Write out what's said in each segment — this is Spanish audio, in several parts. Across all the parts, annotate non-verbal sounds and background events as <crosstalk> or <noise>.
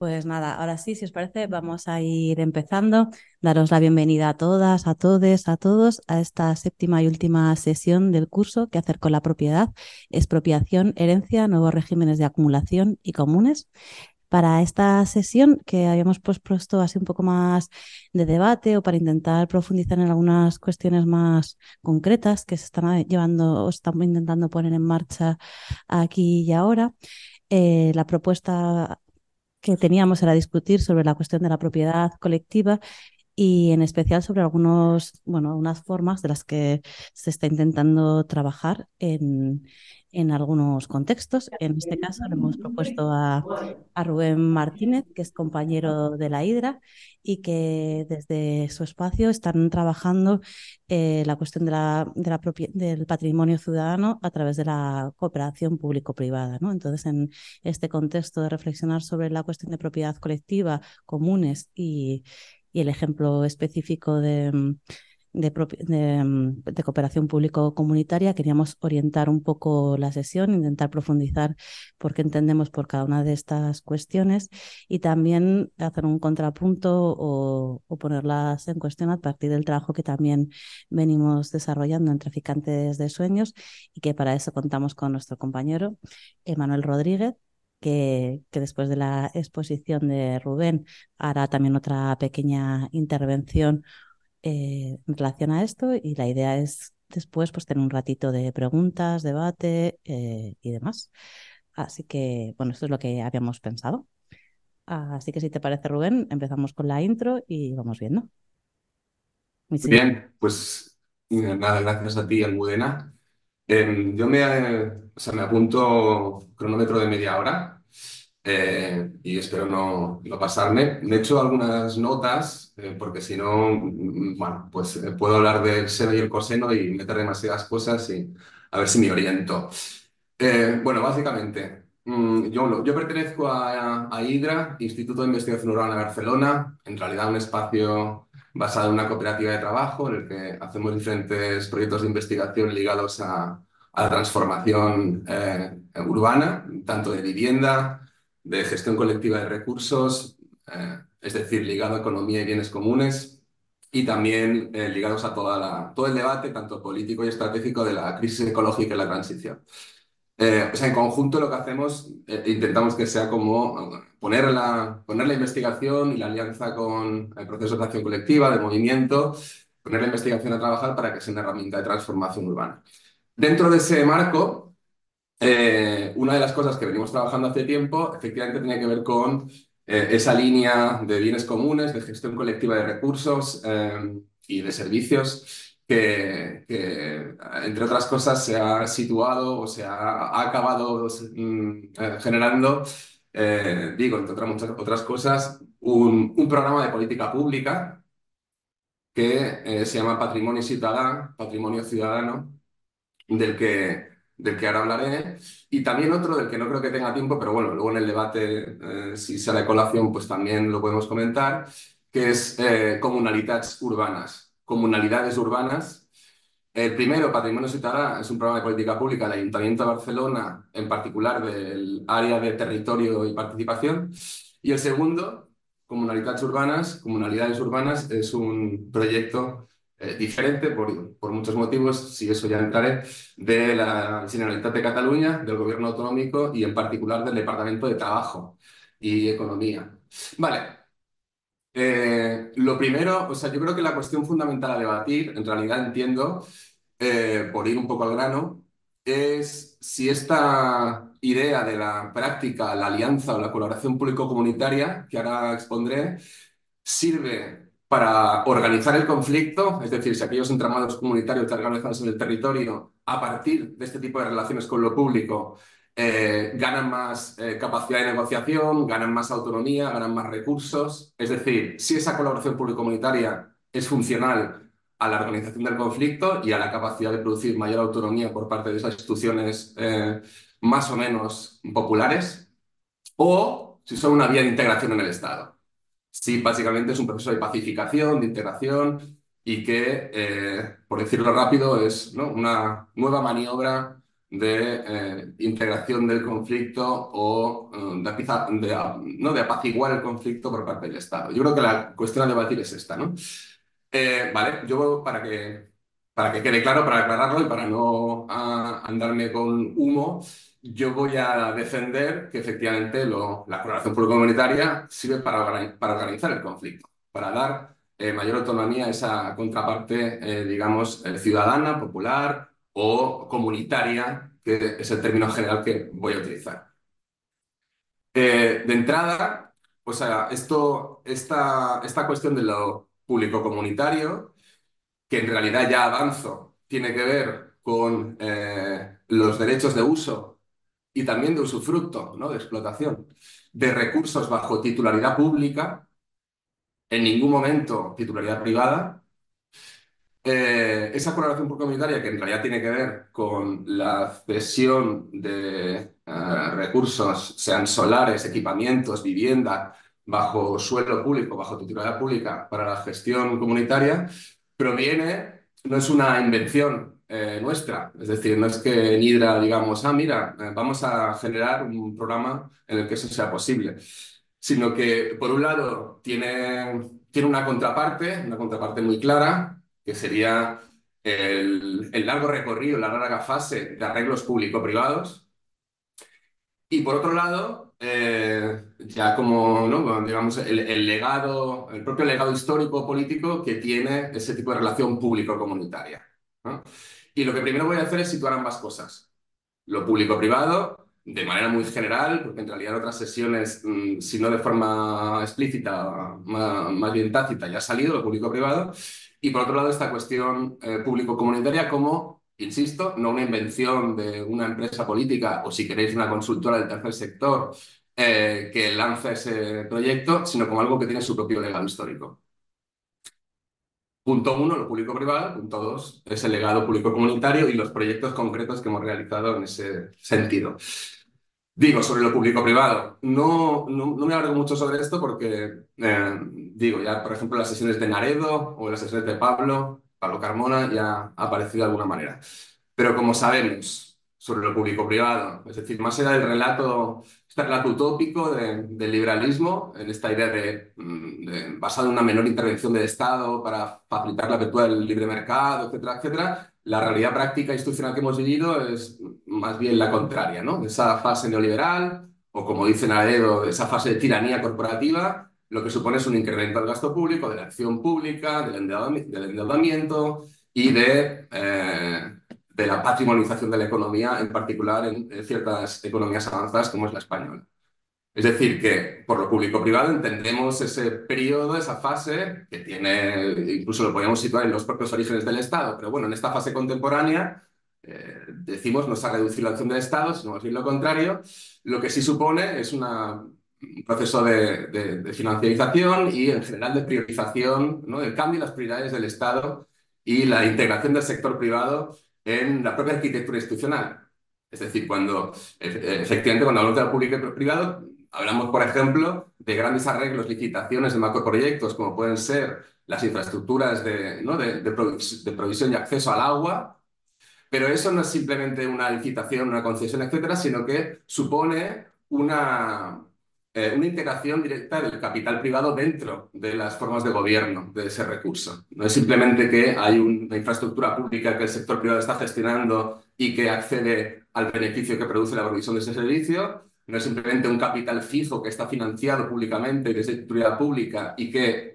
Pues nada, ahora sí, si os parece, vamos a ir empezando. Daros la bienvenida a todas, a todos, a todos a esta séptima y última sesión del curso que hacer con la propiedad, expropiación, herencia, nuevos regímenes de acumulación y comunes. Para esta sesión que habíamos pues, puesto así un poco más de debate o para intentar profundizar en algunas cuestiones más concretas que se están llevando o estamos intentando poner en marcha aquí y ahora, eh, la propuesta que teníamos era discutir sobre la cuestión de la propiedad colectiva y en especial sobre algunos, bueno, unas formas de las que se está intentando trabajar en, en algunos contextos. En este caso le hemos propuesto a, Rubén Martínez, que es compañero de la Hidra y que desde su espacio están trabajando eh, la cuestión de la, de la del patrimonio ciudadano a través de la cooperación público-privada. ¿no? Entonces, en este contexto de reflexionar sobre la cuestión de propiedad colectiva, comunes y, y el ejemplo específico de Mm, de, cooperación público-comunitaria. Queríamos orientar un poco la sesión, intentar profundizar por qué entendemos por cada una de estas cuestiones y también hacer un contrapunto o, ponerlas en cuestión a partir del trabajo que también venimos desarrollando en Traficantes de Sueños y que para eso contamos con nuestro compañero Emanuel Rodríguez, que, que, después de la exposición de Rubén hará también otra pequeña intervención eh, en relación a esto y la idea es después pues tener un ratito de preguntas, debate eh, y demás. Así que, bueno, esto es lo que habíamos pensado. Así que si te parece, Rubén, empezamos con la intro y vamos viendo. Muy bien, pues nada, gracias a ti, Almudena. Em, yo me, apunto cronómetro de media hora eh, y espero no, no, pasarme. Me he hecho algunas notas, eh, porque si no, mm, bueno, pues eh, puedo hablar del seno y el coseno y meter demasiadas cosas y a ver si me oriento. bueno, básicamente, mm, yo, yo pertenezco a, a HIDRA, Instituto de Investigación Urbana de Barcelona, en realidad un espacio basado en una cooperativa de trabajo en el que hacemos diferentes proyectos de investigación ligados a, a la transformación urbana, tanto de vivienda, de gestión colectiva de recursos, eh, es decir, ligado a economía y bienes comunes, y también eh, ligados a toda la, todo el debate, tanto político y estratégico, de la crisis ecológica y la transición. Eh, o sea, en conjunto lo que hacemos, intentamos que sea como poner la, poner la investigación y la alianza con el proceso de acción colectiva, de movimiento, poner la investigación a trabajar para que sea una herramienta de transformación urbana. Dentro de ese marco, eh, una de las cosas que venimos trabajando hace tiempo, efectivamente, tenía que ver con eh, esa línea de bienes comunes, de gestión colectiva de recursos eh, y de servicios que, entre otras cosas, se ha situado o se ha, acabado mm, generando, digo, entre otras, muchas otras cosas, un, programa de política pública que se llama Patrimonio Ciudadano, Patrimonio Ciudadano, del que del que ahora hablaré, y también otro del que no creo que tenga tiempo, pero bueno, luego en el debate, eh, si sale colación, pues también lo podemos comentar, que es eh, comunalidades urbanas. Comunalidades urbanas. El primero, Patrimonio Ciudadano, es un programa de política pública del Ayuntamiento de Barcelona, en particular del área de territorio y participación. Y el segundo, Comunalidades Urbanas. Comunalidades Urbanas es un proyecto eh, diferente por, por, muchos motivos, si eso ya entraré, de la Generalitat de Cataluña, del Gobierno Autonómico y en particular del Departamento de Trabajo y Economía. Vale. Eh, lo primero, o sea, yo creo que la cuestión fundamental a debatir, en realidad entiendo, eh, por ir un poco al grano, es si esta idea de la práctica, la alianza o la colaboración público-comunitaria, que ahora expondré, sirve para organizar el conflicto, es decir, si aquellos entramados comunitarios están organizados en el territorio a partir de este tipo de relaciones con lo público eh, ganan más eh, capacidad de negociación, ganan más autonomía, ganan más recursos. Es decir, si esa colaboración público-comunitaria es funcional a la organización del conflicto y a la capacidad de producir mayor autonomía por parte de esas instituciones eh, más o menos populares, o si son una vía de integración en el Estado. Sí, básicamente es un proceso de pacificación, de integración y que, por decirlo rápido, es una nueva maniobra de eh, integración del conflicto o eh, de, ¿no? de apaciguar el conflicto por parte del Estado. Yo creo que la cuestión a debatir es esta, ¿no? Eh, vale, yo para que, para que quede claro, para aclararlo y para no andarme con humo, yo voy a defender que efectivamente la colaboración público-comunitaria sirve para, para organizar el conflicto, para dar mayor autonomía a esa contraparte, digamos, ciudadana, popular, o comunitaria, que es el término general que voy a utilizar. Eh, de entrada, o esto, esta, esta cuestión de lo público comunitario, que en realidad ya avanzo, tiene que ver con eh, los derechos de uso y también de usufructo, ¿no? de explotación, de recursos bajo titularidad pública, en ningún momento titularidad privada, eh, esa colaboración comunitaria que en realidad tiene que ver con la cesión de eh, recursos, sean solares, equipamientos, vivienda, bajo suelo público, bajo titularidad pública para la gestión comunitaria, proviene, no es una invención eh, nuestra, es decir, no es que en digamos, ah, mira, vamos a generar un programa en el que eso sea posible, sino que, por un lado, tiene, tiene una contraparte, una contraparte muy clara, que sería el, largo recorrido, la larga fase de arreglos público-privados. Y por otro lado, eh, ya como, digamos, el, legado, el propio legado histórico-político que tiene ese tipo de relación público-comunitaria. Y lo que primero voy a hacer es situar ambas cosas. Lo público-privado, de manera muy general, porque en realidad en otras sesiones, mm, si no de forma explícita, más, más bien tácita, ya ha salido lo público-privado. Y por otro lado, esta cuestión eh, público-comunitaria como, insisto, no una invención de una empresa política o si queréis una consultora del tercer sector eh, que lanza ese proyecto, sino como algo que tiene su propio legado histórico. Punto uno, lo público-privado. Punto dos, es el legado público-comunitario y los proyectos concretos que hemos realizado en ese sentido. Digo, sobre lo público-privado, no, no, me alargo mucho sobre esto porque, eh, digo, ya por ejemplo las sesiones de Naredo o las sesiones de Pablo, Pablo Carmona, ya ha aparecido de alguna manera. Pero como sabemos sobre lo público-privado, es decir, más allá del relato, este relato utópico del liberalismo, en esta idea de, mm, de, basado en una menor intervención del Estado para facilitar la apertura del libre mercado, etcétera, etcétera, la realidad práctica institucional que hemos vivido es más bien la contraria, ¿no? Esa fase neoliberal, o como dice Naredo, esa fase de tiranía corporativa, lo que supone es un incremento del gasto público, de la acción pública, del endeudamiento y eh, de la patrimonialización de la economía, en particular en ciertas economías avanzadas como es la española. Es decir, que por lo público-privado entendemos ese periodo, esa fase, que tiene, incluso lo podemos situar en los propios orígenes del Estado, pero bueno, en esta fase contemporánea eh, decimos no ha reducido la acción del Estado, sino más bien lo contrario, lo que sí supone es un proceso de, de, financiarización y en general de priorización, ¿no? del cambio de las prioridades del Estado y la integración del sector privado en la propia arquitectura institucional. Es decir, cuando efectivamente cuando hablamos de lo público y privado, Hablamos, por ejemplo, de grandes arreglos, licitaciones de macroproyectos, como pueden ser las infraestructuras de, ¿no? de, provisión y acceso al agua, pero eso no es simplemente una licitación, una concesión, etcétera, sino que supone una, eh, una integración directa del capital privado dentro de las formas de gobierno de ese recurso. No es simplemente que hay una infraestructura pública que el sector privado está gestionando y que accede al beneficio que produce la provisión de ese servicio, no es simplemente un capital fijo que está financiado públicamente, que es de utilidad pública y que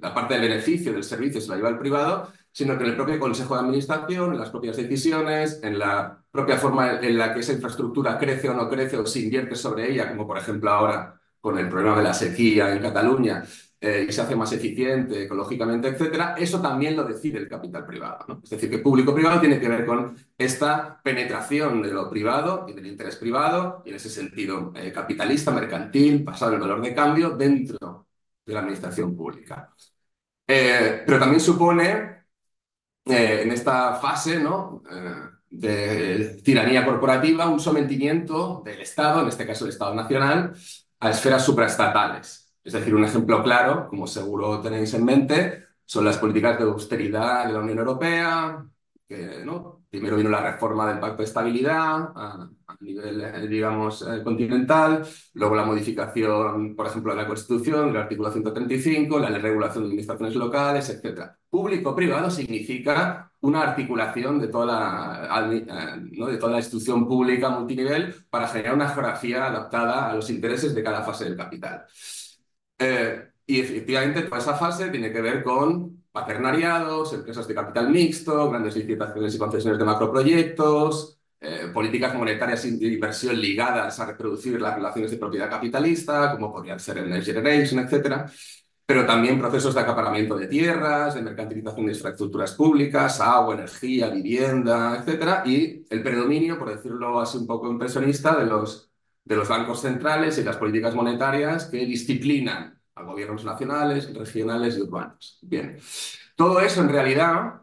la parte del beneficio del servicio se la lleva al privado, sino que en el propio Consejo de Administración, en las propias decisiones, en la propia forma en la que esa infraestructura crece o no crece o se invierte sobre ella, como por ejemplo ahora con el problema de la sequía en Cataluña, eh, y se hace más eficiente ecológicamente, etcétera, eso también lo decide el capital privado. Es decir, que público-privado tiene que ver con esta penetración de lo privado y del interés privado, y en ese sentido eh, capitalista, mercantil, basado en el valor de cambio dentro de la administración pública. Eh, pero también supone, en esta fase ¿no? de tiranía corporativa, un sometimiento del Estado, en este caso el Estado Nacional, a esferas supraestatales. Es decir, un ejemplo claro, como seguro tenéis en mente, son las políticas de austeridad de la Unión Europea, que ¿no? primero vino la reforma del Pacto de Estabilidad a, nivel, eh, digamos, eh, continental, luego la modificación, por ejemplo, de la Constitución, el artículo 135, la regulación de administraciones locales, etc. Público-privado significa una articulación de toda, la, eh, ¿no? de toda la institución pública multinivel para generar una geografía adaptada a los intereses de cada fase del capital. Eh, y efectivamente toda esa fase tiene que ver con paternariados, empresas de capital mixto, grandes licitaciones y concesiones de macroproyectos, eh, políticas monetarias de inversión ligadas a reproducir las relaciones de propiedad capitalista, como podrían ser el Next Generation, etc. Pero también procesos de acaparamiento de tierras, de mercantilización de infraestructuras públicas, agua, energía, vivienda, etc. Y el predominio, por decirlo así un poco impresionista, de los de los bancos centrales y las políticas monetarias que disciplinan a gobiernos nacionales, regionales y urbanos. Bien, todo eso en realidad,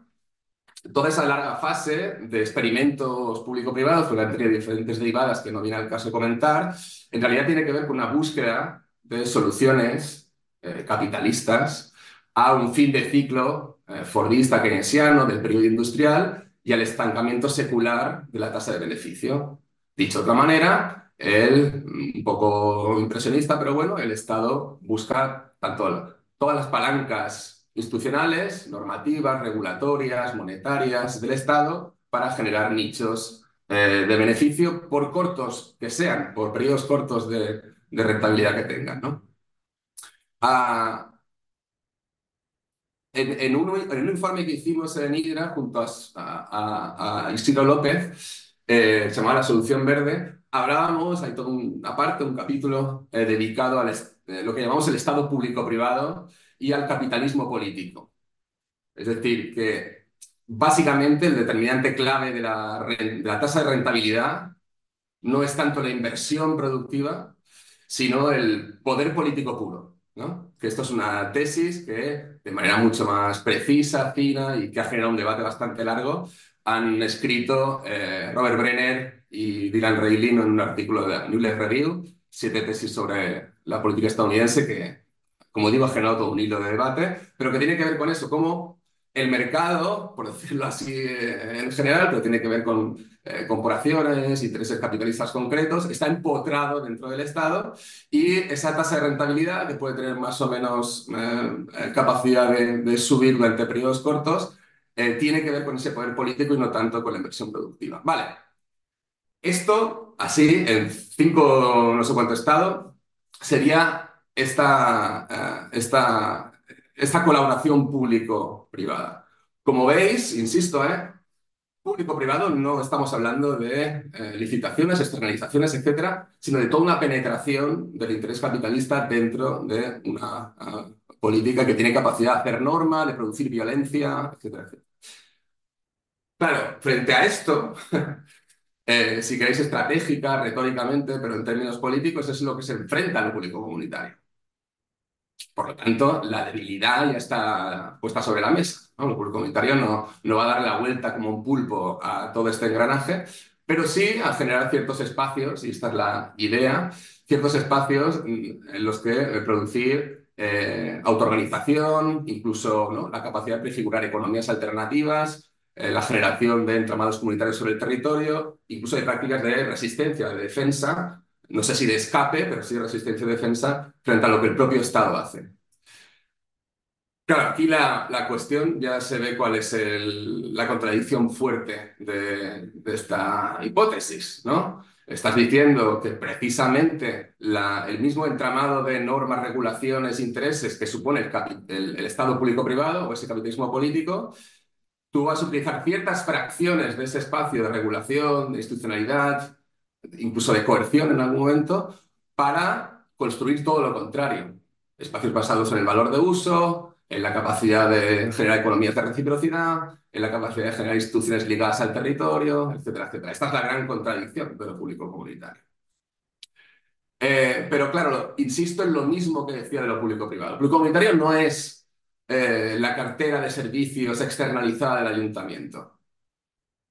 toda esa larga fase de experimentos público-privados, entre diferentes derivadas que no viene al caso comentar, en realidad tiene que ver con una búsqueda de soluciones eh, capitalistas a un fin de ciclo eh, fordista keynesiano del periodo industrial y al estancamiento secular de la tasa de beneficio. Dicho de otra manera, él, un poco impresionista, pero bueno, el Estado busca tanto todas las palancas institucionales, normativas, regulatorias, monetarias del Estado para generar nichos eh, de beneficio por cortos que sean, por periodos cortos de, rentabilidad que tengan. ¿no? Ah, en, un, informe que hicimos en Hidra junto a, Isidro López, eh, se llama La Solución Verde, hablábamos, hay todo una parte, un capítulo eh, dedicado a eh, lo que llamamos el Estado público-privado y al capitalismo político. Es decir, que básicamente el determinante clave de la, de la tasa de rentabilidad no es tanto la inversión productiva, sino el poder político puro. ¿no? Que esto es una tesis que, de manera mucho más precisa, fina y que ha generado un debate bastante largo, han escrito eh, Robert Brenner y Dylan Reilin en un artículo de Newell Review, siete tesis sobre la política estadounidense que, como digo, ha generado todo un hilo de debate, pero que tiene que ver con eso, cómo el mercado, por decirlo así eh, en general, pero tiene que ver con eh, corporaciones, intereses capitalistas concretos, está empotrado dentro del Estado y esa tasa de rentabilidad, que puede tener más o menos capacidad de, de subir durante periodos cortos, eh, tiene que ver con ese poder político y no tanto con la inversión productiva. Vale. Esto, así, en cinco, no sé cuánto estado, sería esta, eh, esta, esta colaboración público-privada. Como veis, insisto, ¿eh? público-privado no estamos hablando de eh, licitaciones, externalizaciones, etcétera, sino de toda una penetración del interés capitalista dentro de una política que tiene capacidad de hacer norma, de producir violencia, etcétera, etcétera. Claro, frente a esto, <laughs> eh, si queréis estratégica, retóricamente, pero en términos políticos, es lo que se enfrenta al público comunitario. Por lo tanto, la debilidad ya está puesta sobre la mesa. El público comunitario no, no va a dar la vuelta como un pulpo a todo este engranaje, pero sí a generar ciertos espacios, y esta es la idea, ciertos espacios en los que producir eh, autoorganización, incluso ¿no? la capacidad de prefigurar economías alternativas, eh, la generación de entramados comunitarios sobre el territorio, incluso de prácticas de resistencia, de defensa, no sé si de escape, pero sí de resistencia y defensa frente a lo que el propio Estado hace. Claro, aquí la, la cuestión ya se ve cuál es la contradicción fuerte de, esta hipótesis, ¿no? Estás diciendo que precisamente el mismo entramado de normas, regulaciones, intereses que supone el, el Estado público-privado o ese capitalismo político tú vas a utilizar ciertas fracciones de ese espacio de regulación, de institucionalidad, incluso de coerción en algún momento, para construir todo lo contrario. espacios basados en el valor de uso, en la capacidad de generar economías de reciprocidad, en la capacidad de generar instituciones ligadas al territorio, etcétera, etcétera. Esta es la gran contradicción de lo público comunitario. Eh, pero claro, insisto en lo mismo que decía de lo público-privado. Lo público comunitario no es eh, la cartera de servicios externalizada del ayuntamiento.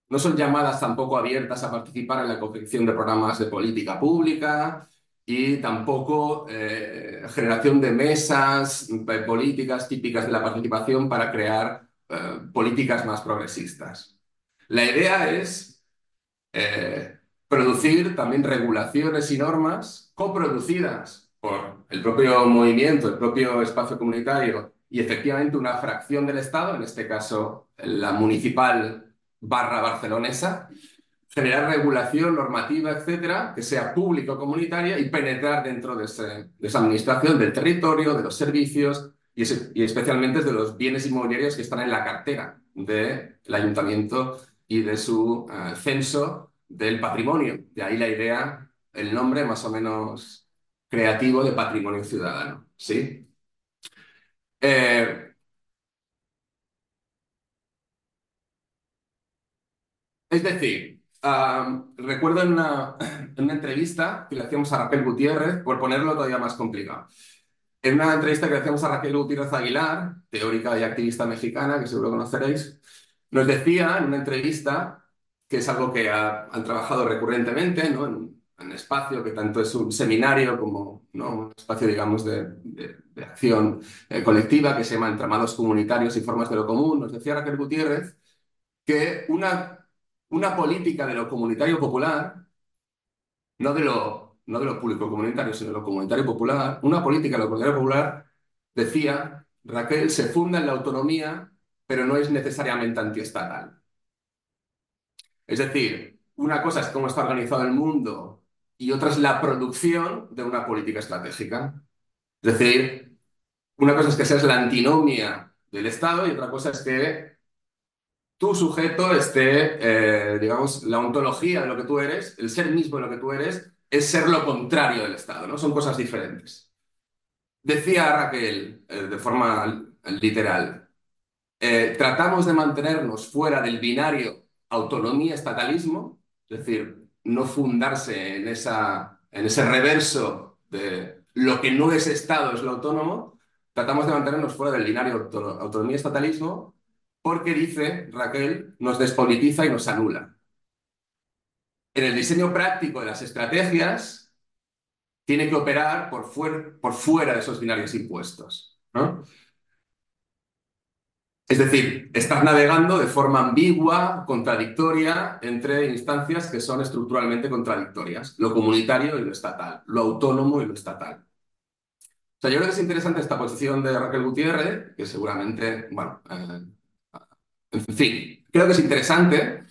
No son llamadas tampoco abiertas a participar en la confección de programas de política pública y tampoco eh, generación de mesas políticas típicas de la participación para crear políticas más progresistas. La idea es producir también regulaciones y normas coproducidas por el propio movimiento, el propio espacio comunitario y efectivamente una fracción del Estado, en este caso la municipal barra barcelonesa, generar regulación normativa, etcétera, que sea público comunitaria y penetrar dentro de, esa administración del territorio, de los servicios y, especialmente de los bienes inmobiliarios que están en la cartera del ayuntamiento y de su eh, censo del patrimonio. De ahí la idea el nombre más o menos creativo de patrimonio ciudadano. ¿sí? Eh, es decir, recuerdo en una, <laughs> una, entrevista que le hacíamos a Raquel Gutiérrez, por ponerlo todavía más complicado. En una entrevista que le hacíamos a Raquel Gutiérrez Aguilar, teórica y activista mexicana, que seguro conoceréis, nos decía en una entrevista, que es algo que han trabajado recurrentemente, ¿no? En, un espacio que tanto es un seminario como ¿no? un espacio, digamos, de, de, acción eh, colectiva que se llama Entramados Comunitarios y Formas de lo Común. Nos decía Raquel Gutiérrez que una, una política de lo comunitario popular, no de lo, no de lo público comunitario, sino de lo comunitario popular, una política de lo comunitario popular, decía Raquel, se funda en la autonomía, pero no es necesariamente antiestatal. Es decir, una cosa es cómo está organizado el mundo y otra es la producción de una política estratégica. Es decir, una cosa es que seas la antinomia del Estado y otra cosa es que tu sujeto esté, eh, digamos, la ontología de lo que tú eres, el ser mismo de lo que tú eres, es ser lo contrario del Estado, ¿no? Son cosas diferentes. Decía Raquel, eh, de forma literal, eh, tratamos de mantenernos fuera del binario autonomía-estatalismo, es decir, no fundarse en, esa, en ese reverso de lo que no es Estado es lo autónomo, tratamos de mantenernos fuera del binario autonomía-estatalismo porque, dice Raquel, nos despolitiza y nos anula. En el diseño práctico de las estrategias, tiene que operar por, por fuera de esos binarios impuestos. ¿no? Es decir, estás navegando de forma ambigua, contradictoria, entre instancias que son estructuralmente contradictorias, lo comunitario y lo estatal, lo autónomo y lo estatal. O sea, yo creo que es interesante esta posición de Raquel Gutiérrez, que seguramente, bueno, eh, en fin, creo que es interesante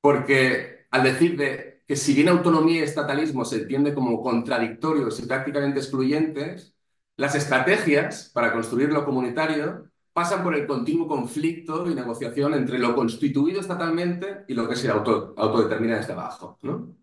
porque al decir de que si bien autonomía y estatalismo se entiende como contradictorios y prácticamente excluyentes, las estrategias para construir lo comunitario pasan por el continuo conflicto y negociación entre lo constituido estatalmente y lo que se auto, autodetermina desde abajo. ¿no?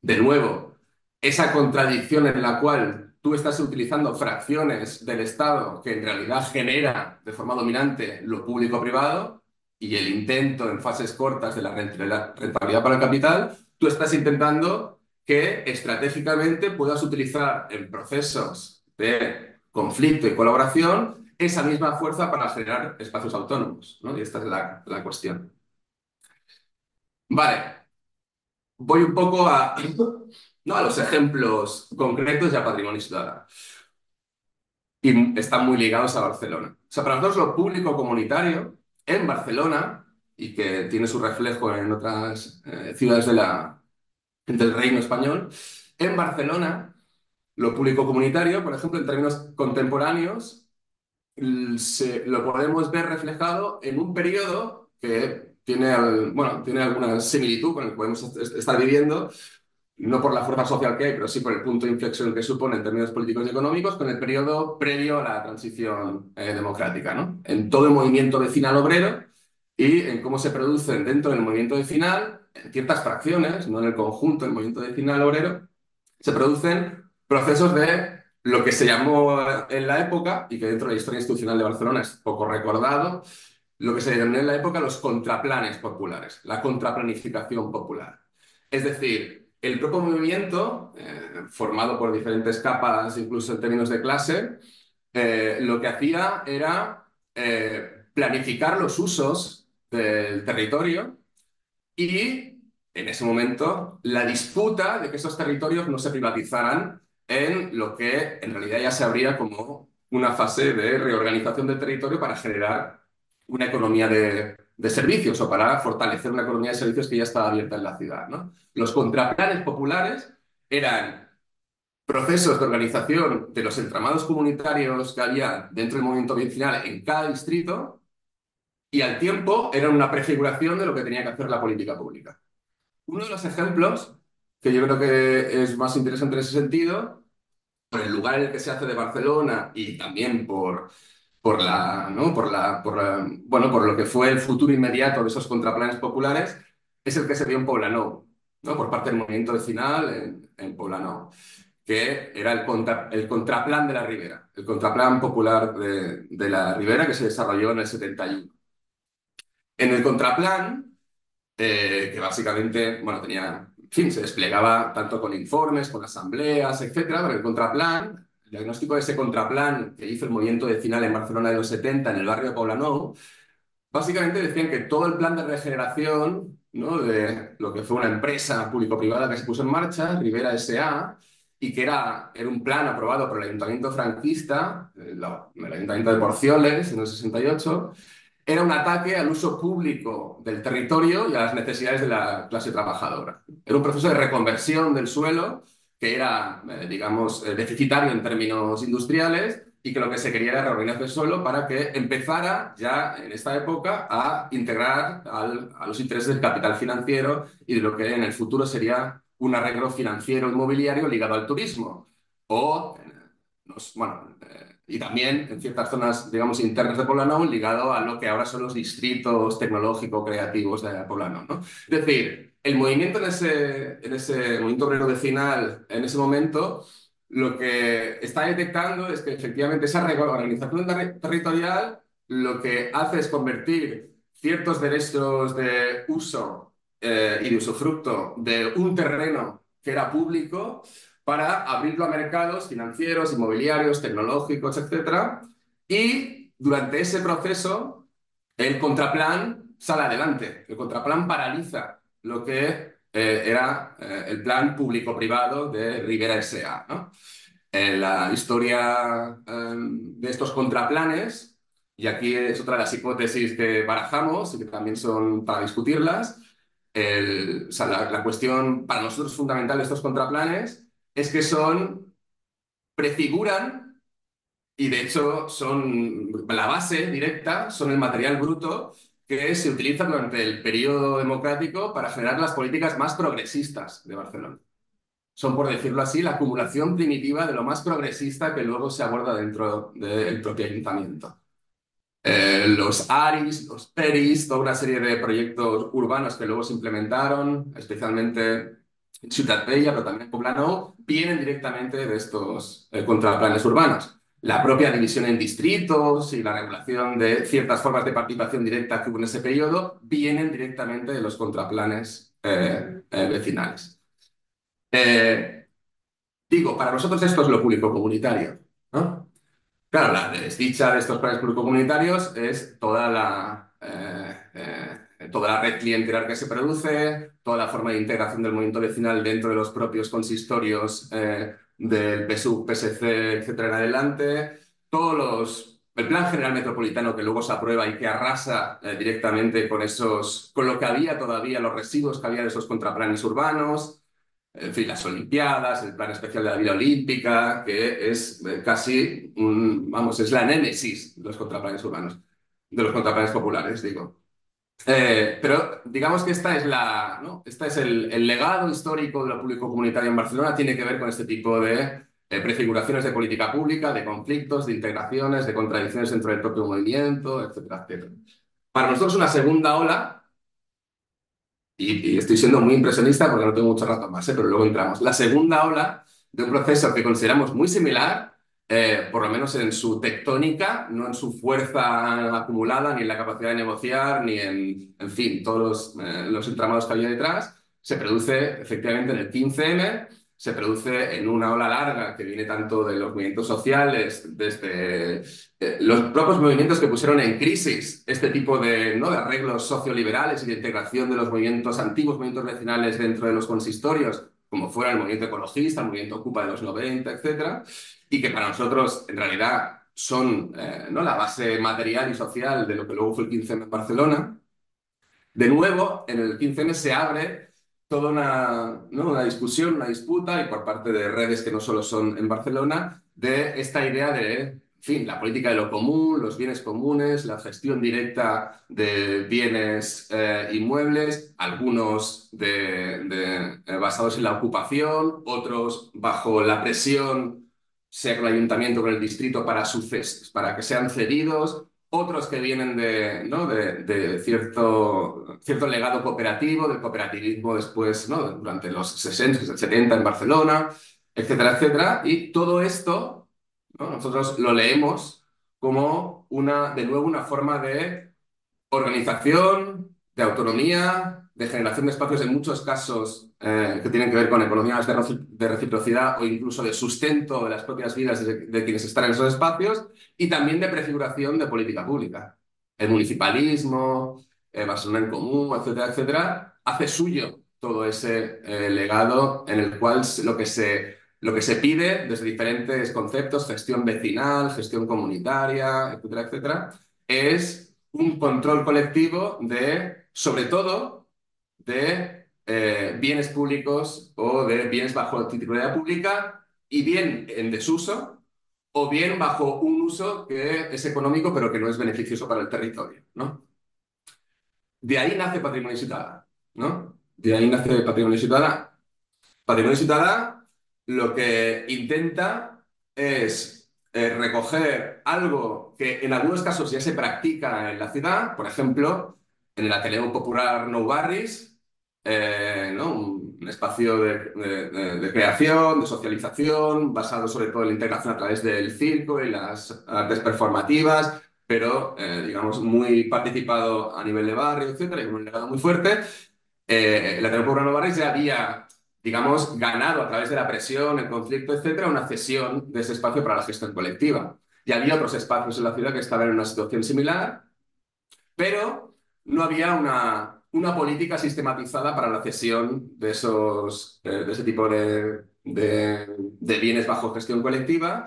De nuevo, esa contradicción en la cual tú estás utilizando fracciones del Estado que en realidad genera de forma dominante lo público-privado y el intento en fases cortas de la rentabilidad para el capital, tú estás intentando que estratégicamente puedas utilizar en procesos de conflicto y colaboración esa misma fuerza para generar espacios autónomos. ¿no? Y esta es la, la cuestión. Vale. Voy un poco a, ¿no? a los ejemplos concretos de patrimonio ciudadano. Y están muy ligados a Barcelona. O sea, para nosotros lo público comunitario en Barcelona, y que tiene su reflejo en otras eh, ciudades de la, del reino español, en Barcelona, lo público comunitario, por ejemplo, en términos contemporáneos, lo podemos ver reflejado en un periodo que tiene, bueno, tiene alguna similitud con el que podemos estar viviendo, no por la fuerza social que hay, pero sí por el punto de inflexión que supone en términos políticos y económicos, con el periodo previo a la transición eh, democrática, ¿no? En todo el movimiento vecinal obrero y en cómo se producen dentro del movimiento vecinal, en ciertas fracciones, no en el conjunto del movimiento vecinal obrero, se producen procesos de lo que se llamó en la época, y que dentro de la historia institucional de Barcelona es poco recordado, lo que se denominó en la época los contraplanes populares, la contraplanificación popular. Es decir, el propio movimiento, eh, formado por diferentes capas, incluso en términos de clase, eh, lo que hacía era eh, planificar los usos del territorio y, en ese momento, la disputa de que esos territorios no se privatizaran en lo que en realidad ya se abría como una fase de reorganización del territorio para generar una economía de, servicios o para fortalecer una economía de servicios que ya estaba abierta en la ciudad. Los contraplanes populares eran procesos de organización de los entramados comunitarios que había dentro del movimiento vecinal en cada distrito y al tiempo eran una prefiguración de lo que tenía que hacer la política pública. Uno de los ejemplos que yo creo que es más interesante en ese sentido, por el lugar en el que se hace de Barcelona y también por, por, la, ¿no? por, la, por, bueno, por lo que fue el futuro inmediato de esos contraplanes populares, es el que se dio en Poblenou, ¿no? por parte del movimiento vecinal en, en Poblenou, que era el, contra, el contraplan de la Ribera, el contraplan popular de, de la Ribera que se desarrolló en el 71. En el contraplan, eh, que básicamente, bueno, tenía fin, se desplegaba tanto con informes, con asambleas, etcétera, pero el contraplan, el diagnóstico de ese contraplan que hizo el movimiento vecinal en Barcelona de los 70, en el barrio de Poblenou, básicamente decían que todo el plan de regeneración ¿no? de lo que fue una empresa público-privada que se puso en marcha, Rivera S.A., y que era, era un plan aprobado por el ayuntamiento franquista, el, el ayuntamiento de Porcioles, en el 68, era un ataque al uso público del territorio y a las necesidades de la clase trabajadora. Era un proceso de reconversión del suelo que era, eh, digamos, eh, deficitario en términos industriales y que lo que se quería era reorganizar el suelo para que empezara ya en esta época a integrar a los intereses del capital financiero y de lo que en el futuro sería un arreglo financiero inmobiliario ligado al turismo. O, eh, bueno, y también en ciertas zonas, digamos, internas de Poblano, ligado a lo que ahora son los distritos tecnológico-creativos de Poblano. ¿no? Es decir, el movimiento en ese, en ese movimiento obrero vecinal, en ese momento, lo que está detectando es que efectivamente esa organización territorial lo que hace es convertir ciertos derechos de uso eh, y de usufructo de un terreno que era público para abrirlo a mercados financieros, inmobiliarios, tecnológicos, etc. Y durante ese proceso, el contraplan sale adelante. El contraplan paraliza lo que eh, era eh, el plan público-privado de Rivera S.A. ¿no? En la historia em, de estos contraplanes, y aquí es otra de las hipótesis que barajamos y que también son para discutirlas, la, la cuestión para nosotros fundamental de estos contraplanes es que son, prefiguran y de hecho son la base directa, son el material bruto que se utiliza durante el periodo democrático para generar las políticas más progresistas de Barcelona. Son, por decirlo así, la acumulación primitiva de lo más progresista que luego se aborda dentro del propio ayuntamiento. Eh, los ARIS, los PERIS, toda una serie de proyectos urbanos que luego se implementaron, especialmente Ciudad Bella, pero también Poblano, vienen directamente de estos eh, contraplanes urbanos. La propia división en distritos y la regulación de ciertas formas de participación directa que hubo en ese periodo vienen directamente de los contraplanes eh, eh, vecinales. digo, para nosotros esto es lo público comunitario. Claro, la desdicha de estos planes público comunitarios es toda la toda la red clientelar que se produce, toda la forma de integración del movimiento vecinal dentro de los propios consistorios eh, del PSUC, PSC, etcétera, en adelante, todos los el plan general metropolitano que luego se aprueba y que arrasa eh, directamente con esos, con lo que había todavía, los residuos que había de esos contraplanes urbanos, en fin, las Olimpiadas, el plan especial de la vida olímpica, que es eh, casi, vamos, es la némesis de los contraplanes urbanos, de los contraplanes populares, digo. Eh, pero digamos que esta es, la, ¿no? esta es el, legado histórico de lo público comunitario en Barcelona, tiene que ver con este tipo de eh, prefiguraciones de política pública, de conflictos, de integraciones, de contradicciones dentro del propio movimiento, etcétera, etcétera. Para nosotros una segunda ola, y, estoy siendo muy impresionista porque no tengo mucho rato más, ¿eh? pero luego entramos, la segunda ola de un proceso que consideramos muy similar eh, por lo menos en su tectónica, no en su fuerza acumulada, ni en la capacidad de negociar, ni en, en fin, todos los, eh, los entramados que había detrás, se produce efectivamente en el 15M, se produce en una ola larga que viene tanto de los movimientos sociales, desde eh, los propios movimientos que pusieron en crisis este tipo de, ¿no? de arreglos socioliberales y de integración de los movimientos antiguos, movimientos vecinales dentro de los consistorios, como fuera el movimiento ecologista, el movimiento Ocupa de los 90, etcétera, y que para nosotros en realidad son eh, ¿no? la base material y social de lo que luego fue el 15M en Barcelona. De nuevo, en el 15M se abre toda una, una discusión, una disputa, y por parte de redes que no solo son en Barcelona, de esta idea de, en fin, la política de lo común, los bienes comunes, la gestión directa de bienes eh, inmuebles, algunos de, eh, basados en la ocupación, otros bajo la presión sea con el ayuntamiento, con el distrito, para, para que sean cedidos, otros que vienen de, ¿no? de, cierto, cierto legado cooperativo, del cooperativismo después, durante los 60, 70 en Barcelona, etcétera, etcétera. Y todo esto ¿no? nosotros lo leemos como una, de nuevo una forma de organización, de autonomía, de generación de espacios en muchos casos eh, que tienen que ver con economías de, reciprocidad o incluso de sustento de las propias vidas de, quienes están en esos espacios y también de prefiguración de política pública. El municipalismo, eh, Barcelona en Común, etcétera, etcétera, hace suyo todo ese eh, legado en el cual lo que, se, lo que se pide desde diferentes conceptos, gestión vecinal, gestión comunitaria, etcétera, etcétera, es un control colectivo de, sobre todo, de eh, bienes públicos o de bienes bajo titularidad pública y bien en desuso o bien bajo un uso que es económico pero que no es beneficioso para el territorio, ¿no? De ahí nace Patrimonio Ciudadano, ¿no? De ahí nace Patrimonio Ciudadano. Patrimonio Ciudadano lo que intenta es eh, recoger algo que en algunos casos ya se practica en la ciudad, por ejemplo, en el Ateneo Popular No Barris, eh, ¿no? un, espacio de, creación, de socialización, basado sobre todo en la integración a través del circo y las artes performativas, pero, eh, digamos, muy participado a nivel de barrio, etcétera, y un legado muy fuerte. Eh, la Nuevo Barrios ya había, digamos, ganado a través de la presión, el conflicto, etcétera, una cesión de ese espacio para la gestión colectiva. Y había otros espacios en la ciudad que estaban en una situación similar, pero no había una, una política sistematizada para la cesión de, esos, eh, de ese tipo de, de, bienes bajo gestión colectiva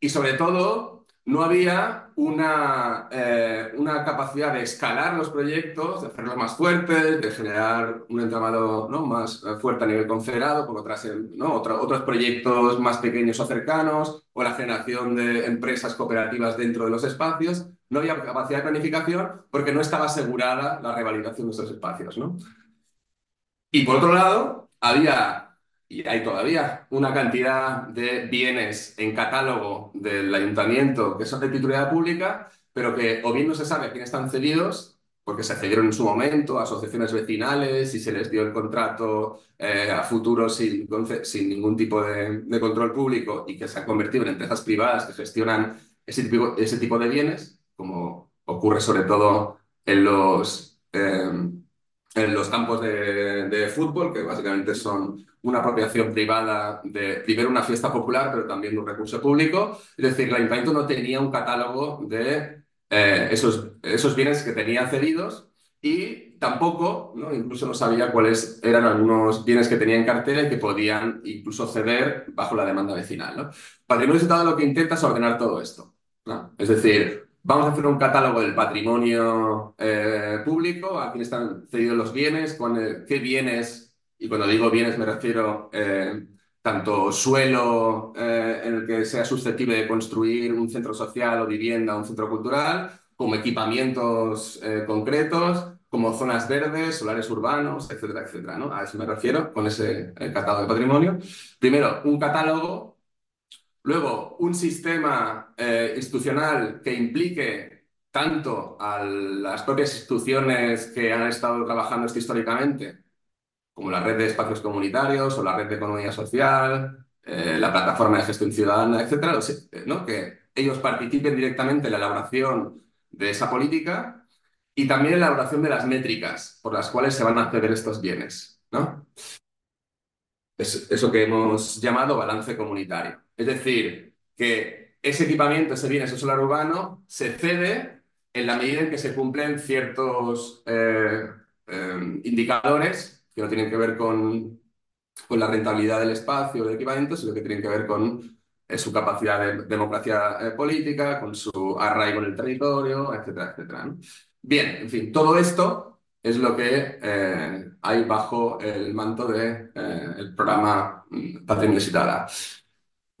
y sobre todo no había una, eh, una capacidad de escalar los proyectos, de hacerlos más fuertes, de generar un entramado ¿no? más fuerte a nivel confederado, con otras, ¿no? otros proyectos más pequeños o cercanos, o la generación de empresas cooperativas dentro de los espacios no había capacidad de planificación porque no estaba asegurada la revalidación de esos espacios. ¿no? Y por otro lado, había, y hay todavía, una cantidad de bienes en catálogo del ayuntamiento que son de titularidad pública, pero que o bien no se sabe a quién están cedidos, porque se cedieron en su momento a asociaciones vecinales y se les dio el contrato eh, a futuro sin, ningún tipo de, control público y que se han convertido en empresas privadas que gestionan ese tipo, ese tipo de bienes, como ocurre sobre todo en los, em, en los campos de, fútbol, que básicamente son una apropiación privada de, primero, una fiesta popular, pero también de un recurso público. Es decir, el ayuntamiento no tenía un catálogo de eh, esos, esos bienes que tenía cedidos y tampoco, ¿no? incluso no sabía cuáles eran algunos bienes que tenía en cartera y que podían incluso ceder bajo la demanda vecinal. ¿no? Patrimonio Estado lo que intenta es ordenar todo esto. ¿no? Es decir, Vamos a hacer un catálogo del patrimonio eh, público, a quién están cedidos los bienes, con qué bienes, y cuando digo bienes me refiero eh, tanto suelo eh, en el que sea susceptible de construir un centro social o vivienda, un centro cultural, como equipamientos concretos, como zonas verdes, solares urbanos, etcétera, etcétera. A eso me refiero con ese catálogo de patrimonio. Primero, un catálogo Luego, un sistema eh, institucional que implique tanto a las propias instituciones que han estado trabajando esto históricamente, como la red de espacios comunitarios o la red de economía social, la plataforma de gestión ciudadana, etcétera, ¿no? que ellos participen directamente en la elaboración de esa política y también en la elaboración de las métricas por las cuales se van a acceder estos bienes. ¿no? Es eso que hemos llamado balance comunitario. Es decir, que ese equipamiento, ese bien, ese solar urbano, se cede en la medida en que se cumplen ciertos eh, eh, indicadores que no tienen que ver con, la rentabilidad del espacio, del equipamiento, sino que tienen que ver con eh, su capacidad de democracia política, con su arraigo en el territorio, etcétera, etcétera. Bien, en fin, todo esto es lo que hay bajo el manto del de, programa mm, Patrimonio Ciudadano.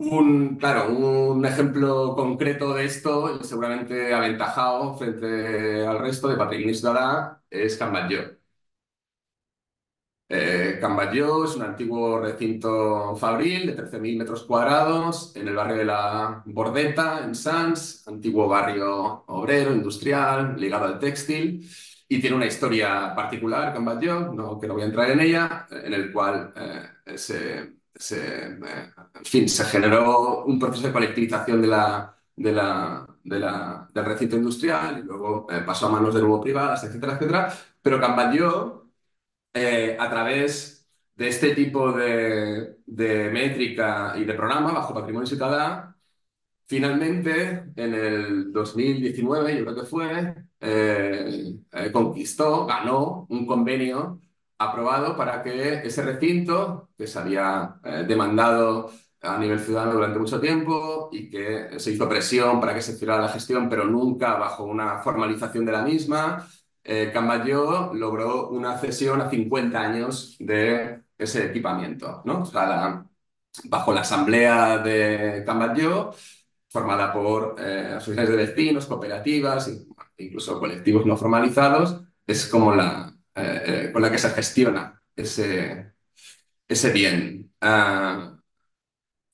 Un, claro, un ejemplo concreto de esto, seguramente aventajado frente al resto de Patrimonio Ciudadana, es Cambatlló. Eh, es un antiguo recinto fabril de 13.000 metros cuadrados en el barrio de la Bordeta, en Sants, antiguo barrio obrero, industrial, ligado al textil, y tiene una historia particular, Cambatlló, no, que no voy a entrar en ella, en el cual eh, se se, eh, en fin, se generó un proceso de colectivización de la, de la, de la, del recinto industrial y luego eh, pasó a manos de nuevo privadas, etcétera, etcétera. Pero Cambayó, eh, a través de este tipo de, de, métrica y de programa bajo patrimonio ciudadano, finalmente en el 2019, yo creo que fue, conquistó, ganó un convenio aprobado para que ese recinto, que se había eh, demandado a nivel ciudadano durante mucho tiempo y que se hizo presión para que se hiciera la gestión, pero nunca bajo una formalización de la misma, eh, logró una cesión a 50 años de ese equipamiento, ¿no? bajo la asamblea de Cambayó, formada por eh, asociaciones de vecinos, cooperativas, incluso colectivos no formalizados, es como la, eh, con la que se gestiona ese, ese bien. Ah,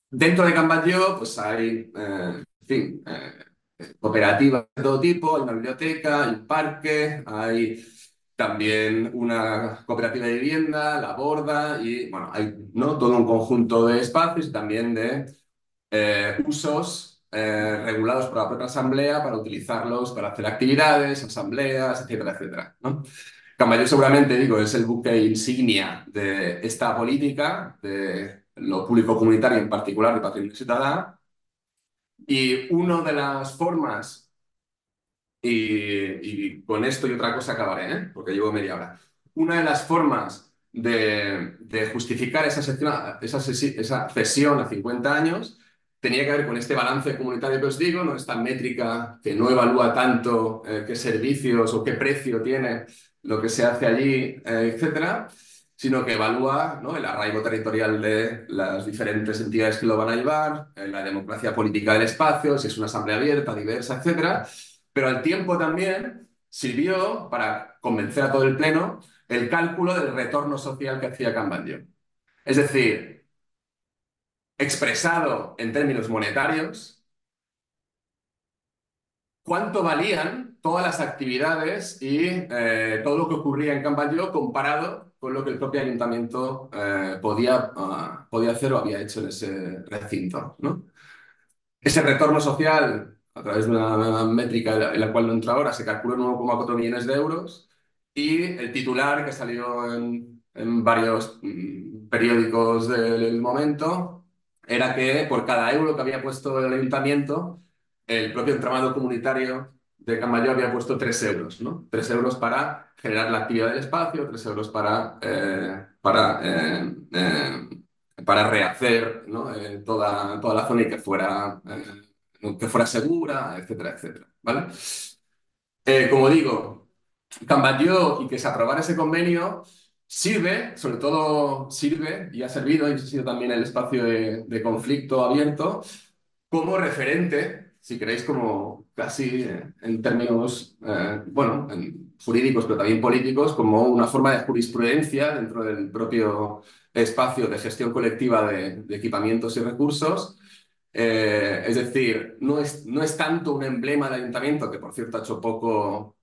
dentro de Cambayo, pues hay, eh, en fin, eh, cooperativas de todo tipo, hay una biblioteca, hay un parque, hay también una cooperativa de vivienda, la borda, y bueno, hay ¿no? todo un conjunto de espacios y también de usos regulados por la propia asamblea para utilizarlos para hacer actividades, asambleas, etcétera, etcétera. Camayo seguramente, digo, es el buque insignia de esta política, de lo público comunitario en particular de patrimonio ciudadano. Y una de las formas, y, con esto y otra cosa acabaré, ¿eh? porque llevo media hora, una de las formas de, justificar esa, esa, cesión a 50 años tenía que ver con este balance comunitario que os digo, ¿no? esta métrica que no evalúa tanto eh, qué servicios o qué precio tiene lo que se hace allí, eh, etcétera, sino que evalúa ¿no? el arraigo territorial de las diferentes entidades que lo van a llevar, eh, la democracia política del espacio, si es una asamblea abierta, diversa, etcétera, pero al tiempo también sirvió para convencer a todo el pleno el cálculo del retorno social que hacía Cambandio. Es decir, expresado en términos monetarios, cuánto valían todas las actividades y eh, todo lo que ocurría en Camballo comparado con lo que el propio ayuntamiento eh, podía, ah, podía hacer o había hecho en ese recinto. ¿no? Ese retorno social, a través de una, métrica en la, cual no entra ahora, se calculó en 1,4 millones de euros y el titular que salió en, en varios mm, periódicos del momento era que por cada euro que había puesto el ayuntamiento, el propio entramado comunitario de Camayo había puesto 3 euros, ¿no? 3 euros para generar la actividad del espacio, 3 euros para, eh, para, eh, eh, para rehacer toda, toda la zona y que fuera, que fuera segura, etcétera, etcétera, ¿vale? como digo, Camayo y que se aprobara ese convenio sirve, sobre todo sirve y ha servido, ha sido también el espacio de conflicto abierto, como referente si queréis, como casi eh, en términos, eh, bueno, jurídicos, pero también políticos, como una forma de jurisprudencia dentro del propio espacio de gestión colectiva de, equipamientos y recursos. Eh, es decir, no es, no es tanto un emblema del ayuntamiento, que por cierto ha hecho poco,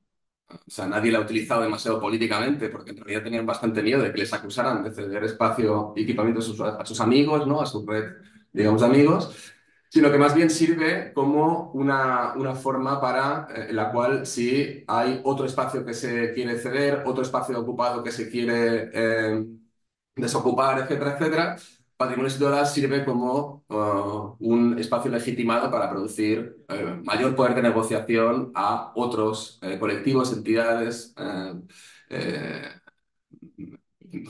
o sea, nadie lo ha utilizado demasiado políticamente, porque en realidad tenían bastante miedo de que les acusaran de ceder espacio y equipamiento a sus, amigos, ¿no? a su red digamos, amigos, sino que más bien sirve como una, una forma para eh, la cual si hay otro espacio que se quiere ceder, otro espacio ocupado que se quiere eh, desocupar, etcétera, etcétera, Patrimonio Situada sirve como uh, un espacio legitimado para producir eh, mayor poder de negociación a otros colectivos, entidades,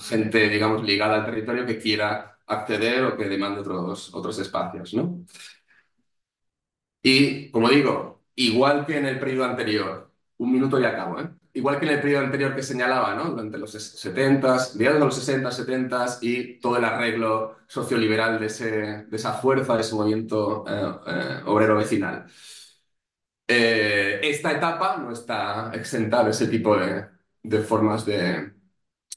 gente, digamos, ligada al territorio que quiera acceder o que demande otros, otros espacios, ¿no? Y, como digo, igual que en el periodo anterior, un minuto y acabo, ¿eh? Igual que en el periodo anterior que señalaba, ¿no? Durante los 70s, mediados de los 60, 70s y todo el arreglo socioliberal de, de esa fuerza, de ese movimiento eh, eh, obrero vecinal. Esta etapa no está exenta de ese tipo de, formas de,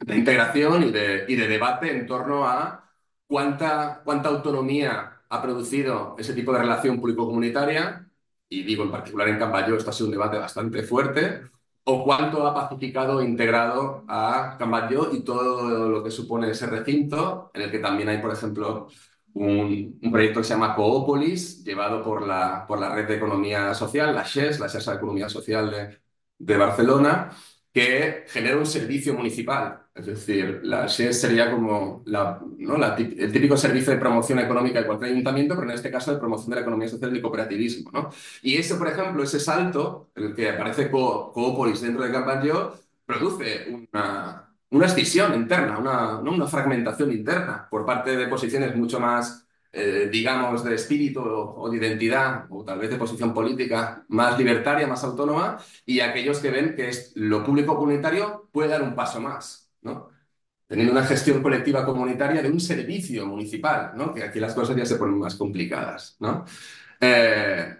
de integración y de, y de debate en torno a cuánta, cuánta autonomía ha producido ese tipo de relación público-comunitaria, y digo en particular en Cambayo, esto ha sido un debate bastante fuerte, o cuánto ha pacificado e integrado a Cambayo y todo lo que supone ese recinto, en el que también hay, por ejemplo, un, proyecto que se llama Coopolis, llevado por la, por la Red de Economía Social, la SHES, la SHES de Economía Social de, de Barcelona, que genera un servicio municipal. Es decir, la SES sería como la, ¿no? la, el típico servicio de promoción económica de cualquier ayuntamiento, pero en este caso de promoción de la economía social y el cooperativismo. ¿no? Y ese, por ejemplo, ese salto, el que aparece Co Coopolis dentro de Campaño, produce una, una escisión interna, una, ¿no? una fragmentación interna por parte de posiciones mucho más eh, digamos, de espíritu o, de identidad, o tal vez de posición política más libertaria, más autónoma, y aquellos que ven que es, lo público comunitario puede dar un paso más, ¿no? Teniendo una gestión colectiva comunitaria de un servicio municipal. Que aquí las cosas ya se ponen más complicadas. Eh,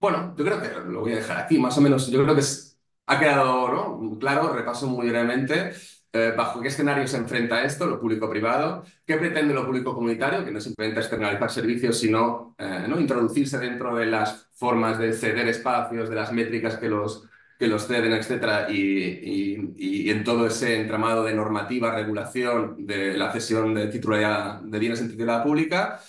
bueno, yo creo que lo voy a dejar aquí, más o menos, yo creo que ha quedado claro, repaso muy brevemente. Eh, ¿Bajo qué escenario se enfrenta esto, lo público-privado? ¿Qué pretende lo público-comunitario? Que no simplemente externalizar servicios, sino eh, ¿no? introducirse dentro de las formas de ceder espacios, de las métricas que los, que los ceden, etcétera, y, y, en todo ese entramado de normativa, regulación de la cesión de titularidad de bienes en titularidad pública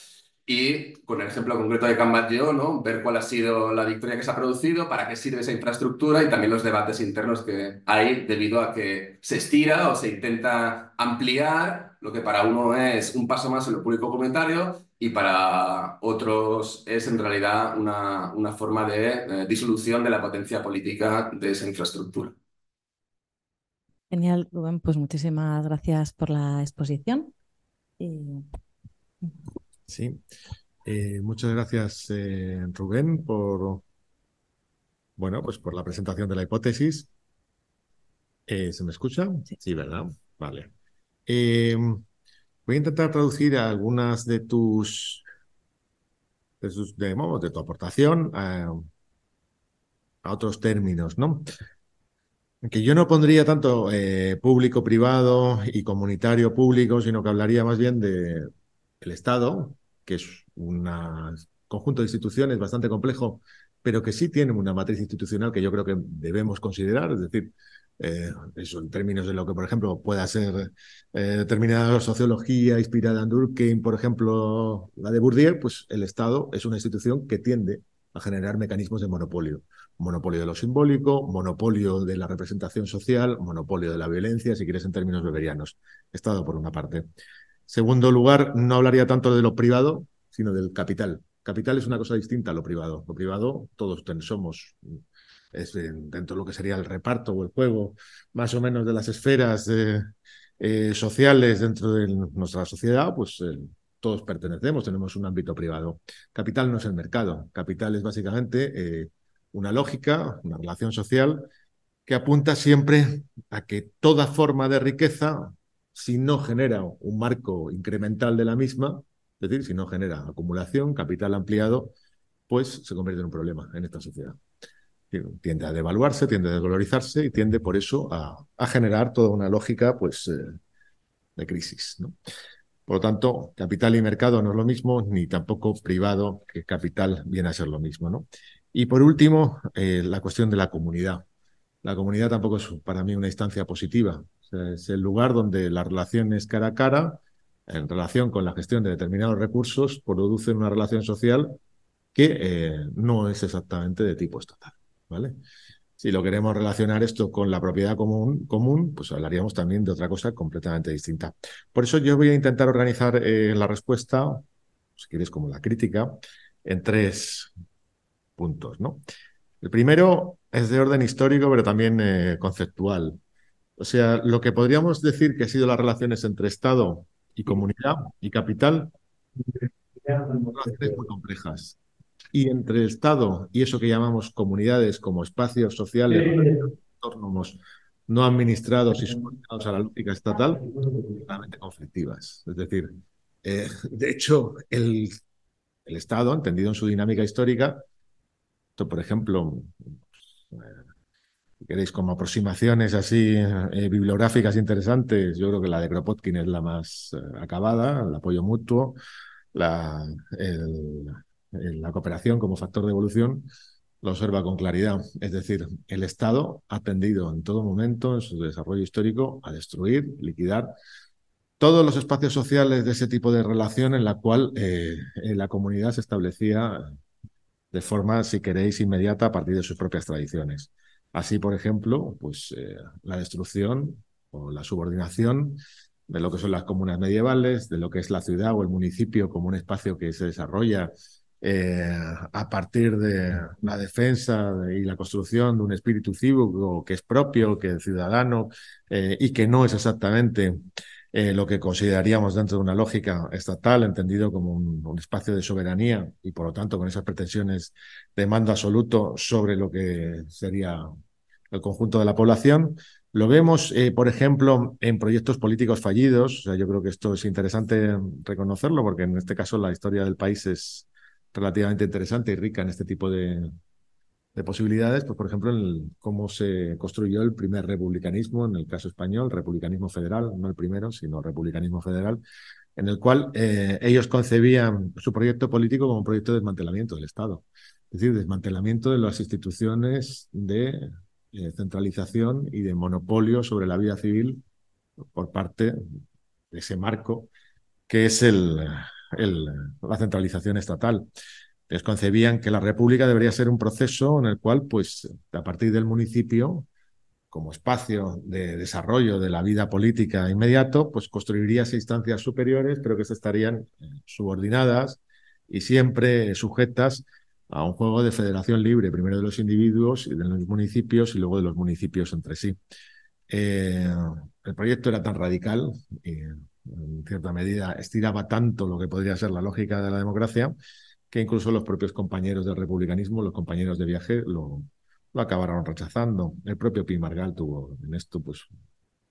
y con el ejemplo concreto de Cambatlló, ¿no? ver cuál ha sido la victoria que se ha producido, para qué sirve esa infraestructura y también los debates internos que hay debido a que se estira o se intenta ampliar lo que para uno es un paso más en lo público comunitario y para otros es en realidad una, una forma de eh, disolución de la potencia política de esa infraestructura. Genial, Rubén, pues muchísimas gracias por la exposición. Y... Sí. Eh, muchas gracias, eh, Rubén, por bueno, pues por la presentación de la hipótesis. Eh, ¿Se me escucha? Sí, ¿verdad? Vale. Voy a intentar traducir algunas de tus de, de, tu aportación a, a, otros términos, ¿no? Que yo no pondría tanto público-privado y comunitario-público, sino que hablaría más bien de el Estado, que es un conjunto de instituciones bastante complejo, pero que sí tiene una matriz institucional que yo creo que debemos considerar, es decir, eh, eso en términos de lo que, por ejemplo, pueda ser eh, determinada sociología inspirada en Durkheim, por ejemplo, la de Bourdieu, pues el Estado es una institución que tiende a generar mecanismos de monopolio. Monopolio de lo simbólico, monopolio de la representación social, monopolio de la violencia, si quieres en términos beberianos. Estado por una parte. Segundo lugar, no hablaría tanto de lo privado, sino del capital. Capital es una cosa distinta a lo privado. Lo privado, todos somos es dentro de lo que sería el reparto o el juego, más o menos de las esferas eh, sociales dentro de nuestra sociedad, pues eh, todos pertenecemos, tenemos un ámbito privado. Capital no es el mercado, capital es básicamente eh, una lógica, una relación social que apunta siempre a que toda forma de riqueza si no genera un marco incremental de la misma, es decir, si no genera acumulación, capital ampliado, pues se convierte en un problema en esta sociedad. Tiende a devaluarse, tiende a desvalorizarse y tiende por eso a, generar toda una lógica pues, eh, de crisis. Por lo tanto, capital y mercado no es lo mismo, ni tampoco privado que capital viene a ser lo mismo. ¿no? Y por último, eh, la cuestión de la comunidad. La comunidad tampoco es para mí una instancia positiva es el lugar donde la relación es cara a cara, en relación con la gestión de determinados recursos, producen una relación social que eh, no es exactamente de tipo estatal. ¿Vale? Si lo queremos relacionar esto con la propiedad común, común, pues hablaríamos también de otra cosa completamente distinta. Por eso yo voy a intentar organizar eh, la respuesta, si quieres como la crítica, en tres puntos. ¿no? El primero es de orden histórico, pero también eh, conceptual. O sea, lo que podríamos decir que ha sido las relaciones entre Estado y comunidad y capital, relaciones muy complejas. Y entre el Estado y eso que llamamos comunidades como espacios sociales autónomos no administrados y subordinados a la lógica estatal, claramente conflictivas. Es decir, eh, de hecho, el, el Estado, entendido en su dinámica histórica, por ejemplo, si queréis, como aproximaciones así eh, bibliográficas interesantes, yo creo que la de Kropotkin es la más eh, acabada, el apoyo mutuo, la, la cooperación como factor de evolución, lo observa con claridad. Es decir, el Estado ha tendido en todo momento, en su desarrollo histórico, a destruir, liquidar todos los espacios sociales de ese tipo de relación en la cual eh, la comunidad se establecía de forma, si queréis, inmediata a partir de sus propias tradiciones. Así, por ejemplo, pues eh, la destrucción o la subordinación de lo que son las comunas medievales, de lo que es la ciudad o el municipio como un espacio que se desarrolla eh, a partir de la defensa y la construcción de un espíritu cívico que es propio, que es ciudadano eh, y que no es exactamente eh, lo que consideraríamos dentro de una lógica estatal, entendido como un, espacio de soberanía y por lo tanto con esas pretensiones de mando absoluto sobre lo que sería el conjunto de la población. Lo vemos, por ejemplo, en proyectos políticos fallidos. O sea, yo creo que esto es interesante reconocerlo porque en este caso la historia del país es relativamente interesante y rica en este tipo de, de posibilidades, pues por ejemplo, en cómo se construyó el primer republicanismo, en el caso español, republicanismo federal, no el primero, sino republicanismo federal, en el cual eh, ellos concebían su proyecto político como un proyecto de desmantelamiento del Estado, es decir, desmantelamiento de las instituciones de eh, centralización y de monopolio sobre la vida civil por parte de ese marco que es el, la centralización estatal. Ellos concebían que la República debería ser un proceso en el cual, pues, a partir del municipio, como espacio de desarrollo de la vida política inmediato, pues construiría instancias superiores, pero que estarían eh, subordinadas y siempre sujetas a un juego de federación libre, primero de los individuos y de los municipios y luego de los municipios entre sí. Eh, el proyecto era tan radical y en cierta medida estiraba tanto lo que podría ser la lógica de la democracia que incluso los propios compañeros del republicanismo, los compañeros de viaje, lo, lo acabaron rechazando. El propio Pi Margal tuvo en esto pues,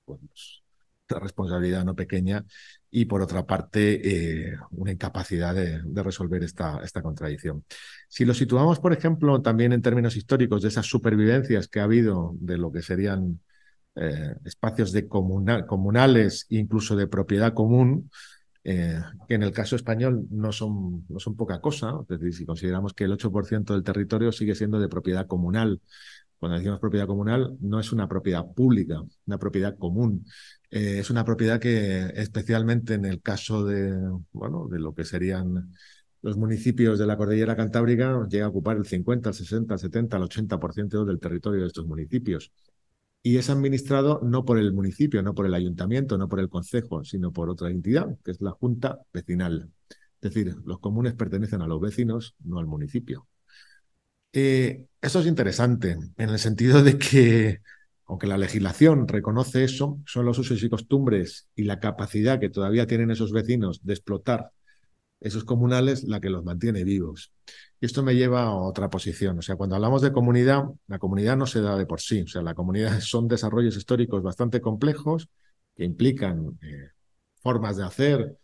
pues una responsabilidad no pequeña y por otra parte eh, una incapacidad de, resolver esta, esta contradicción. Si lo situamos, por ejemplo, también en términos históricos de esas supervivencias que ha habido de lo que serían eh, espacios de comunales, incluso de propiedad común, eh, que en el caso español no son, no son poca cosa. Es decir, si consideramos que el 8% del territorio sigue siendo de propiedad comunal, cuando decimos propiedad comunal, no es una propiedad pública, una propiedad común. Eh, es una propiedad que, especialmente en el caso de, bueno, de lo que serían los municipios de la cordillera cantábrica, llega a ocupar el 50, el 60, el 70, el 80% del territorio de estos municipios y es administrado no por el municipio, no por el ayuntamiento, no por el concejo, sino por otra entidad, que es la Junta Vecinal. Es decir, los comunes pertenecen a los vecinos, no al municipio. Eh, eso es interesante en el sentido de que, aunque la legislación reconoce eso, son los usos y costumbres y la capacidad que todavía tienen esos vecinos de explotar esos comunales la que los mantiene vivos. Y esto me lleva a otra posición. O sea, cuando hablamos de comunidad, la comunidad no se da de por sí. O sea, la comunidad <laughs> son desarrollos históricos bastante complejos que implican eh, formas de hacer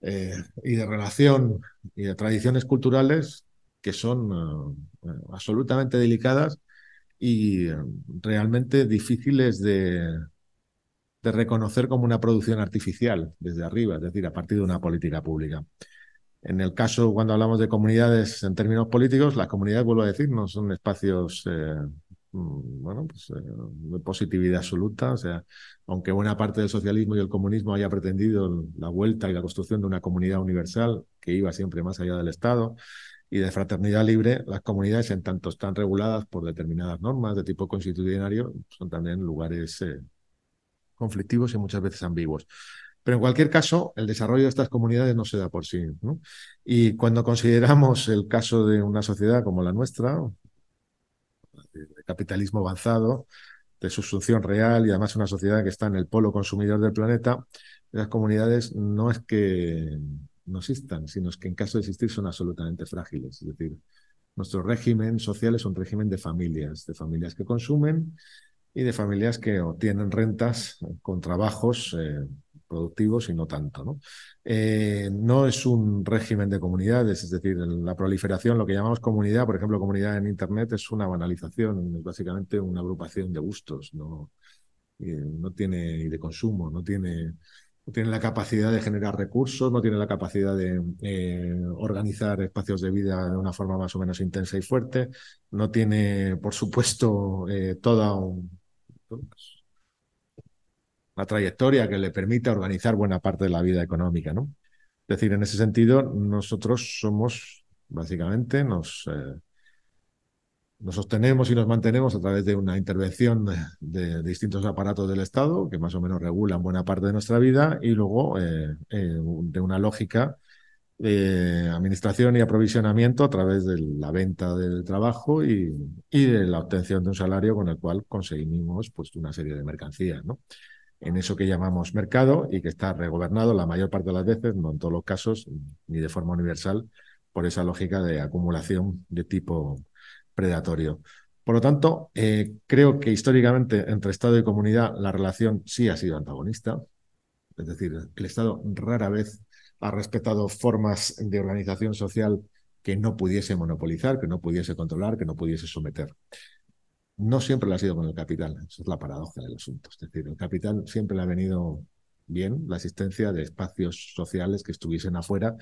eh, y de relación y de tradiciones culturales que son eh, absolutamente delicadas y realmente difíciles de, de reconocer como una producción artificial desde arriba, es decir, a partir de una política pública. En el caso, cuando hablamos de comunidades en términos políticos, las comunidades, vuelvo a decir, no son espacios eh, mm, bueno, pues de positividad absoluta. O sea, aunque buena parte del socialismo y el comunismo haya pretendido la vuelta y la construcción de una comunidad universal que iba siempre más allá del Estado, y de fraternidad libre, las comunidades, en tanto están reguladas por determinadas normas de tipo constitucionario, son también lugares eh, conflictivos y muchas veces ambiguos. Pero en cualquier caso, el desarrollo de estas comunidades no se da por sí. Y cuando consideramos el caso de una sociedad como la nuestra, de capitalismo avanzado, de subsunción real y además una sociedad que está en el polo consumidor del planeta, las comunidades no es que no existan, sino que en caso de existir son absolutamente frágiles. Es decir, nuestro régimen social es un régimen de familias, de familias que consumen y de familias que obtienen rentas con trabajos eh, productivos y no tanto. ¿no? Eh, no es un régimen de comunidades, es decir, la proliferación, lo que llamamos comunidad, por ejemplo, comunidad en Internet, es una banalización, es básicamente una agrupación de gustos, no, no tiene ni de consumo, no tiene no tiene la capacidad de generar recursos, no tiene la capacidad de eh, organizar espacios de vida de una forma más o menos intensa y fuerte, no tiene, por supuesto, eh, toda pues, una trayectoria que le permita organizar buena parte de la vida económica. ¿no? Es decir, en ese sentido, nosotros somos, básicamente, nos... Eh, sostenemos y nos mantenemos a través de una intervención de, distintos aparatos del Estado que más o menos regulan buena parte de nuestra vida y luego eh, eh, de una lógica de administración y aprovisionamiento a través de la venta del trabajo y, y, de la obtención de un salario con el cual conseguimos pues, una serie de mercancías. ¿no? En eso que llamamos mercado y que está regobernado la mayor parte de las veces, no en todos los casos, ni de forma universal, por esa lógica de acumulación de tipo predatorio. Por lo tanto, eh, creo que históricamente entre Estado y comunidad la relación sí ha sido antagonista. Es decir, el Estado rara vez ha respetado formas de organización social que no pudiese monopolizar, que no pudiese controlar, que no pudiese someter. No siempre lo ha sido con el capital, esa es la paradoja del asunto. Es decir, el capital siempre le ha venido bien la existencia de espacios sociales que estuviesen afuera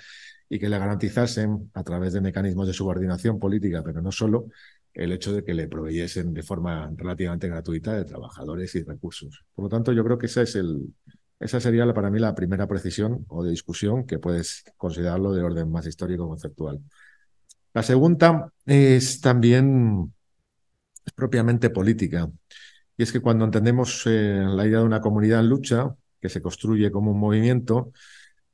y que le garantizasen, a través de mecanismos de subordinación política, pero no solo, el hecho de que le proveyesen de forma relativamente gratuita de trabajadores y recursos. Por lo tanto, yo creo que esa, es el, esa sería para mí la primera precisión o de discusión que puedes considerarlo de orden más histórico-conceptual. La segunda es también es propiamente política. Y es que cuando entendemos eh, la idea de una comunidad en lucha, que se construye como un movimiento,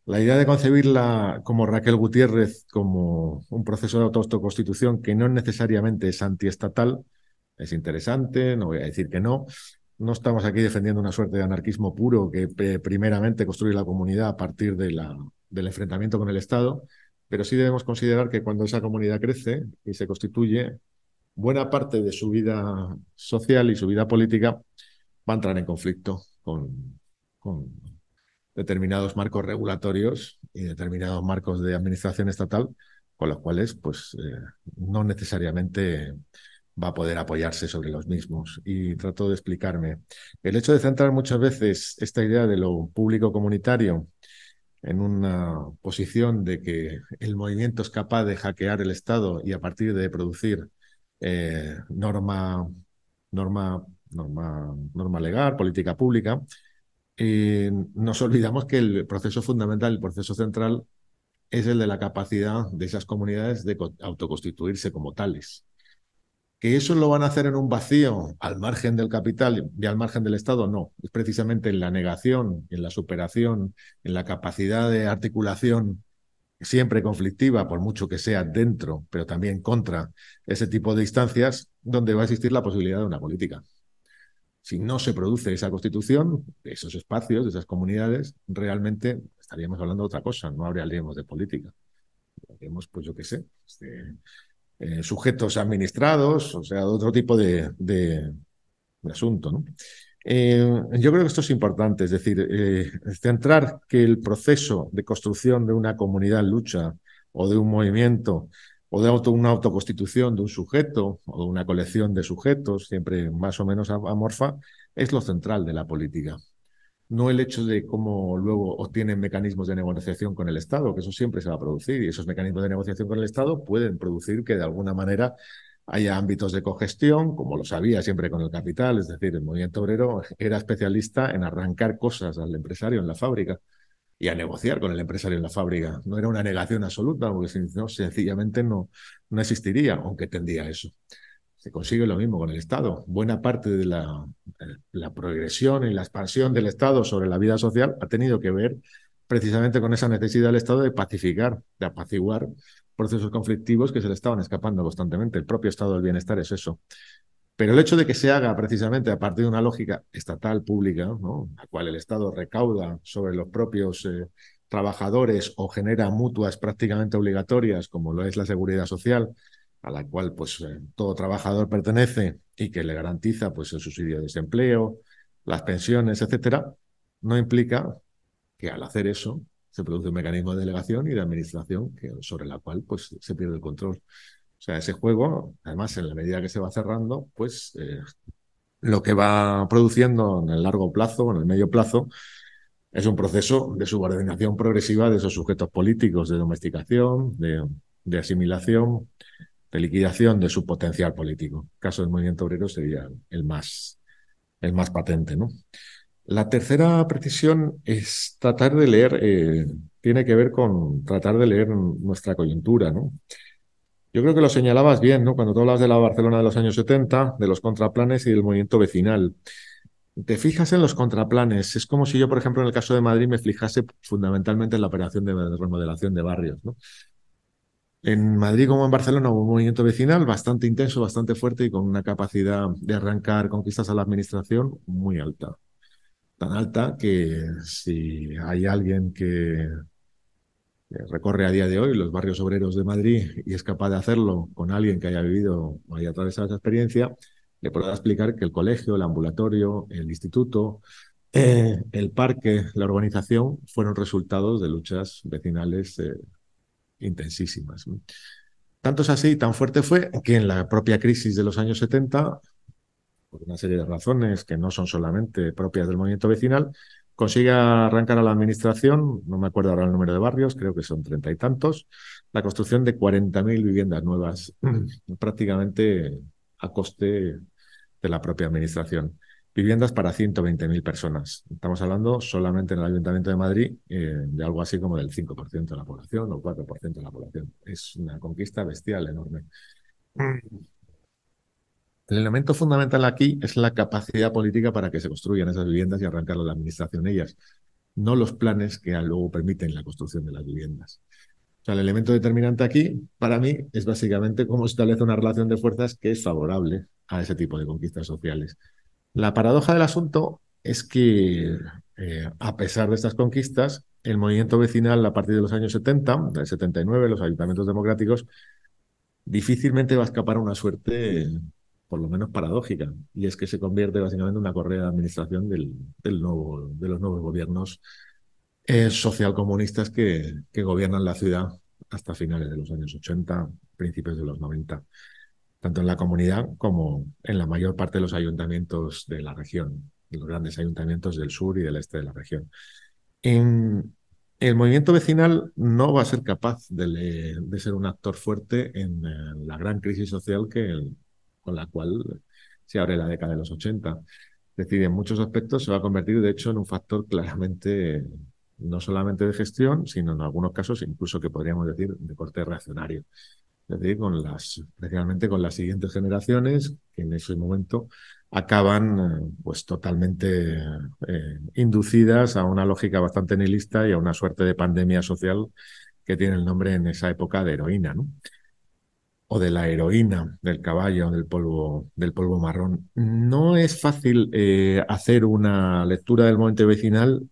la idea de concebirla como Raquel Gutiérrez, como un proceso de autoconstitución que no necesariamente es antiestatal, es interesante, no voy a decir que no. No estamos aquí defendiendo una suerte de anarquismo puro que primeramente construye la comunidad a partir de la, del enfrentamiento con el Estado, pero sí debemos considerar que cuando esa comunidad crece y se constituye, buena parte de su vida social y su vida política va a entrar en conflicto con, determinados marcos regulatorios y determinados marcos de administración estatal, con los cuales pues, eh, no necesariamente va a poder apoyarse sobre los mismos. Y trato de explicarme. El hecho de centrar muchas veces esta idea de lo público comunitario en una posición de que el movimiento es capaz de hackear el Estado y a partir de producir eh, norma, norma, norma, norma legal, política pública, eh, nos olvidamos que el proceso fundamental, el proceso central, es el de la capacidad de esas comunidades de autoconstituirse como tales. ¿Que eso lo van a hacer en un vacío al margen del capital y al margen del Estado? No, es precisamente en la negación, en la superación, en la capacidad de articulación siempre conflictiva, por mucho que sea dentro, pero también contra ese tipo de instancias, donde va a existir la posibilidad de una política. Si no se produce esa constitución, esos espacios, esas comunidades, realmente estaríamos hablando de otra cosa, no hablaríamos de política. Hablaríamos, pues yo qué sé, eh, sujetos administrados, o sea, de otro tipo de, de, asunto. ¿no? Eh, yo creo que esto es importante, es decir, eh, centrar que el proceso de construcción de una comunidad en lucha o de un movimiento o de una autoconstitución de un sujeto o de una colección de sujetos, siempre más o menos amorfa, es lo central de la política. No el hecho de cómo luego obtienen mecanismos de negociación con el Estado, que eso siempre se va a producir, y esos mecanismos de negociación con el Estado pueden producir que de alguna manera haya ámbitos de cogestión, como lo sabía siempre con el capital, es decir, el movimiento obrero era especialista en arrancar cosas al empresario en la fábrica y a negociar con el empresario en la fábrica. No era una negación absoluta, porque no, sencillamente no, no existiría, aunque tendría eso. Se consigue lo mismo con el Estado. Buena parte de la progresión y la expansión del Estado sobre la vida social ha tenido que ver precisamente con esa necesidad del Estado de pacificar, de apaciguar procesos conflictivos que se le estaban escapando constantemente. El propio estado del bienestar es eso. Pero el hecho de que se haga precisamente a partir de una lógica estatal, pública, ¿no? la cual el Estado recauda sobre los propios eh, trabajadores o genera mutuas prácticamente obligatorias, como lo es la seguridad social, a la cual pues, eh, todo trabajador pertenece y que le garantiza pues, el subsidio de desempleo, las pensiones, etcétera, no implica que al hacer eso se produce un mecanismo de delegación y de administración sobre la cual pues, se pierde el control. O sea, ese juego, además, en la medida que se va cerrando, pues eh, lo que va produciendo en el largo plazo, en el medio plazo, es un proceso de subordinación progresiva de esos sujetos políticos, de domesticación, de, de asimilación, de liquidación de su potencial político. El caso del movimiento obrero sería el más, el más patente, ¿no? La tercera precisión es tratar de leer, eh, tiene que ver con tratar de leer nuestra coyuntura, ¿no? Yo creo que lo señalabas bien, ¿no? Cuando tú hablas de la Barcelona de los años 70, de los contraplanes y del movimiento vecinal. Te fijas en los contraplanes. Es como si yo, por ejemplo, en el caso de Madrid, me fijase fundamentalmente en la operación de remodelación de barrios. En Madrid como en Barcelona hubo un movimiento vecinal bastante intenso, bastante fuerte y con una capacidad de arrancar conquistas a la administración muy alta tan alta que si hay alguien que recorre a día de hoy los barrios obreros de Madrid y es capaz de hacerlo con alguien que haya vivido o haya atravesado esa experiencia, le podrá explicar que el colegio, el ambulatorio, el instituto, eh, el parque, la urbanización fueron resultados de luchas vecinales eh, intensísimas. Tanto es así, tan fuerte fue que en la propia crisis de los años 70 por una serie de razones que no son solamente propias del movimiento vecinal, consigue arrancar a la administración, no me acuerdo ahora el número de barrios, creo que son treinta y tantos, la construcción de 40.000 viviendas nuevas, <clears throat> prácticamente a coste de la propia administración. Viviendas para 120.000 personas. Estamos hablando solamente en el Ayuntamiento de Madrid eh, de algo así como del 5% de la población o 4% de la población. Es una conquista bestial, enorme. El elemento fundamental aquí es la capacidad política para que se construyan esas viviendas y arrancar la administración ellas, no los planes que luego permiten la construcción de las viviendas. O sea, el elemento determinante aquí, para mí, es básicamente cómo se establece una relación de fuerzas que es favorable a ese tipo de conquistas sociales. La paradoja del asunto es que, eh, a pesar de estas conquistas, el movimiento vecinal a partir de los años 70, del 79, los ayuntamientos democráticos, difícilmente va a escapar a una suerte por lo menos paradójica, y es que se convierte básicamente en una correa de administración del, nuevo, de los nuevos gobiernos eh, socialcomunistas que, que gobiernan la ciudad hasta finales de los años 80, principios de los 90, tanto en la comunidad como en la mayor parte de los ayuntamientos de la región, los grandes ayuntamientos del sur y del este de la región. En, el movimiento vecinal no va a ser capaz de, ser un actor fuerte en, en la gran crisis social que el, con la cual se abre la década de los 80. Es decir, en muchos aspectos se va a convertir, de hecho, en un factor claramente no solamente de gestión, sino en algunos casos incluso que podríamos decir de corte reaccionario. Es decir, con las, especialmente con las siguientes generaciones, que en ese momento acaban pues totalmente eh, inducidas a una lógica bastante nihilista y a una suerte de pandemia social que tiene el nombre en esa época de heroína. ¿no? O de la heroína, del caballo, del polvo, del polvo marrón. No es fácil eh, hacer una lectura del momento vecinal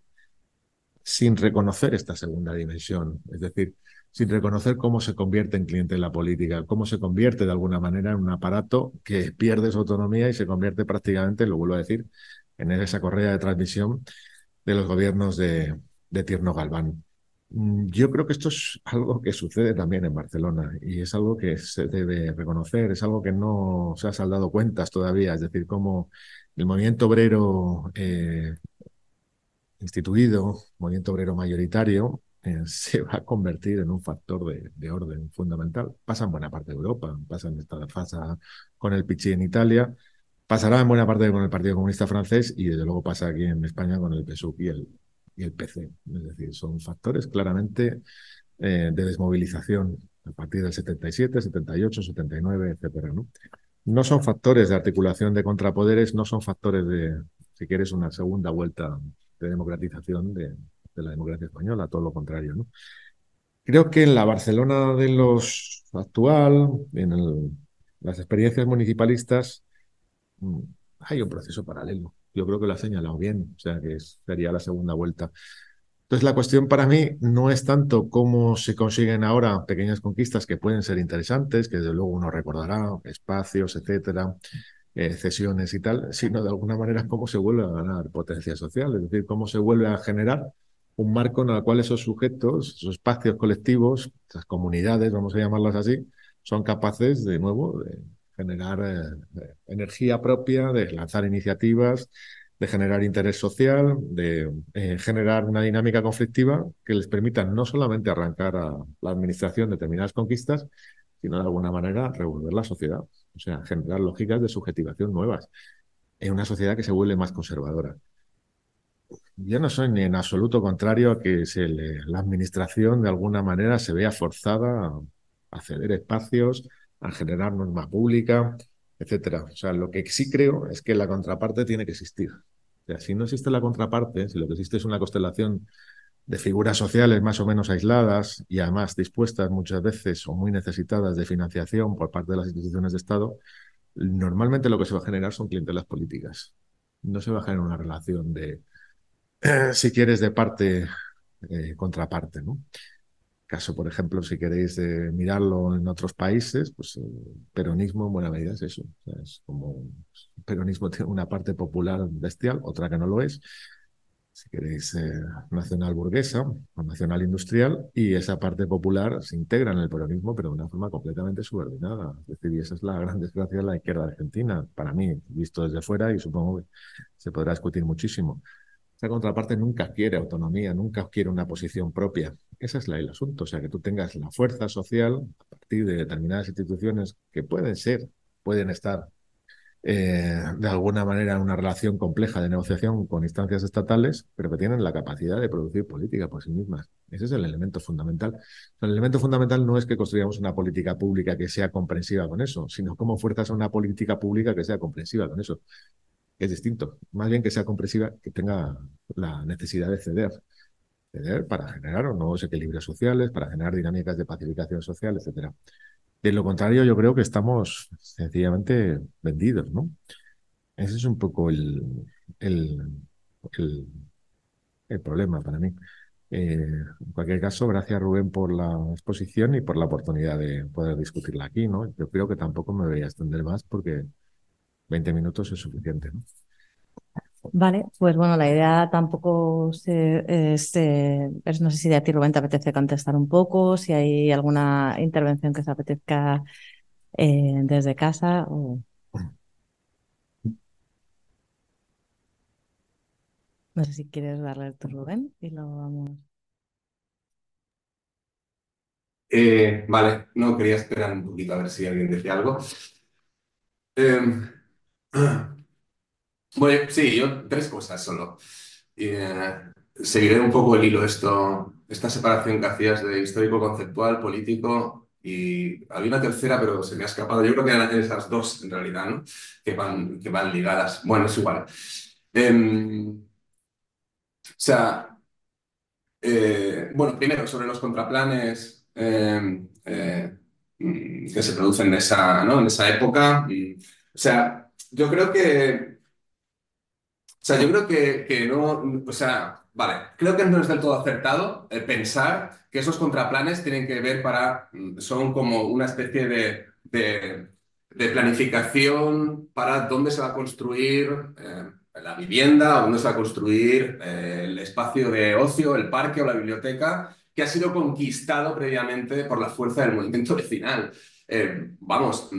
sin reconocer esta segunda dimensión, es decir, sin reconocer cómo se convierte en cliente en la política, cómo se convierte de alguna manera en un aparato que pierde su autonomía y se convierte prácticamente, lo vuelvo a decir, en esa correa de transmisión de los gobiernos de Tierno Galván. Mm, yo creo que esto es algo que sucede también en Barcelona y es algo que se debe reconocer, es algo que no se ha saldado cuentas todavía, es decir, como el movimiento obrero eh, instituido, movimiento obrero mayoritario, eh, <laughs> se va a convertir en un factor de, orden fundamental. Pasa en buena parte de Europa, pasa en esta fase con el Pichi en Italia, pasará en buena parte con el Partido Comunista francés y desde luego pasa aquí en España con el PSUC y el, y el PC. Es decir, son factores claramente eh, de desmovilización a partir del 77, 78, 79, etcétera, ¿no? No son factores de articulación de contrapoderes, no son factores de, si quieres, una segunda vuelta de democratización de, la democracia española, todo lo contrario, ¿no? Creo que en la Barcelona de los actual, en las experiencias municipalistas, mm, hay un proceso paralelo. Yo creo que lo ha señalado bien, o sea que sería la segunda vuelta. Entonces, la cuestión para mí no es tanto cómo se consiguen ahora pequeñas conquistas que pueden ser interesantes, que desde luego uno recordará, espacios, etcétera, eh, cesiones y tal, sino de alguna manera cómo se vuelve a ganar potencia social, es decir, cómo se vuelve a generar un marco en el cual esos sujetos, esos espacios colectivos, esas comunidades, vamos a llamarlas así, son capaces de nuevo de generar eh, energía propia, de lanzar iniciativas, de generar interés social, de eh, generar una dinámica conflictiva que les permita no solamente arrancar a la administración determinadas conquistas, sino de alguna manera revolver la sociedad, o sea, generar lógicas de subjetivación nuevas en una sociedad que se vuelve más conservadora. Yo no soy ni en absoluto contrario a que la administración de alguna manera se vea forzada a ceder espacios, a generar norma pública, etcétera. O sea, lo que sí creo es que la contraparte tiene que existir. Si no existe la contraparte, si lo que existe es una constelación de figuras sociales más o menos aisladas y además dispuestas muchas veces o muy necesitadas de financiación por parte de las instituciones de Estado, normalmente lo que se va a generar son clientelas políticas. No se va a generar una relación de, <clears throat> si quieres, de parte eh, contraparte, ¿no? Caso, por ejemplo, si queréis eh, mirarlo en otros países, pues el eh, peronismo en buena medida es eso. es como el peronismo <laughs> tiene una parte popular bestial, otra que no lo es. Si queréis, eh, nacional burguesa o nacional industrial, y esa parte popular se integra en el peronismo, pero de una forma completamente subordinada. Es decir, y esa es la gran desgracia de la izquierda argentina, para mí, visto desde fuera, y supongo que se podrá discutir muchísimo. Esa contraparte nunca quiere autonomía, nunca quiere una posición propia. Ese es el asunto, o sea, que tú tengas la fuerza social a partir de determinadas instituciones que pueden ser, pueden estar eh, de alguna manera en una relación compleja de negociación con instancias estatales, pero que tienen la capacidad de producir política por sí mismas. Ese es el elemento fundamental. El elemento fundamental no es que construyamos una política pública que sea comprensiva con eso, sino cómo fuerzas a una política pública que sea comprensiva con eso es distinto. Más bien que sea comprensiva, que tenga la necesidad de ceder. Para generar nuevos equilibrios sociales, para generar dinámicas de pacificación social, etc. De lo contrario, yo creo que estamos sencillamente vendidos, ¿no? Ese es un poco el, el, el, problema para mí. Eh, en cualquier caso, gracias Rubén por la exposición y por la oportunidad de poder discutirla aquí, ¿no? Yo creo que tampoco me voy a extender más porque 20 minutos es suficiente. ¿no? Vale, pues bueno, la idea tampoco es, no sé si de a ti Rubén te apetece contestar un poco, si hay alguna intervención que se apetezca eh, desde casa o... No sé si quieres darle turno, Rubén y lo vamos. Eh, vale, no quería esperar un poquito a ver si alguien decía algo. <clears throat> Sí, yo tres cosas solo. Eh, seguiré un poco el hilo esto, esta separación que hacías de histórico conceptual, político, y había una tercera, pero se me ha escapado. Yo creo que eran esas dos en realidad, ¿no? Que van, que van ligadas. Bueno, es igual. Em, o sea, eh, bueno, primero sobre los contraplanes em, eh, mm, que se producen en esa, ¿no? en esa época. O sea, yo creo que. O sea, yo creo que, que no. O sea, vale, creo que no es del todo acertado eh, pensar que esos contraplanes tienen que ver para. Mm, son como una especie de, de, planificación para dónde se va a construir. Eh, la vivienda, dónde se va a construir eh, el espacio de ocio, el parque o la biblioteca, que ha sido conquistado previamente por la fuerza del movimiento vecinal. vamos,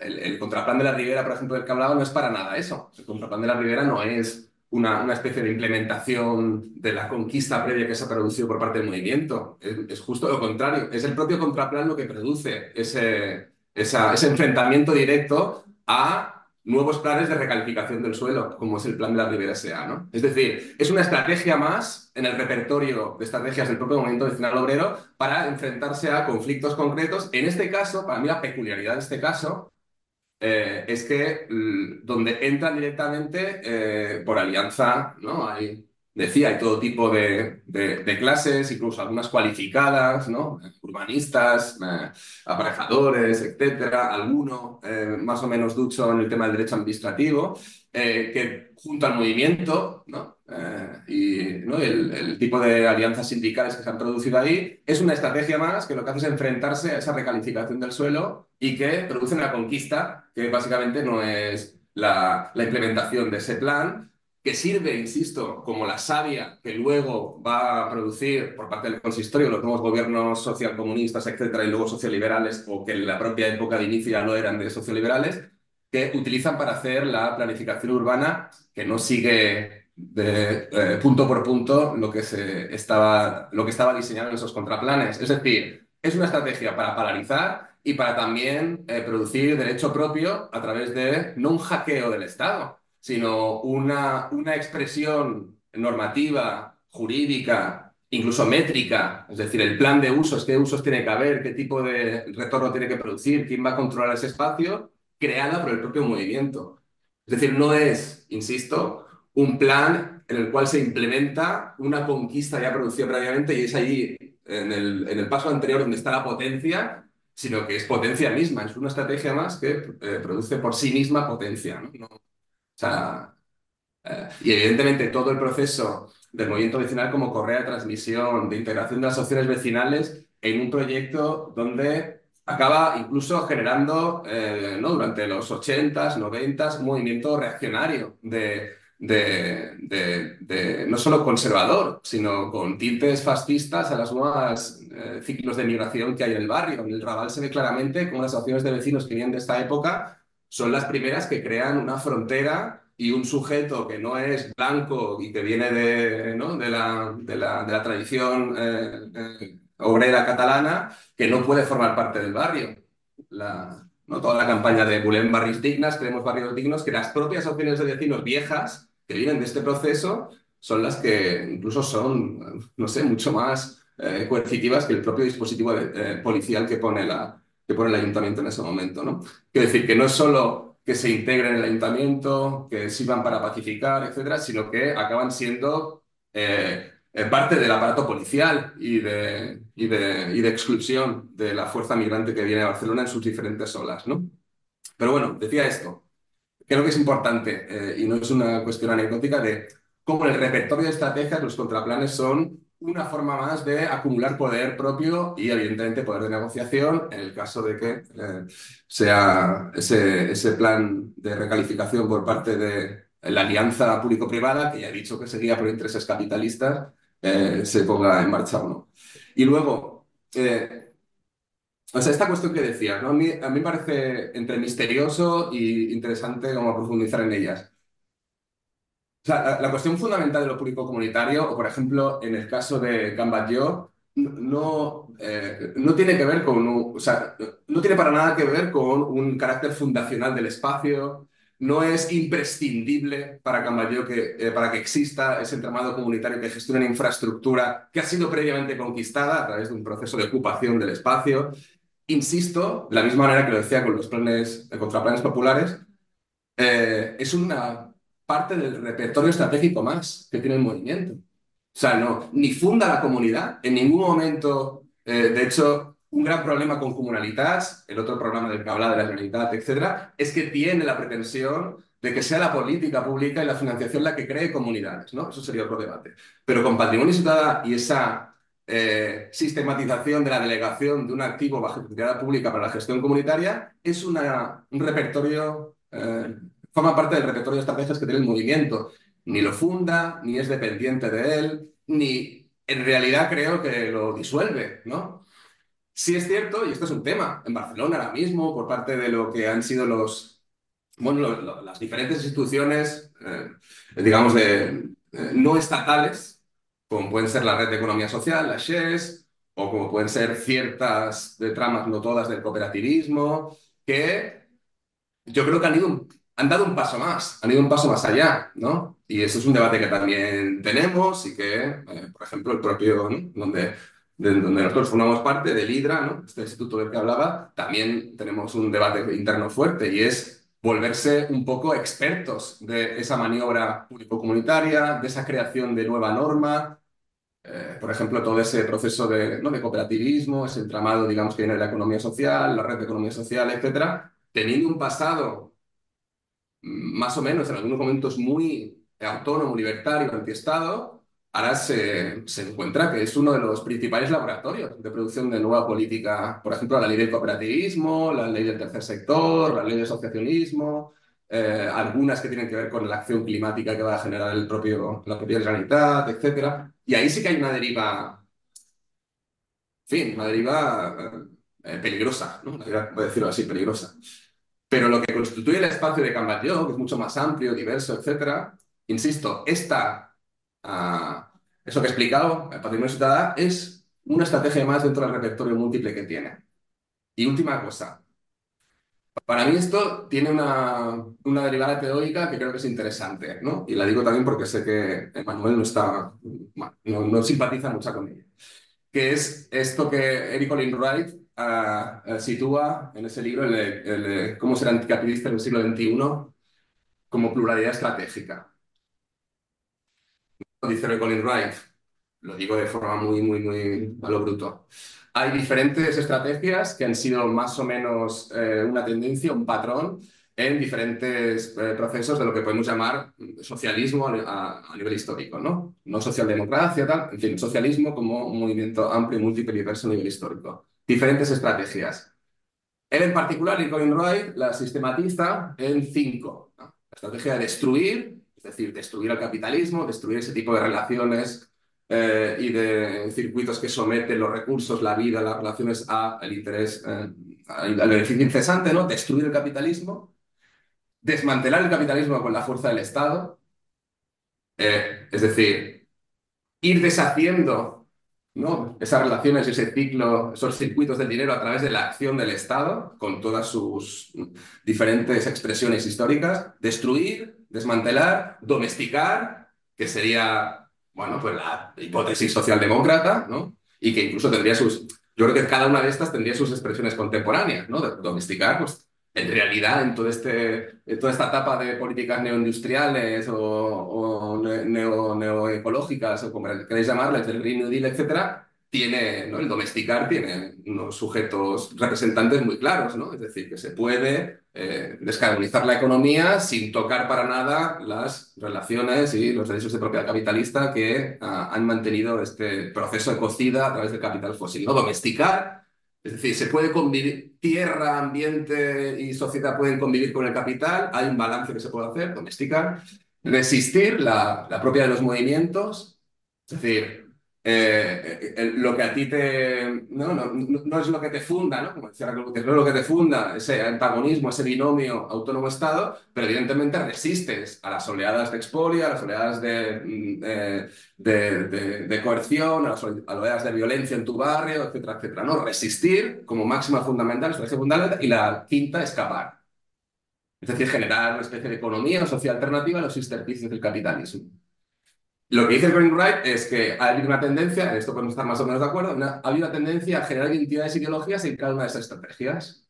el, contraplan de la Ribera, por ejemplo, del que hablaba, no es para nada eso. El contraplan de la Ribera no es una, una, especie de implementación de la conquista previa que se ha producido por parte del movimiento. Es, justo lo contrario. Es el propio contraplan lo que produce ese, ese enfrentamiento directo a nuevos planes de recalificación del suelo, como es el plan de la Ribera. ¿no? Es decir, es una estrategia más en el repertorio de estrategias del propio movimiento nacional obrero para enfrentarse a conflictos concretos. En este caso, para mí la peculiaridad de este caso eh, es que donde entran directamente eh, por alianza, ¿no? Hay, decía, hay todo tipo de, de, clases, incluso algunas cualificadas, ¿no? Urbanistas, eh, aparejadores, etcétera, alguno más o menos ducho en el tema del derecho administrativo, que junto al movimiento, ¿no? Eh, y ¿no? el, tipo de alianzas sindicales que se han producido ahí es una estrategia más que lo que hace es enfrentarse a esa recalificación del suelo y que produce una conquista que básicamente no es la, la implementación de ese plan, que sirve, insisto, como la savia que luego va a producir por parte del consistorio los nuevos gobiernos socialcomunistas, etcétera, y luego socioliberales, o que en la propia época de inicio ya no eran de socioliberales, que utilizan para hacer la planificación urbana que no sigue de eh, punto por punto lo que, se estaba, lo que estaba diseñado en esos contraplanes. Es decir, es una estrategia para paralizar y para también eh, producir derecho propio a través de no un hackeo del Estado, sino una, una expresión normativa, jurídica, incluso métrica, es decir, el plan de usos, qué usos tiene que haber, qué tipo de retorno tiene que producir, quién va a controlar ese espacio, creada por el propio movimiento. Es decir, no es, insisto, un plan en el cual se implementa una conquista ya producida previamente y es allí, en el, en el paso anterior, donde está la potencia, sino que es potencia misma, es una estrategia más que eh, produce por sí misma potencia. ¿no? o sea, eh, y evidentemente todo el proceso del movimiento vecinal como correa de transmisión, de integración de las opciones vecinales en un proyecto donde acaba incluso generando eh, ¿no? durante los 80s, 90s un movimiento reaccionario de de, de, no solo conservador, sino con tintes fascistas a las nuevas eh, ciclos de migración que hay en el barrio. En el Raval se ve claramente cómo las acciones de vecinos que vienen de esta época son las primeras que crean una frontera y un sujeto que no es blanco y que viene de, ¿no? de, la, de, la, de la, tradición eh, eh, obrera catalana, que no puede formar parte del barrio. ¿no? Toda la campaña de Bulem Barris Dignas, queremos barrios dignos, que las propias opciones de vecinos viejas que vienen de este proceso son las que incluso son, no sé, mucho más eh, coercitivas que el propio dispositivo eh, policial que pone, la, que pone el ayuntamiento en ese momento. ¿no? Quiero decir que no es solo que se integren en el ayuntamiento, que sirvan para pacificar, etcétera, sino que acaban siendo eh, parte del aparato policial y de, y, de, y de exclusión de la fuerza migrante que viene a Barcelona en sus diferentes olas. ¿no? Pero bueno, decía esto creo que es importante eh, y no es una cuestión anecdótica de cómo el repertorio de estrategias, los contraplanes son una forma más de acumular poder propio y evidentemente poder de negociación en el caso de que eh, sea ese, ese plan de recalificación por parte de la alianza público-privada, que ya he dicho que seguía por intereses capitalistas, eh, se ponga en marcha o no. Y luego, o sea, esta cuestión que decías, ¿no? A mí, a mí me parece entre misterioso y interesante como profundizar en ellas. O sea, la, cuestión fundamental de lo público comunitario, o por ejemplo, en el caso de Gambatlló, no, eh, no tiene que ver con o sea, no tiene para nada que ver con un carácter fundacional del espacio, no es imprescindible para Cambayó que, eh, para que exista ese entramado comunitario que gestione una infraestructura que ha sido previamente conquistada a través de un proceso de ocupación del espacio. Insisto, de la misma manera que lo decía con los planes, eh, contraplanes populares, eh, es una parte del repertorio estratégico más que tiene el movimiento. O sea, no, ni funda la comunidad, en ningún momento, de hecho, un gran problema con Comunalitas, el otro programa del que habla de la realidad, etcétera, es que tiene la pretensión de que sea la política pública y la financiación la que cree comunidades, ¿no? Eso sería otro debate. Pero con Patrimonio Ciudadano y esa eh, sistematización de la delegación de un activo bajo propiedad pública para la gestión comunitaria es un repertorio, eh, forma parte del repertorio de estrategias que tiene el movimiento. Ni lo funda, ni es dependiente de él, ni en realidad creo que lo disuelve, ¿no? Sí es cierto, y esto es un tema, en Barcelona ahora mismo, por parte de lo que han sido los, bueno, las diferentes instituciones, eh, digamos, no estatales, como pueden ser la red de economía social, la SHES, o como pueden ser ciertas de tramas, no todas, del cooperativismo, que yo creo que han ido han dado un paso más, han ido un paso más allá, ¿no? Y eso es un debate que también tenemos y que, eh, por ejemplo, el propio, donde, donde nosotros formamos parte del IDRA, ¿no? Este instituto del que hablaba, también tenemos un debate interno fuerte y es volverse un poco expertos de esa maniobra público-comunitaria, de esa creación de nueva norma, eh, por ejemplo, todo ese proceso de, ¿no? de cooperativismo, ese entramado, digamos, que viene de la economía social, la red de economía social, etcétera, teniendo un pasado más o menos en algunos momentos muy autónomo, libertario, antiestado, ahora se, encuentra que es uno de los principales laboratorios de producción de nueva política, por ejemplo, la ley del cooperativismo, la ley del tercer sector, la ley de asociacionismo, eh, algunas que tienen que ver con la acción climática que va a generar el propio, la propia Generalitat, etc. Y ahí sí que hay una deriva, en fin, una deriva eh, peligrosa, ¿no? voy a decirlo así, peligrosa. Pero lo que constituye el espacio de Cambatlló, que es mucho más amplio, diverso, etcétera, insisto, esta, uh, eso que he explicado, el patrimonio ciudadano, es una estrategia más dentro del repertorio múltiple que tiene. Y última cosa, para mí esto tiene una, una, derivada teórica que creo que es interesante, ¿no? Y la digo también porque sé que Emanuel no está, no, no simpatiza mucho con ella, que es esto que Eric Olin Wright sitúa en ese libro el, cómo ser anticapitalista en el siglo XXI como pluralidad estratégica. Dice Colin Wright, lo digo de forma muy, muy, muy a lo bruto. Hay diferentes estrategias que han sido más o menos eh, una tendencia, un patrón en diferentes eh, procesos de lo que podemos llamar socialismo a, nivel histórico, ¿no? No socialdemocracia, en fin, socialismo como un movimiento amplio, múltiple y diverso a nivel histórico diferentes estrategias. Él en particular, Lincoln Wright, la sistematiza en cinco. La estrategia de destruir, es decir, destruir al capitalismo, destruir ese tipo de relaciones eh, y de circuitos que someten los recursos, la vida, las relaciones al interés, eh, al beneficio incesante, ¿no? Destruir el capitalismo, desmantelar el capitalismo con la fuerza del Estado, eh, es decir, ir deshaciendo ¿no? Esas relaciones, ese ciclo, esos circuitos del dinero a través de la acción del Estado, con todas sus diferentes expresiones históricas, destruir, desmantelar, domesticar, que sería, bueno, pues la hipótesis socialdemócrata, ¿no? Y que incluso tendría sus, yo creo que cada una de estas tendría sus expresiones contemporáneas, ¿no? domesticar, pues en realidad en, todo este, toda esta etapa de políticas neoindustriales o, neo, neoecológicas o como queréis llamarles, del Green New Deal, etcétera, tiene, ¿no? el domesticar tiene unos sujetos representantes muy claros, ¿no? Es decir, que se puede eh, descarbonizar la economía sin tocar para nada las relaciones y los derechos de propiedad capitalista que ah, han mantenido este proceso de cocida a través del capital fósil. ¿no? Domesticar es decir, se puede convivir, tierra, ambiente y sociedad pueden convivir con el capital, hay un balance que se puede hacer, domesticar, resistir la, la propia de los movimientos, es decir, eh, eh, lo que a ti te. No, no, no, es lo que te funda, ¿no? Como decía no es lo que te funda, ese antagonismo, ese binomio autónomo-Estado, pero evidentemente resistes a las oleadas de expolia, a las oleadas de, mm, eh, de, coerción, a las oleadas de violencia en tu barrio, etcétera, etcétera. ¿no? Resistir como máxima fundamental, estrategia fundamental, y la quinta, escapar. Es decir, generar una especie de economía social alternativa a los intersticios del capitalismo. Lo que dice Wright es que ha habido una tendencia, en esto podemos estar más o menos de acuerdo, ha habido una tendencia a generar identidades ideológicas en cada una de esas estrategias.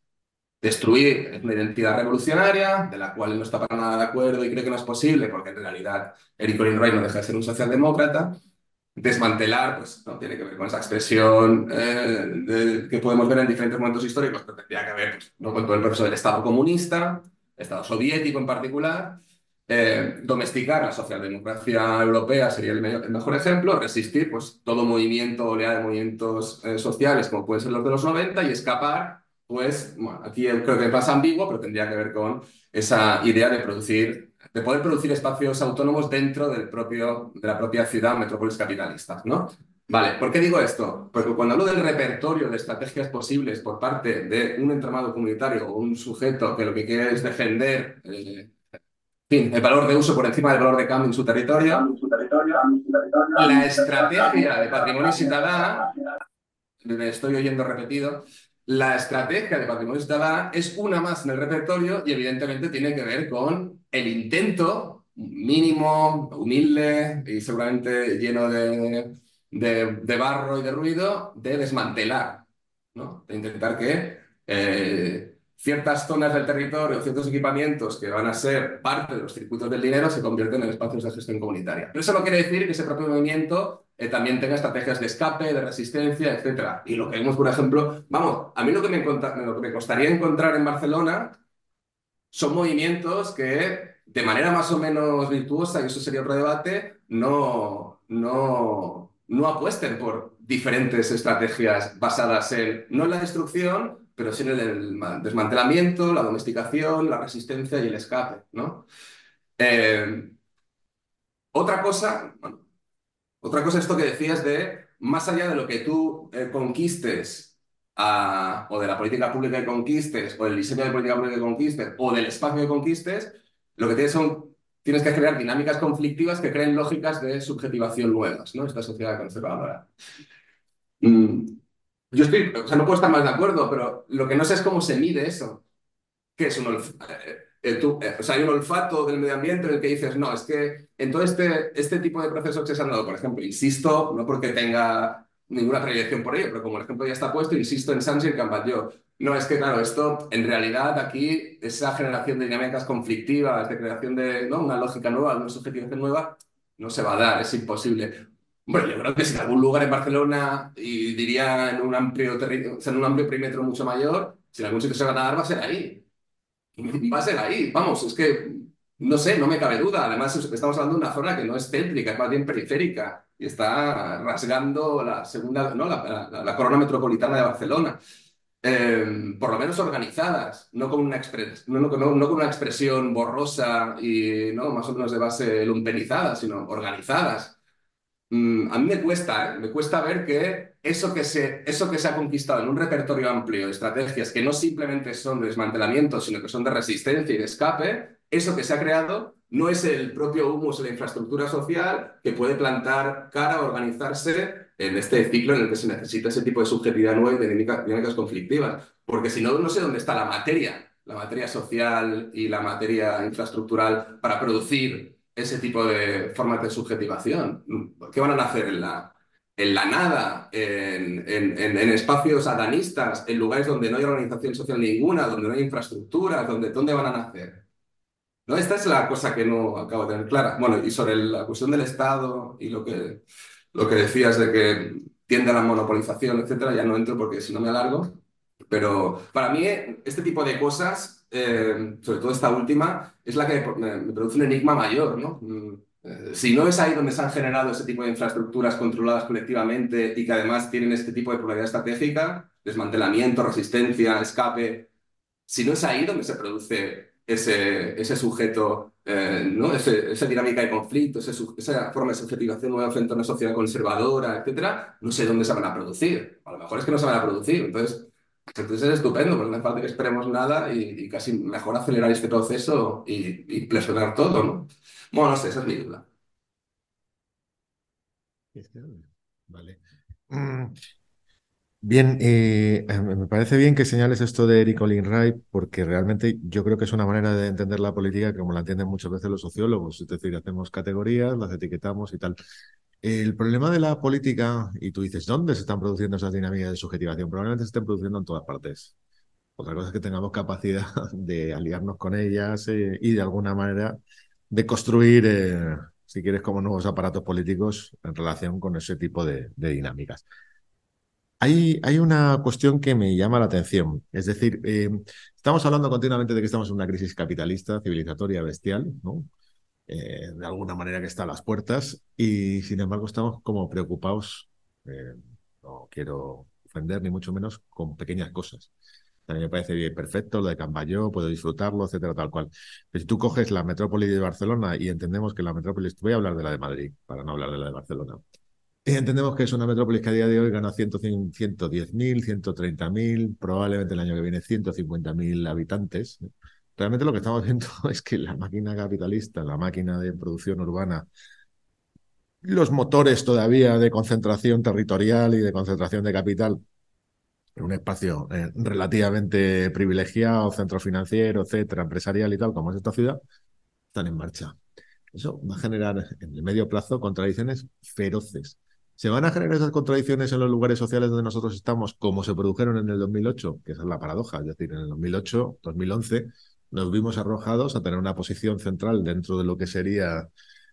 Destruir una identidad revolucionaria, de la cual no está para nada de acuerdo y cree que no es posible, porque en realidad Eric Colin Wright no deja de ser un socialdemócrata. Desmantelar, pues no tiene que ver con esa expresión eh, que podemos ver en diferentes momentos históricos, pero tendría que ver pues, ¿no? con todo el proceso del Estado comunista, Estado soviético en particular, eh, domesticar la socialdemocracia europea sería el, mejor ejemplo, resistir pues, todo movimiento, oleada de movimientos eh, sociales como pueden ser los de los 90 y escapar, pues, bueno, aquí creo que más ambiguo, pero tendría que ver con esa idea de producir, de poder producir espacios autónomos dentro del propio, de la propia ciudad, metrópolis capitalistas, ¿no? Vale, ¿por qué digo esto? Porque cuando hablo del repertorio de estrategias posibles por parte de un entramado comunitario o un sujeto que lo que quiere es defender eh, el valor de uso por encima del valor de cambio en su territorio, la estrategia de patrimonio ciudadano, me estoy oyendo repetido, la estrategia de patrimonio ciudadano es una más en el repertorio y evidentemente tiene que ver con el intento mínimo, humilde y seguramente lleno de de, barro y de ruido de desmantelar, ¿no? de intentar que eh, ciertas zonas del territorio, ciertos equipamientos que van a ser parte de los circuitos del dinero se convierten en espacios de gestión comunitaria. Pero eso no quiere decir que ese propio movimiento eh, también tenga estrategias de escape, de resistencia, etc. Y lo que vemos, por ejemplo, vamos, a mí lo que me, lo que me costaría encontrar en Barcelona son movimientos que de manera más o menos virtuosa, y eso sería otro debate, no, no, no apuesten por diferentes estrategias basadas en, no en la destrucción, pero sí en el desmantelamiento, la domesticación, la resistencia y el escape, ¿no? Eh, otra cosa, otra cosa es esto que decías de, más allá de lo que tú eh, conquistes o de la política pública que conquistes, o del diseño de política pública que conquistes, o del espacio que conquistes, lo que tienes son tienes que crear dinámicas conflictivas que creen lógicas de subjetivación nuevas, ¿no? Esta sociedad conservadora. Mm, yo estoy, o sea, no puedo estar más de acuerdo, pero lo que no sé es cómo se mide eso. ¿Qué es un olfato? Eh, eh, o sea, hay un olfato del medio ambiente en el que dices, no, es que en todo este, este tipo de procesos que se han dado, por ejemplo, insisto, no porque tenga ninguna predilección por ello, pero como el ejemplo ya está puesto, insisto en Sánchez y en No, es que claro, esto en realidad aquí, esa generación de dinámicas conflictivas, de creación de ¿no? una lógica nueva, una subjetivación nueva, no se va a dar, es imposible. Bueno, yo creo que si en algún lugar en Barcelona, y diría en un amplio, o sea, en un amplio perímetro mucho mayor, si en algún sitio se van a dar, va a ser ahí. <laughs> Va a ser ahí, vamos, es que no sé, no me cabe duda. Además, estamos hablando de una zona que no es céntrica, es más bien periférica y está rasgando la segunda, ¿no? la, corona metropolitana de Barcelona. Em, por lo menos organizadas, no con, una no, con una expresión borrosa y ¿no? más o menos de base lumpenizada, sino organizadas. Mm, a mí me cuesta, ¿eh? me cuesta ver que eso que, se, eso que se ha conquistado en un repertorio amplio de estrategias que no simplemente son de desmantelamiento, sino que son de resistencia y de escape, eso que se ha creado no es el propio humus la infraestructura social que puede plantar cara a organizarse en este ciclo en el que se necesita ese tipo de subjetividad nueva y de dinámicas conflictivas. Porque si no, no sé dónde está la materia, la materia social y la materia infraestructural para producir ese tipo de formas de subjetivación. ¿Qué van a hacer en la, en la nada, en, en, espacios adanistas, en lugares donde no hay organización social ninguna, donde no hay infraestructuras, donde, ¿dónde van a nacer? ¿No? Esta es la cosa que no acabo de tener clara. Bueno, y sobre la cuestión del Estado y lo que, lo que decías de que tiende a la monopolización, etcétera, ya no entro porque si no me alargo. Pero para mí, este tipo de cosas, eh, sobre todo esta última, es la que produce un enigma mayor, ¿no? Mm, eh, si no es ahí donde se han generado ese tipo de infraestructuras controladas colectivamente y que además tienen este tipo de pluralidad estratégica, desmantelamiento, resistencia, escape, si no es ahí donde se produce ese, ese sujeto, eh, ¿no? esa dinámica de conflicto, esa forma de subjetivación nueva frente a una sociedad conservadora, etcétera, no sé dónde se van a producir. A lo mejor es que no se van a producir. Entonces, entonces es estupendo, porque no hace falta que esperemos nada y, casi mejor acelerar este proceso y, y presionar todo, ¿no? Bueno, no sé, esa es mi duda. Vale. Mm, Bien, eh, eh, me parece bien que señales esto de Eric Olin Wright, porque realmente yo creo que es una manera de entender la política como la entienden muchas veces los sociólogos, es decir, hacemos categorías, las etiquetamos y tal. El problema de la política, y tú dices, ¿dónde se están produciendo esas dinámicas de subjetivación? Probablemente se estén produciendo en todas partes. Otra cosa es que tengamos capacidad <laughs> de aliarnos con ellas eh, y de alguna manera de construir, si quieres, como nuevos aparatos políticos en relación con ese tipo de dinámicas. Hay, hay, una cuestión que me llama la atención. Es decir, eh, estamos hablando continuamente de que estamos en una crisis capitalista, civilizatoria, bestial, ¿no? Eh, de alguna manera que está a las puertas, y sin embargo estamos como preocupados, eh, no quiero ofender ni mucho menos, con pequeñas cosas. A mí me parece bien, perfecto lo de Cambayó, puedo disfrutarlo, etcétera, tal cual. Pero si tú coges la metrópoli de Barcelona y entendemos que la metrópoli, voy a hablar de la de Madrid, para no hablar de la de Barcelona Y entendemos que es una metrópolis que a día de hoy gana 110.000, 130.000, probablemente el año que viene 150.000 habitantes. Realmente lo que estamos viendo <laughs> es que la máquina capitalista, la máquina de producción urbana, los motores todavía de concentración territorial y de concentración de capital en un espacio eh, relativamente privilegiado, centro financiero, etcétera, empresarial y tal, como es esta ciudad, están en marcha. Eso va a generar en el medio plazo contradicciones feroces. ¿Se van a generar esas contradicciones en los lugares sociales donde nosotros estamos, como se produjeron en el 2008? Que esa es la paradoja. Es decir, en el 2008, 2011, nos vimos arrojados a tener una posición central dentro de lo que sería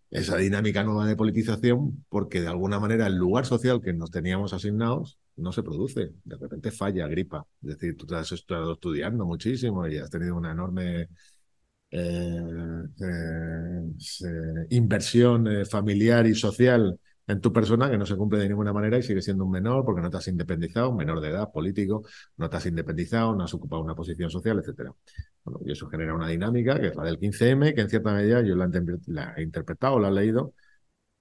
esa dinámica nueva de politización, porque de alguna manera el lugar social que nos teníamos asignados no se produce. De repente falla, gripa. Es decir, tú te has estado estudiando muchísimo y has tenido una enorme eh, eh, inversión eh, familiar y social en tu persona que no se cumple de ninguna manera y sigue siendo un menor porque no te has independizado, menor de edad, político, no te has independizado, no has ocupado una posición social, etcétera. Bueno, y eso genera una dinámica que es la del 15M, que en cierta medida yo la, la he interpretado, la he leído,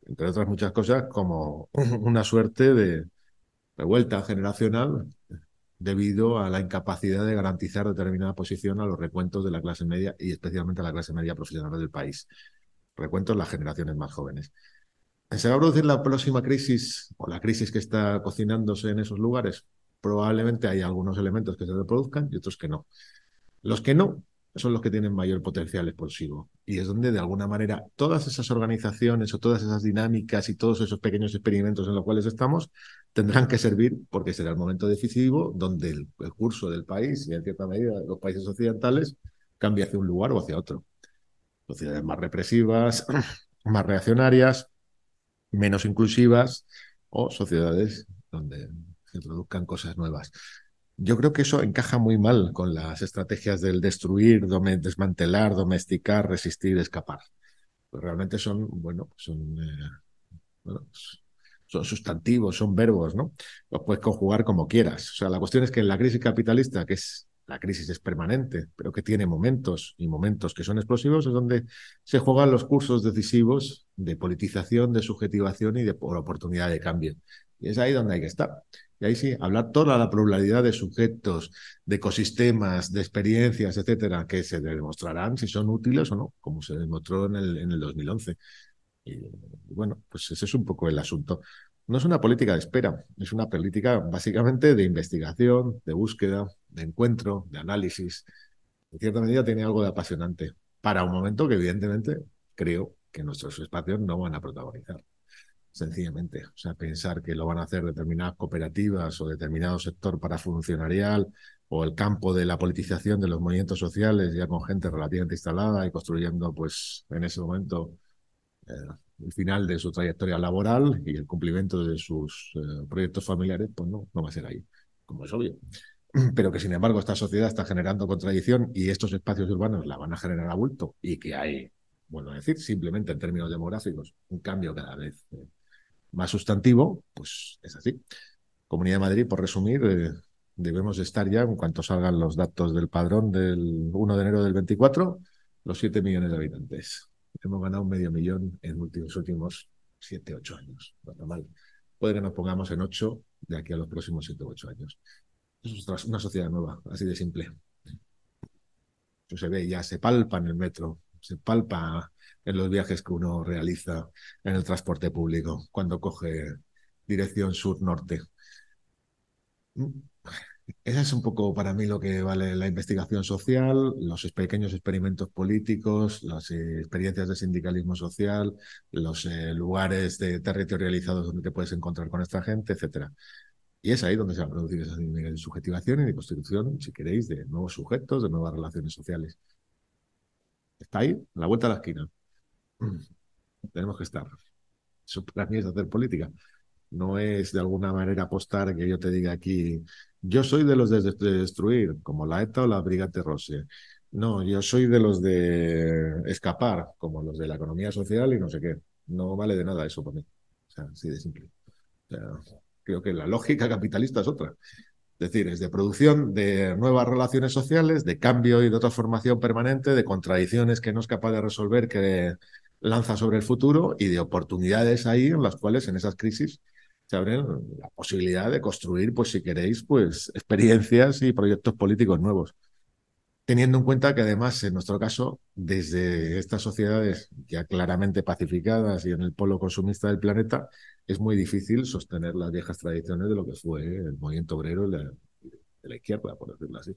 entre otras muchas cosas, como <laughs> una suerte de revuelta generacional debido a la incapacidad de garantizar determinada posición a los recuentos de la clase media y especialmente a la clase media profesional del país. Recuentos las generaciones más jóvenes. ¿Se va a producir la próxima crisis o la crisis que está cocinándose en esos lugares? Probablemente hay algunos elementos que se reproduzcan y otros que no. Los que no son los que tienen mayor potencial explosivo. Y es donde, de alguna manera, todas esas organizaciones o todas esas dinámicas y todos esos pequeños experimentos en los cuales estamos tendrán que servir porque será el momento decisivo donde el, curso del país y, en cierta medida, los países occidentales cambie hacia un lugar o hacia otro. Sociedades más represivas, <clears throat> más reaccionarias, menos inclusivas o sociedades donde se produzcan cosas nuevas. Yo creo que eso encaja muy mal con las estrategias del destruir, desmantelar, domesticar, resistir, escapar. Pues realmente son, bueno, son, eh, son sustantivos, son verbos, ¿no? Los puedes conjugar como quieras. O sea, la cuestión es que en la crisis capitalista, que es la crisis es permanente, pero que tiene momentos y momentos que son explosivos, es donde se juegan los cursos decisivos de politización, de subjetivación y de oportunidad de cambio. Y es ahí donde hay que estar. Y ahí sí, hablar toda la pluralidad de sujetos, de ecosistemas, de experiencias, etcétera, que se demostrarán si son útiles o no, como se demostró en el, en el 2011. Y bueno, pues ese es un poco el asunto. No es una política de espera, es una política básicamente de investigación, de búsqueda, de encuentro, de análisis. En cierta medida tiene algo de apasionante para un momento que evidentemente creo que nuestros espacios no van a protagonizar sencillamente. O sea, pensar que lo van a hacer determinadas cooperativas o determinado sector para funcionarial o el campo de la politización de los movimientos sociales, ya con gente relativamente instalada y construyendo, pues, en ese momento eh, el final de su trayectoria laboral y el cumplimiento de sus eh, proyectos familiares, pues no, no va a ser ahí, como es obvio. <clears throat> Pero que, sin embargo, esta sociedad está generando contradicción y estos espacios urbanos la van a generar a bulto y que hay, bueno, decir, simplemente en términos demográficos, un cambio cada vez eh, más sustantivo, pues es así. Comunidad de Madrid, por resumir, eh, debemos estar ya, en cuanto salgan los datos del padrón del 1 de enero del 24, los 7 millones de habitantes. Hemos ganado un medio millón en los últimos 7, 8 años. Normal. Puede que nos pongamos en 8 de aquí a los próximos 7 u 8 años. Es una sociedad nueva, así de simple. Eso se ve, ya se palpa en el metro, se palpa en los viajes que uno realiza en el transporte público cuando coge dirección sur-norte. Esa es un poco para mí lo que vale la investigación social, los pequeños experimentos políticos, las eh, experiencias de sindicalismo social, los eh, lugares de territorializados donde te puedes encontrar con esta gente, etcétera. Y es ahí donde se va a producir esa subjetivación y de constitución, si queréis, de nuevos sujetos, de nuevas relaciones sociales. Está ahí, a la vuelta de la esquina. <clears throat> Tenemos que estar. Eso para mí es hacer política. No es de alguna manera apostar que yo te diga aquí, yo soy de los de, destruir, como la ETA o la Brigate Rosse. No, yo soy de los de escapar, como los de la economía social y no sé qué. No vale de nada eso para mí. O sea, así de simple. Creo que la lógica capitalista es otra. Es decir, es de producción de nuevas relaciones sociales, de cambio y de transformación permanente, de contradicciones que no es capaz de resolver, que lanza sobre el futuro y de oportunidades ahí en las cuales en esas crisis se abren la posibilidad de construir, pues si queréis, pues experiencias y proyectos políticos nuevos. Teniendo en cuenta que además, en nuestro caso, desde estas sociedades ya claramente pacificadas y en el polo consumista del planeta, es muy difícil sostener las viejas tradiciones de lo que fue el movimiento obrero de la, izquierda, por decirlo así.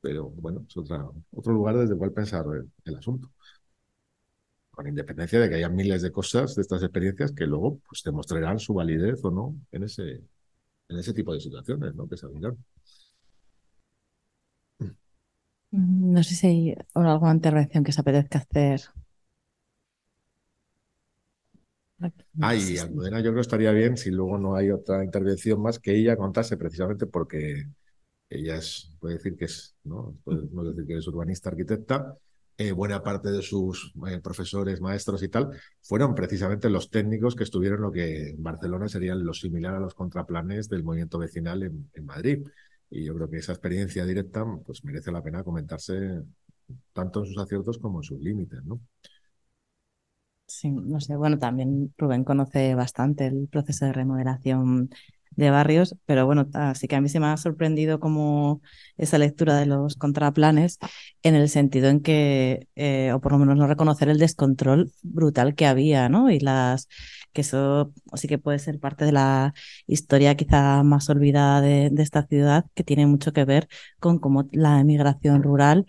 Pero bueno, es otra, otro lugar desde el cual pensar el asunto con independencia de que haya miles de cosas de estas experiencias que luego pues, demostrarán su validez o no en ese, en ese tipo de situaciones ¿no? que se No sé si hay alguna intervención que se apetezca hacer. Ay, Almudena, yo creo que estaría bien si luego no hay otra intervención más que ella contase precisamente porque ella es, puede decir que es, ¿no? Podemos decir que es urbanista, arquitecta, eh, buena parte de sus eh, profesores, maestros y tal, fueron precisamente los técnicos que estuvieron lo que en Barcelona serían lo similar a los contraplanes del movimiento vecinal en, Madrid. Y yo creo que esa experiencia directa pues merece la pena comentarse tanto en sus aciertos como en sus límites, ¿no? Sí, no sé, bueno, también Rubén conoce bastante el proceso de remodelación de barrios, pero bueno, así que a mí se me ha sorprendido como esa lectura de los contraplanes en el sentido en que, eh, o por lo menos no reconocer el descontrol brutal que había, ¿no? Y las, que eso sí que puede ser parte de la historia quizá más olvidada de, esta ciudad, que tiene mucho que ver con cómo la emigración rural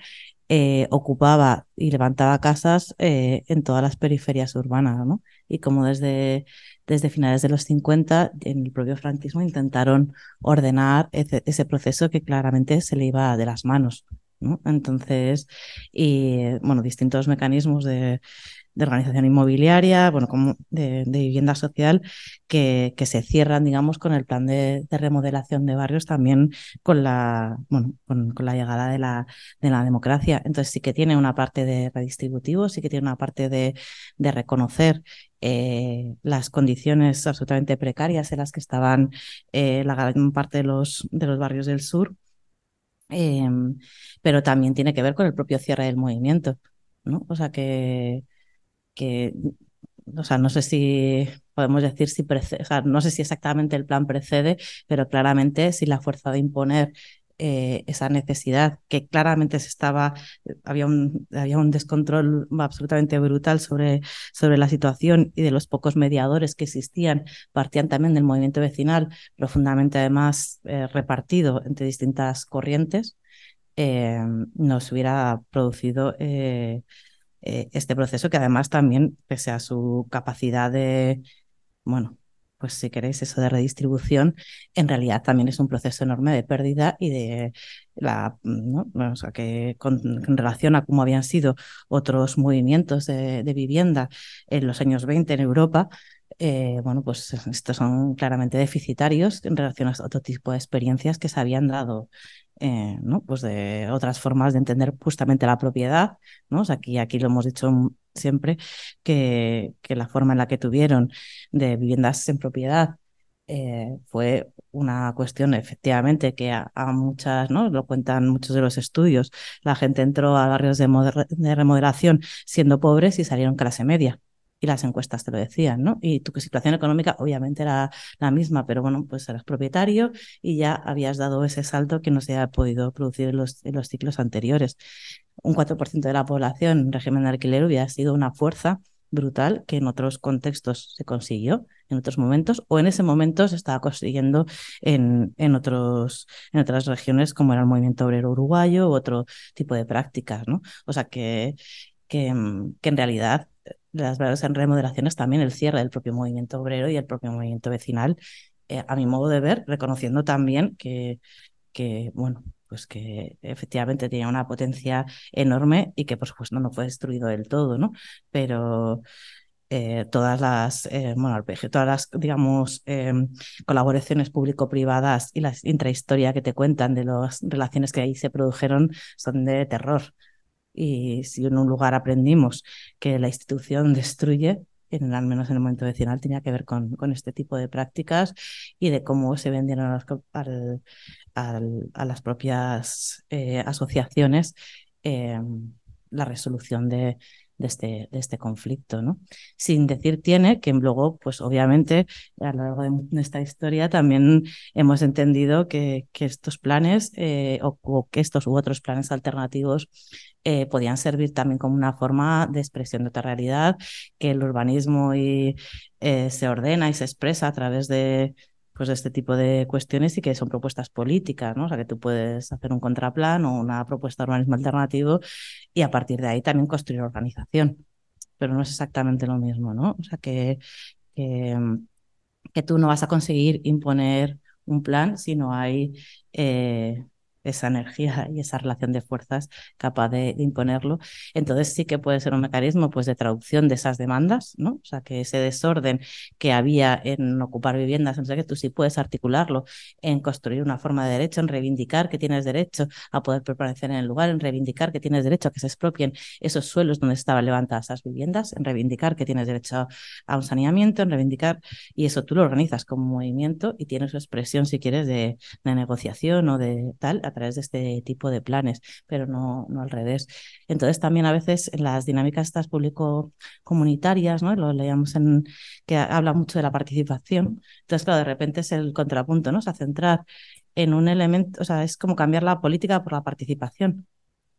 eh, ocupaba y levantaba casas eh, en todas las periferias urbanas, ¿no? Y como desde desde finales de los 50, en el propio franquismo, intentaron ordenar ese, proceso que claramente se le iba de las manos. Entonces, y bueno, distintos mecanismos de, de organización inmobiliaria, bueno, como de, vivienda social, que, se cierran, digamos, con el plan de, remodelación de barrios, también con la, bueno, con, la llegada de la, de la democracia. Entonces sí que tiene una parte de redistributivo, sí que tiene una parte de, de reconocer eh, las condiciones absolutamente precarias en las que estaban eh, la gran parte de los, de los barrios del sur. Em, pero también tiene que ver con el propio cierre del movimiento, ¿no? O sea que, que, o sea, no sé si podemos decir si precede, o sea, no sé si exactamente el plan precede, pero claramente si la fuerza de imponer eh, esa necesidad que claramente se estaba, había un, había un descontrol absolutamente brutal sobre, sobre la situación y de los pocos mediadores que existían, partían también del movimiento vecinal, profundamente además eh, repartido entre distintas corrientes, eh, nos hubiera producido eh, este proceso que además también, pese a su capacidad de, bueno, pues si queréis eso de redistribución, en realidad también es un proceso enorme de pérdida y de la, ¿no? o sea, que en relación a cómo habían sido otros movimientos de, vivienda en los años 20 en Europa, eh, bueno, pues estos son claramente deficitarios en relación a otro tipo de experiencias que se habían dado eh, ¿no? pues de otras formas de entender justamente la propiedad. ¿no? aquí, aquí lo hemos dicho siempre, que, que, la forma en la que tuvieron de viviendas en propiedad eh, fue una cuestión efectivamente que a, muchas, ¿no? lo cuentan muchos de los estudios, la gente entró a barrios de, de remodelación siendo pobres y salieron clase media y las encuestas te lo decían, ¿no? Y tu situación económica obviamente era la misma, pero bueno, pues eras propietario y ya habías dado ese salto que no se ha podido producir en los, en los ciclos anteriores. Un 4% de la población en régimen de alquiler hubiera sido una fuerza brutal que en otros contextos se consiguió, en otros momentos, o en ese momento se estaba consiguiendo en, en, otros, en otras regiones como era el movimiento obrero uruguayo u otro tipo de prácticas, ¿no? O sea que, que, que en realidad las remodelaciones también el cierre del propio movimiento obrero y el propio movimiento vecinal, eh, a mi modo de ver, reconociendo también que, que, bueno, pues que efectivamente tenía una potencia enorme y que por supuesto no fue destruido del todo, ¿no? Pero eh, todas las, eh, bueno, todas las, digamos, colaboraciones público-privadas y la intrahistoria que te cuentan de las relaciones que ahí se produjeron son de terror. Y si en un lugar aprendimos que la institución destruye, en, al menos en el momento vecinal, tenía que ver con, con este tipo de prácticas y de cómo se vendieron a las propias eh, asociaciones eh, la resolución de, de este, de este conflicto, ¿no? Sin decir tiene, que luego, pues obviamente, a lo largo de nuestra historia también hemos entendido que, estos planes eh, o, que estos u otros planes alternativos eh, podían servir también como una forma de expresión de otra realidad, que el urbanismo y, eh, se ordena y se expresa a través de pues este tipo de cuestiones y que son propuestas políticas, ¿no? O sea, que tú puedes hacer un contraplan o una propuesta de urbanismo alternativo y a partir de ahí también construir organización. Pero no es exactamente lo mismo, ¿no? O sea, que, que, que tú no vas a conseguir imponer un plan si no hay eh, esa energía <laughs> y esa relación de fuerzas capaz de, imponerlo. Entonces sí que puede ser un mecanismo pues, de traducción de esas demandas, ¿no? O sea, que ese desorden que había en ocupar viviendas, no sé que tú sí puedes articularlo en construir una forma de derecho, en reivindicar que tienes derecho a poder permanecer en el lugar, en reivindicar que tienes derecho a que se expropien esos suelos donde estaban levantadas esas viviendas, en reivindicar que tienes derecho a un saneamiento, en reivindicar, y eso tú lo organizas como movimiento y tienes su expresión, si quieres, de, de negociación o de tal, través de este tipo de planes, pero no, no al revés. Entonces también a veces en las dinámicas estas público-comunitarias, ¿no? lo leíamos en que habla mucho de la participación, entonces claro, de repente es el contrapunto, ¿no? O sea, centrar en un elemento, o sea, es como cambiar la política por la participación.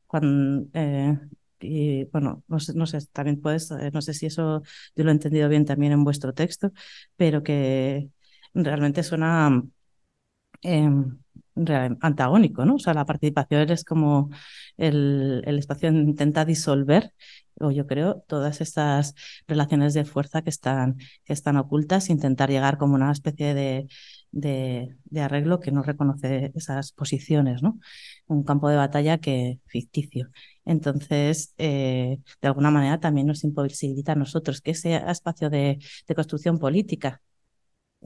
Cuando, eh, y bueno, no sé, no sé, también puedes, eh, no sé si eso yo lo he entendido bien también en vuestro texto, pero que realmente suena Em, antagónico, ¿no? O sea, la participación es como el, espacio intenta disolver, o yo creo, todas estas relaciones de fuerza que están, que están ocultas, intentar llegar como una especie de, de, arreglo que no reconoce esas posiciones, ¿no? Un campo de batalla que ficticio. Entonces, eh, de alguna manera también nos imposibilita a nosotros que ese espacio de construcción política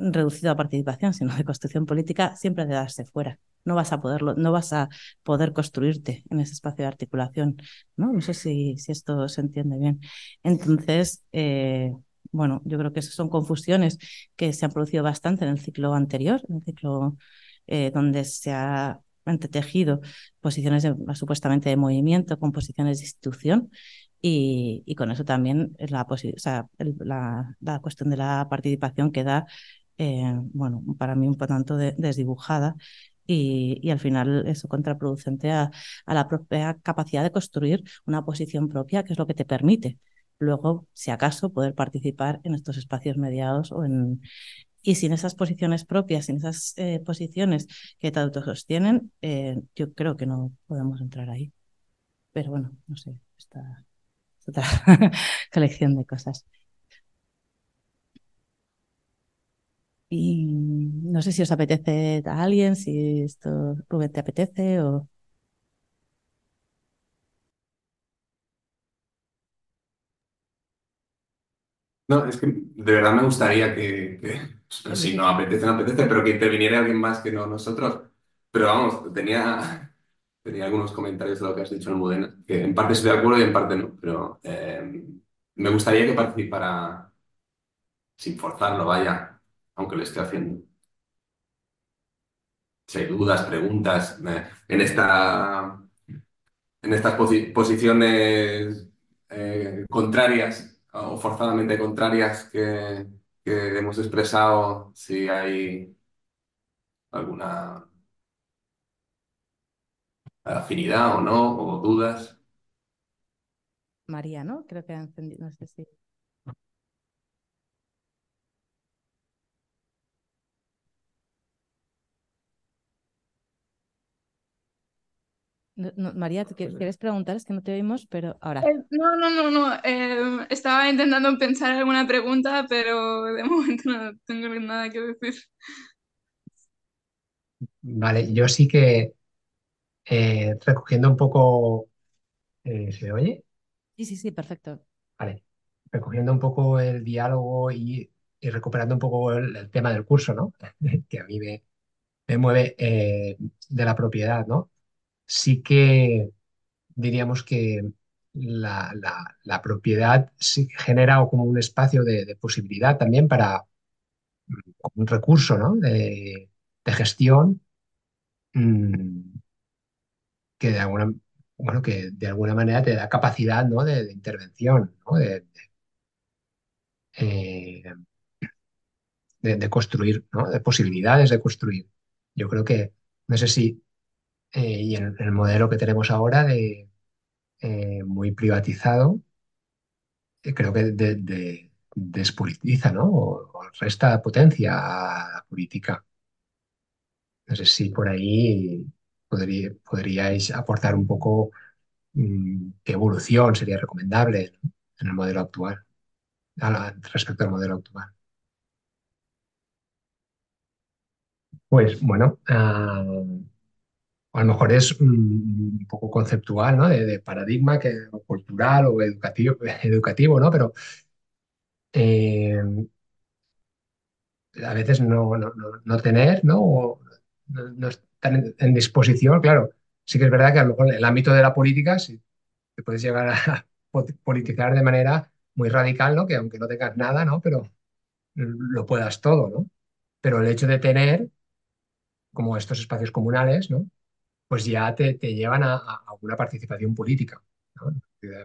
reducido a participación, sino de construcción política, siempre de darse fuera. No vas a poderlo, no vas a poder construirte en ese espacio de articulación. No, sé si, si esto se entiende bien. Entonces, eh, bueno, yo creo que esas son confusiones que se han producido bastante en el ciclo anterior, en el ciclo eh, donde se ha entretejido posiciones supuestamente de movimiento con posiciones de institución y, y, con eso también la, cuestión de la participación queda eh, bueno, para mí un tanto desdibujada y, y, al final eso contraproducente a, a, la propia capacidad de construir una posición propia, que es lo que te permite luego, si acaso, poder participar en estos espacios mediados o en... Y sin esas posiciones propias, sin esas eh, posiciones que te autosostienen, eh, yo creo que no podemos entrar ahí. Pero bueno, no sé, esta es otra <laughs> colección de cosas. Y no sé si os apetece a alguien, si esto, Rubén, te apetece o... No, es que de verdad me gustaría que, si no apetece, no apetece, pero que interviniera alguien más que no nosotros. Pero vamos, tenía, tenía algunos comentarios de lo que has dicho en Mudena, que en parte estoy de acuerdo y en parte no, pero eh, me gustaría que participara sin forzarlo, vaya, aunque lo esté haciendo si hay dudas, preguntas eh, en, esta, en estas posiciones eh, contrarias o forzadamente contrarias que, que, hemos expresado, si hay alguna afinidad o no, o dudas. María, ¿no? Creo que ha encendido, no sé si. María, ¿tú pues quieres preguntar? Es que no te oímos, pero ahora. Eh, no, no, no, no. Em, estaba intentando pensar alguna pregunta, pero de <laughs> momento no tengo nada que decir. Vale, yo sí que eh, recogiendo un poco. Eh, ¿Se oye? Sí, sí, sí, perfecto. Vale. Recogiendo un poco el diálogo y, recuperando un poco el, tema del curso, ¿no? <laughs> que a mí me, me mueve de la propiedad, ¿no? Sí que diríamos que la, propiedad genera como un espacio de, posibilidad también para un recurso de, gestión mm, que de alguna bueno, que de alguna manera te da capacidad, ¿no? de, intervención, ¿no? de, eh, de, construir, ¿no? de posibilidades de construir. Yo creo que, no sé si, eh, y en, el modelo que tenemos ahora de eh, muy privatizado, creo que despolitiza, ¿no? O, resta potencia a la política. No sé si por ahí podríais aportar un poco mm, qué evolución sería recomendable en el modelo actual, respecto al modelo actual. Pues bueno, ah, a lo mejor es un poco conceptual, ¿no? De, paradigma que, o cultural o educativo, <laughs> educativo ¿no? Pero eh, a veces no, no, tener, ¿no? O no, estar en, disposición, claro. Sí que es verdad que a lo mejor en el ámbito de la política sí, te puedes llegar a politizar de manera muy radical, ¿no? Que aunque no tengas nada, ¿no? Pero lo puedas todo, ¿no? Pero el hecho de tener como estos espacios comunales, ¿no? Pues ya te, llevan a, una participación política.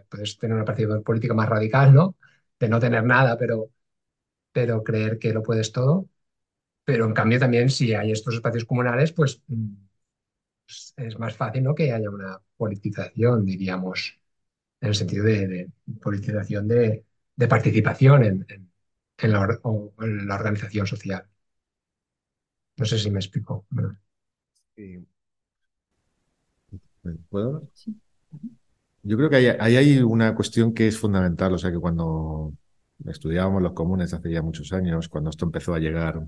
Puedes tener una participación política más radical, ¿no? De no tener nada, pero, pero creer que lo puedes todo. Pero en cambio también si hay estos espacios comunales, pues, mm, pues es más fácil ¿no? que haya una politización, diríamos, en el sentido de, politización de, participación en, en la organización social. No sé si me explico. ¿Puedo? Yo creo que ahí, hay una cuestión que es fundamental, o sea que cuando estudiábamos los comunes hace ya muchos años, cuando esto empezó a llegar,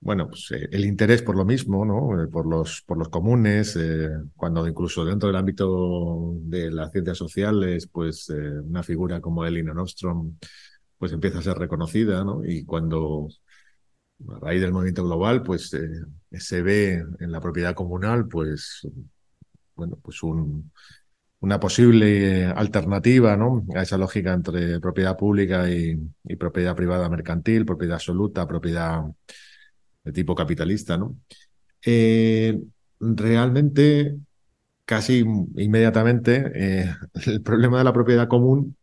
bueno, pues eh, el interés por lo mismo, ¿no? Eh, por los, por los comunes, eh, cuando incluso dentro del ámbito de las ciencias sociales, pues una figura como Elinor Nostrom, pues empieza a ser reconocida, ¿no? Y cuando a raíz del movimiento global, pues eh, se ve en la propiedad comunal, pues, bueno, pues un, una posible alternativa ¿no? a esa lógica entre propiedad pública y, propiedad privada mercantil, propiedad absoluta, propiedad de tipo capitalista. ¿no? Eh, realmente, casi inmediatamente, eh, <laughs> el problema de la propiedad común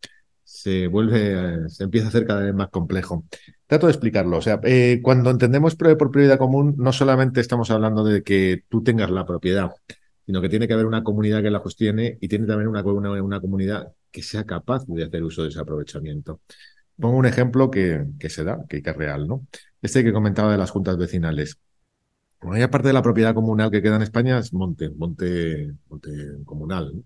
se vuelve, se empieza a hacer cada vez más complejo. Trato de explicarlo. O sea, eh, cuando entendemos por propiedad común, no solamente estamos hablando de que tú tengas la propiedad, sino que tiene que haber una comunidad que la sostiene y tiene también una, una, comunidad que sea capaz de hacer uso de ese aprovechamiento. Pongo un ejemplo que, que se da, que, es real, ¿no? Este que comentaba de las juntas vecinales. Bueno, parte de la propiedad comunal que queda en España es monte, monte, monte comunal.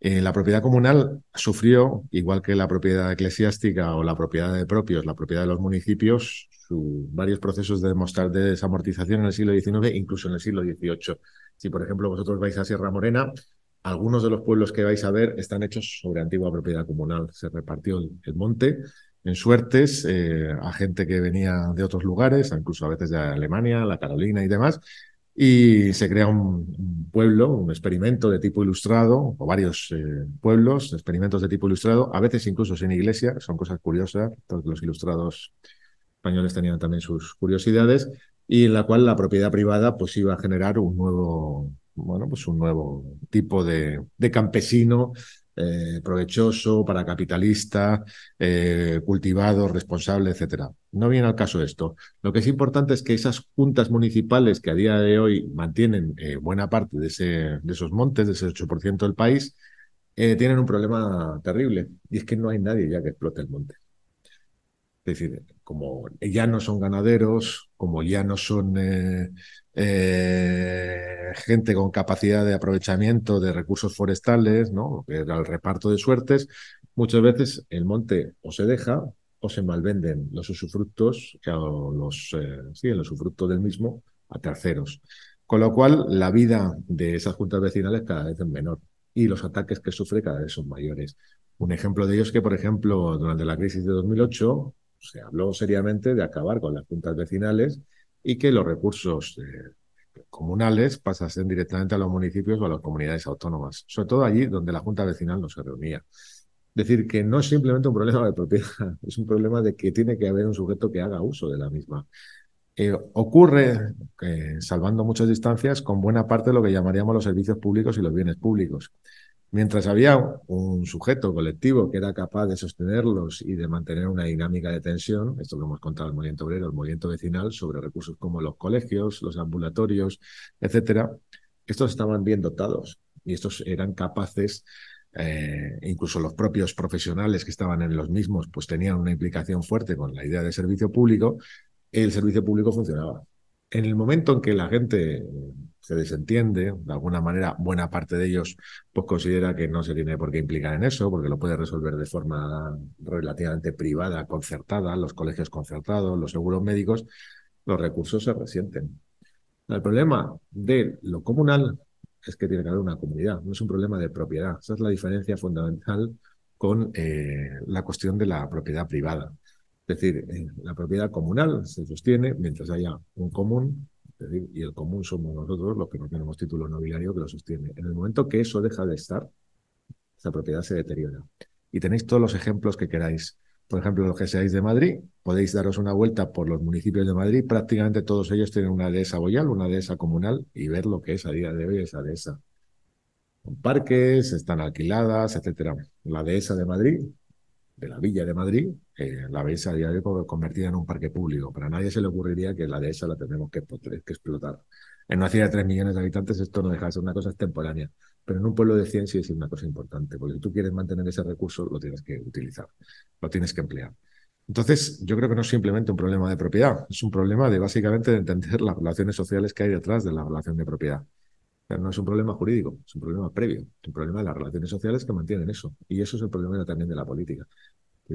Eh, la propiedad comunal sufrió, igual que la propiedad eclesiástica o la propiedad de propios, la propiedad de los municipios, varios procesos de demostrar de desamortización en el siglo XIX, incluso en el siglo XVIII. Si, por ejemplo, vosotros vais a Sierra Morena, algunos de los pueblos que vais a ver están hechos sobre antigua propiedad comunal. Se repartió el, monte en suertes eh, a gente que venía de otros lugares, incluso a veces de Alemania, la Carolina y demás, y se crea un, pueblo, un experimento de tipo ilustrado, o varios eh, pueblos, experimentos de tipo ilustrado, a veces incluso sin iglesia, son cosas curiosas, los ilustrados españoles tenían también sus curiosidades, y en la cual la propiedad privada pues iba a generar un nuevo, bueno, pues un nuevo tipo de, de campesino eh, provechoso, para capitalista, eh, cultivado, responsable, etcétera. No viene al caso esto. Lo que es importante es que esas juntas municipales que a día de hoy mantienen eh, buena parte de, ese, de esos montes, de ese 8% del país, tienen un problema terrible y es que no hay nadie ya que explote el monte. Es decir, como ya no son ganaderos, como ya no son eh, eh, gente con capacidad de aprovechamiento de recursos forestales, ¿no? que era el reparto de suertes, muchas veces el monte o se deja o se malvenden los usufructos, o los, eh, sí, el usufructo del mismo a terceros. Con lo cual, la vida de esas juntas vecinales cada vez es menor y los ataques que sufre cada vez son mayores. Un ejemplo de ello es que, por ejemplo, durante la crisis de 2008, se habló seriamente de acabar con las juntas vecinales y que los recursos eh, comunales pasasen directamente a los municipios o a las comunidades autónomas, sobre todo allí donde la junta vecinal no se reunía. Es decir, que no es simplemente un problema de propiedad, <laughs> es un problema de que tiene que haber un sujeto que haga uso de la misma. Eh, ocurre, eh, salvando muchas distancias, con buena parte de lo que llamaríamos los servicios públicos y los bienes públicos. Mientras había un sujeto colectivo que era capaz de sostenerlos y de mantener una dinámica de tensión, esto lo hemos contado el movimiento obrero, el movimiento vecinal, sobre recursos como los colegios, los ambulatorios, etcétera, estos estaban bien dotados y estos eran capaces eh, incluso los propios profesionales que estaban en los mismos, pues tenían una implicación fuerte con la idea de servicio público, el servicio público funcionaba. En el momento en que la gente se desentiende, de alguna manera, buena parte de ellos pues considera que no se tiene por qué implicar en eso, porque lo puede resolver de forma relativamente privada, concertada, los colegios concertados, los seguros médicos, los recursos se resienten. El problema de lo comunal es que tiene que haber una comunidad, no es un problema de propiedad. Esa es la diferencia fundamental con eh, la cuestión de la propiedad privada. Es decir, la propiedad comunal se sostiene mientras haya un común, y el común somos nosotros los que no tenemos título nobiliario que lo sostiene. En el momento que eso deja de estar, esa propiedad se deteriora. Y tenéis todos los ejemplos que queráis. Por ejemplo, los que seáis de Madrid, podéis daros una vuelta por los municipios de Madrid. Prácticamente todos ellos tienen una dehesa boyal, una dehesa comunal, y ver lo que es a día de hoy esa dehesa. Parques, están alquiladas, etcétera. La dehesa de Madrid de la Villa de Madrid, eh, la veis a día convertida en un parque público. Para nadie se le ocurriría que la dehesa la tenemos que, explotar. En una ciudad de 3 millones de habitantes esto no deja de ser una cosa extemporánea, pero en un pueblo de 100 sí es una cosa importante, porque si tú quieres mantener ese recurso, lo tienes que utilizar, lo tienes que emplear. Entonces, yo creo que no es simplemente un problema de propiedad, es un problema de básicamente de entender las relaciones sociales que hay detrás de la relación de propiedad. Pero no es un problema jurídico, es un problema previo, es un problema de las relaciones sociales que mantienen eso. Y eso es el problema también de la política.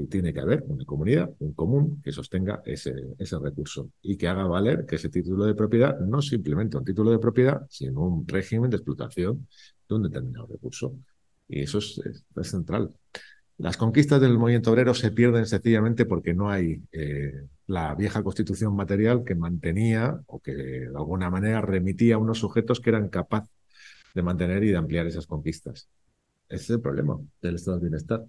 Tiene que haber una comunidad, un común, que sostenga ese, ese recurso y que haga valer que ese título de propiedad no simplemente un título de propiedad, sino un régimen de explotación de un determinado recurso. Y eso es, es, central. Las conquistas del movimiento obrero se pierden sencillamente porque no hay eh, la vieja constitución material que mantenía o que de alguna manera remitía a unos sujetos que eran capaces de mantener y de ampliar esas conquistas. Ese es el problema del estado de bienestar,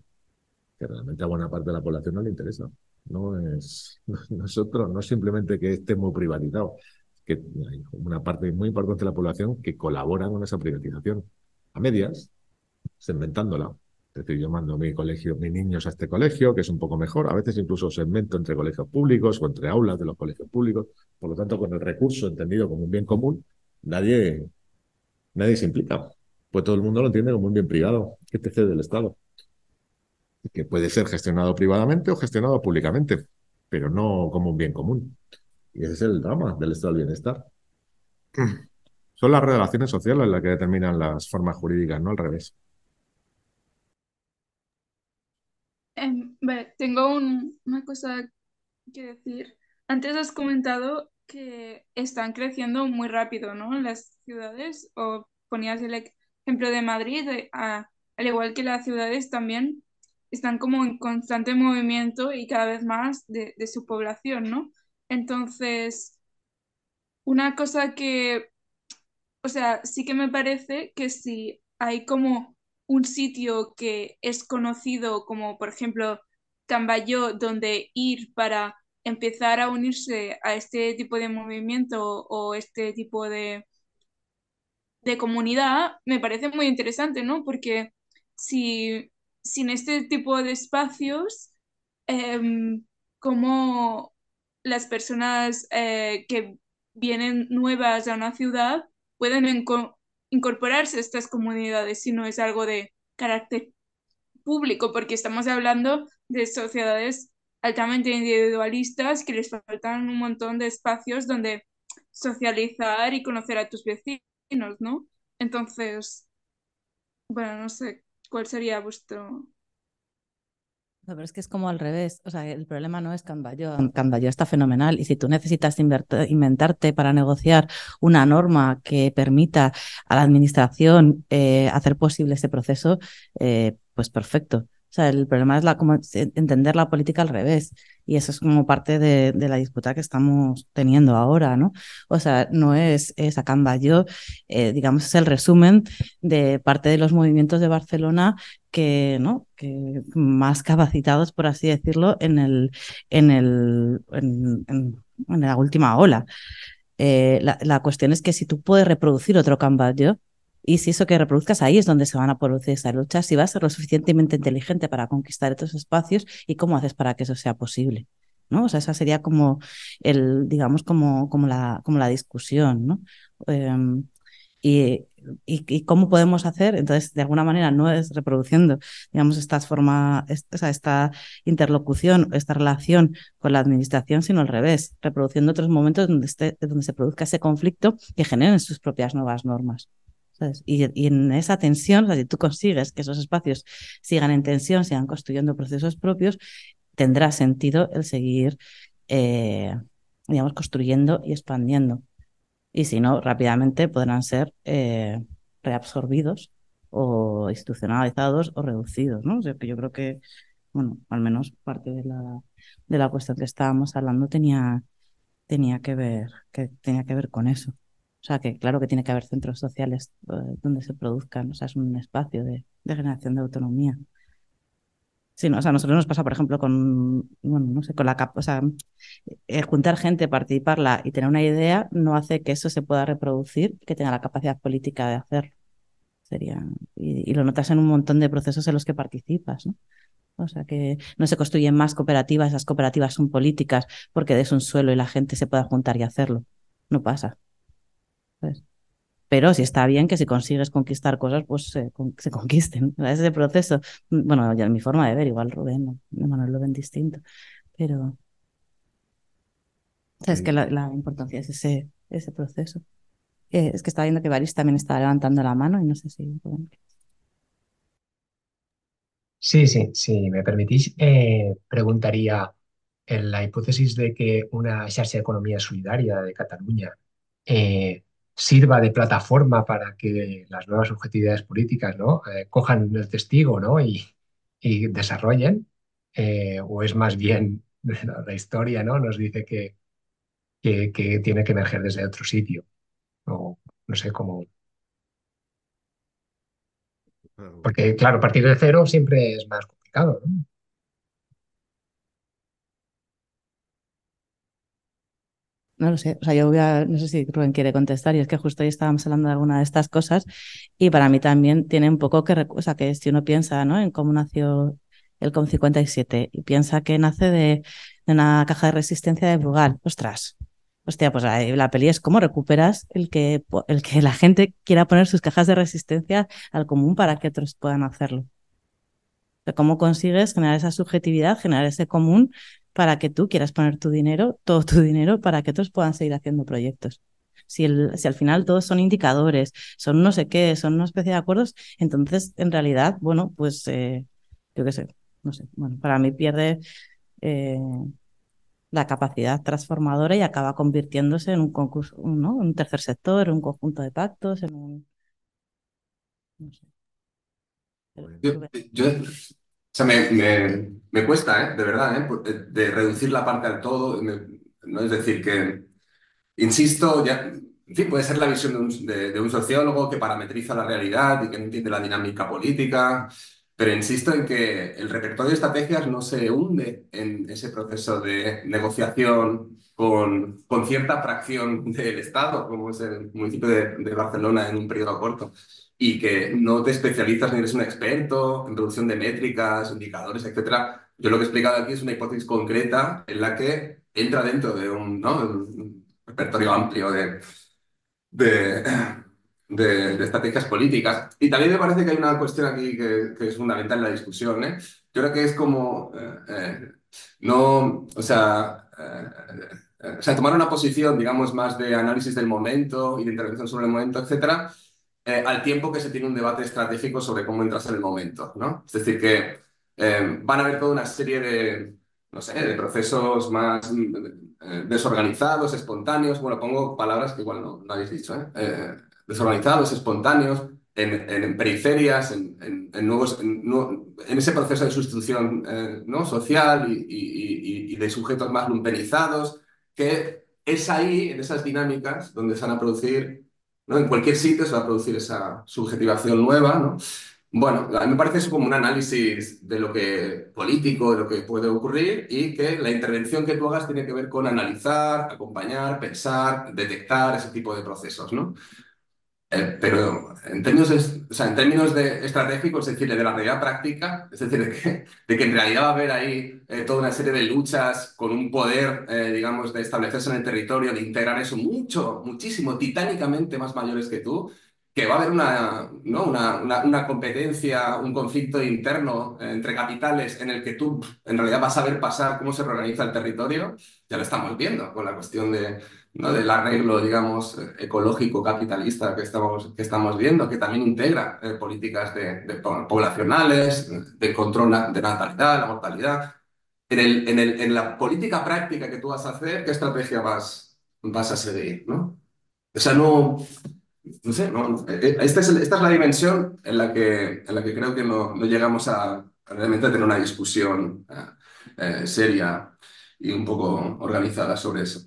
que realmente a buena parte de la población no le interesa. No es, <laughs> no es otro, no simplemente que esté muy privatizado, que hay una parte muy importante de la población que colabora con esa privatización. A medias, inventándola, es decir, yo mando mi colegio, mis niños a este colegio, que es un poco mejor. A veces incluso segmento entre colegios públicos o entre aulas de los colegios públicos. Por lo tanto, con el recurso entendido como un bien común, nadie, nadie se implica. Pues todo el mundo lo entiende como un bien privado, que te cede del Estado. Que puede ser gestionado privadamente o gestionado públicamente, pero no como un bien común. Y ese es el drama del estado del bienestar. <clears throat> Son las relaciones sociales las que determinan las formas jurídicas, no al revés. Em, tengo una cosa que decir. Antes has comentado que están creciendo muy rápido, ¿no? Las ciudades, o ponías el ejemplo de Madrid, al igual que las ciudades también están como en constante movimiento y cada vez más de, su población, ¿no? Entonces, una cosa que, o sea, sí que me parece que si hay como un sitio que es conocido como, por ejemplo, Cambayó, donde ir para empezar a unirse a este tipo de movimiento o este tipo de, de comunidad, me parece muy interesante, ¿no? Porque si sin este tipo de espacios, em, como las personas eh, que vienen nuevas a una ciudad pueden incorporarse a estas comunidades si no es algo de carácter público, porque estamos hablando de sociedades altamente individualistas que les faltan un montón de espacios donde socializar y conocer a tus vecinos, ¿no? Entonces, bueno, no sé cuál sería vuestro pero es que es como al revés. O sea, el problema no es Cambayo. Cambayo está fenomenal. Y si tú necesitas inventarte para negociar una norma que permita a la administración eh, hacer posible ese proceso, eh, pues perfecto. O sea, el problema es la, como entender la política al revés. Y eso es como parte de, la disputa que estamos teniendo ahora, ¿no? O sea, no es, es yo, eh, digamos, es el resumen de parte de los movimientos de Barcelona que, ¿no? que más capacitados, por así decirlo, en, el, en, el, en, la última ola. Eh, la, cuestión es que si tú puedes reproducir otro yo y si eso que reproduzcas ahí es donde se van a producir esas luchas, si vas a ser lo suficientemente inteligente para conquistar estos espacios y cómo haces para que eso sea posible. ¿no? O sea, esa sería como el, digamos, como, como, la, como la discusión, ¿no? Em, y, y, cómo podemos hacer, entonces, de alguna manera, no es reproduciendo, digamos, esta forma, esta, esta interlocución, esta relación con la administración, sino al revés, reproduciendo otros momentos donde, esté, donde se produzca ese conflicto que generen sus propias nuevas normas. Y, en esa tensión, si tú consigues que esos espacios sigan en tensión, sigan construyendo procesos propios, tendrá sentido el seguir, eh, digamos, construyendo y expandiendo. Y si no, rápidamente podrán ser eh, reabsorbidos o institucionalizados o reducidos, ¿no? yo creo que, bueno, al menos parte de la, de la cuestión que estábamos hablando tenía, tenía, que ver, que tenía que ver con eso. O sea, que claro que tiene que haber centros sociales eh, donde se produzcan, o sea, es un espacio de, generación de autonomía. Sí, o sea, a nosotros nos pasa, por ejemplo, con, bueno, no sé, con la o sea, eh, juntar gente, participarla y tener una idea no hace que eso se pueda reproducir y que tenga la capacidad política de hacerlo. Sería, y, lo notas en un montón de procesos en los que participas, ¿no? O sea, que no se construyen más cooperativas, esas cooperativas son políticas porque des un suelo y la gente se pueda juntar y hacerlo. No pasa. Pero si está bien que si consigues conquistar cosas, pues se, conquisten. <laughs> Ese proceso, bueno, ya en mi forma de ver, igual Rubén, Manuel lo ven distinto, pero es que la, importancia es ese, ese proceso. Eh, es que estaba viendo que Baris también estaba levantando la mano y no sé si... Sí, sí, si me permitís, eh, preguntaría en la hipótesis de que una de economía solidaria de Cataluña eh, sirva de plataforma para que las nuevas objetividades políticas ¿no? Eh, cojan el testigo ¿no? y, desarrollen, eh, o es más bien <laughs> la historia ¿no? nos dice que, que, tiene que emerger desde otro sitio, o no sé cómo. Porque, claro, partir de cero siempre es más complicado. ¿no? No lo sé, o sea, yo voy a, no sé si Rubén quiere contestar, y es que justo ahí estábamos hablando de alguna de estas cosas, y para mí también tiene un poco que, o sea, que si uno piensa, ¿no? En cómo nació el COM 57 y piensa que nace de, una caja de resistencia de Brugal, ostras, hostia, pues la, peli es cómo recuperas el que, el que la gente quiera poner sus cajas de resistencia al común para que otros puedan hacerlo. O cómo consigues generar esa subjetividad, generar ese común para que tú quieras poner tu dinero, todo tu dinero, para que otros puedan seguir haciendo proyectos. Si, el, si al final todos son indicadores, son no sé qué, son una especie de acuerdos, entonces en realidad, bueno, pues eh, yo qué sé, no sé, bueno, para mí pierde eh, la capacidad transformadora y acaba convirtiéndose en un concurso, ¿no? Un tercer sector, un conjunto de pactos, en un... No sé. Yo, sea, me, me, cuesta, ¿eh? de verdad, ¿eh? de reducir la parte al todo. no es decir que, insisto, ya, en puede ser la visión de un, sociólogo que parametriza la realidad y que no entiende la dinámica política, pero insisto en que el repertorio de estrategias no se hunde en ese proceso de negociación con, con cierta fracción del Estado, como es el municipio de Barcelona en un periodo corto y que no te especializas ni eres un experto en reducción de métricas, indicadores, etc. Yo lo que he explicado aquí es una hipótesis concreta en la que entra dentro de un, ¿no? repertorio amplio de, de, de, estrategias políticas. Y también me parece que hay una cuestión aquí que, que es fundamental en la discusión. ¿eh? Yo creo que es como, eh, eh, no, o sea, o sea, tomar una posición, digamos, más de análisis del momento y de intervención sobre el momento, etcétera, eh, al tiempo que se tiene un debate estratégico sobre cómo entras en el momento, ¿no? Es decir, que eh, van a haber toda una serie de, no sé, de procesos más eh, desorganizados, espontáneos, bueno, pongo palabras que igual no, no habéis dicho, desorganizados, espontáneos, en, periferias, en, nuevos, en, ese proceso de sustitución ¿no? social y, de sujetos más lumpenizados, que es ahí, en esas dinámicas, donde se van a producir, en cualquier sitio se va a producir esa subjetivación nueva. ¿no? Bueno, a mí me parece eso como un análisis de lo que político, de lo que puede ocurrir y que la intervención que tú hagas tiene que ver con analizar, acompañar, pensar, detectar ese tipo de procesos, ¿no? Eh, pero en términos, en términos de estratégicos, es decir, de la realidad práctica, es decir, de que, de que en realidad va a haber ahí eh, toda una serie de luchas con un poder, eh, digamos, de establecerse en el territorio, de integrar eso mucho, muchísimo, titánicamente más mayores que tú, que va a haber una, ¿no? una, una, competencia, un conflicto interno entre capitales en el que tú en realidad vas a ver pasar cómo se reorganiza el territorio, ya lo estamos viendo con la cuestión de, ¿no? del arreglo, digamos, ecológico capitalista que estamos, que estamos viendo, que también integra eh, políticas de, poblacionales, de control de natalidad, la mortalidad. En, el, en, el, en la política práctica que tú vas a hacer, ¿qué estrategia vas, vas a seguir? ¿no? O sea, no, no sé, no, eh, eh, esta, es esta es la dimensión en la que, en la que creo que no, no llegamos a, realmente a tener una discusión eh, seria y un poco organizada sobre eso.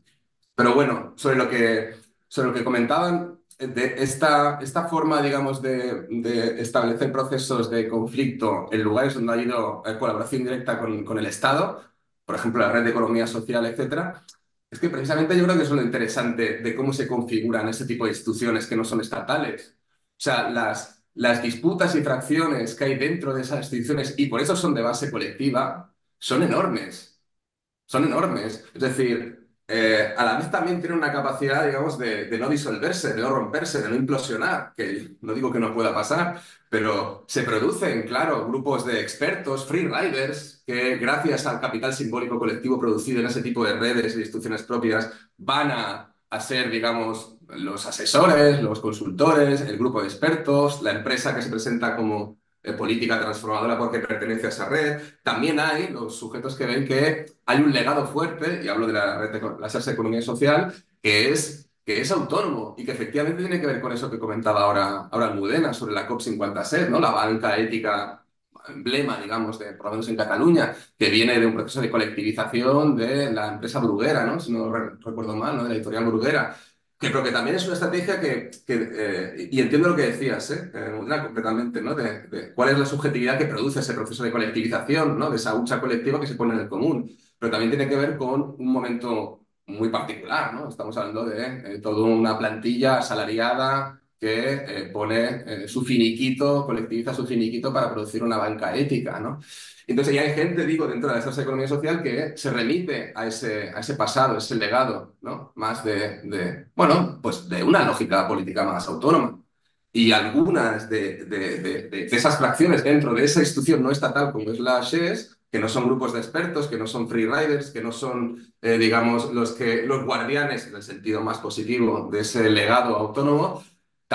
Pero bueno, sobre lo que, sobre lo que comentaban, de esta, esta forma, digamos, de, establecer procesos de conflicto en lugares donde ha habido colaboración directa con, con el Estado, por ejemplo, la red de economía social, etcétera, es que precisamente yo creo que es lo interesante de cómo se configuran ese tipo de instituciones que no son estatales. O sea, las, las disputas y fracciones que hay dentro de esas instituciones, y por eso son de base colectiva, son enormes. Son enormes. Es decir, eh, a la vez también tiene una capacidad, digamos, de, no disolverse, de no romperse, de no implosionar, que no digo que no pueda pasar, pero se producen, claro, grupos de expertos, free riders, que gracias al capital simbólico colectivo producido en ese tipo de redes e instituciones propias van a, a ser, digamos, los asesores, los consultores, el grupo de expertos, la empresa que se presenta como eh, política transformadora porque pertenece a esa red. También hay los sujetos que ven que hay un legado fuerte, y hablo de la red de la economía social, que es, que es autónomo y que efectivamente tiene que ver con eso que comentaba ahora, ahora Almudena sobre la COP56, ¿no? la banca ética emblema, digamos, de, por lo menos en Cataluña, que viene de un proceso de colectivización de la empresa Bruguera, ¿no? si no recuerdo mal, ¿no? de la editorial Bruguera, que creo que también es una estrategia que, eh, y entiendo lo que decías, ¿eh? eh completamente, ¿no? De, cuál es la subjetividad que produce ese proceso de colectivización, ¿no? De esa lucha colectiva que se pone en el común. Pero también tiene que ver con un momento muy particular, ¿no? Estamos hablando de eh, toda una plantilla asalariada que pone su finiquito, colectiviza su finiquito para producir una banca ética, ¿no? Entonces ya hay gente, digo, dentro de esa economía social que se remite a ese, a ese pasado, ese legado, ¿no? Más de, de, bueno, pues de una lógica política más autónoma. Y algunas de, de, de, esas fracciones dentro de esa institución no estatal como es la SHES, que no son grupos de expertos, que no son free riders, que no son, eh, digamos, los, que, los guardianes, en el sentido más positivo, de ese legado autónomo,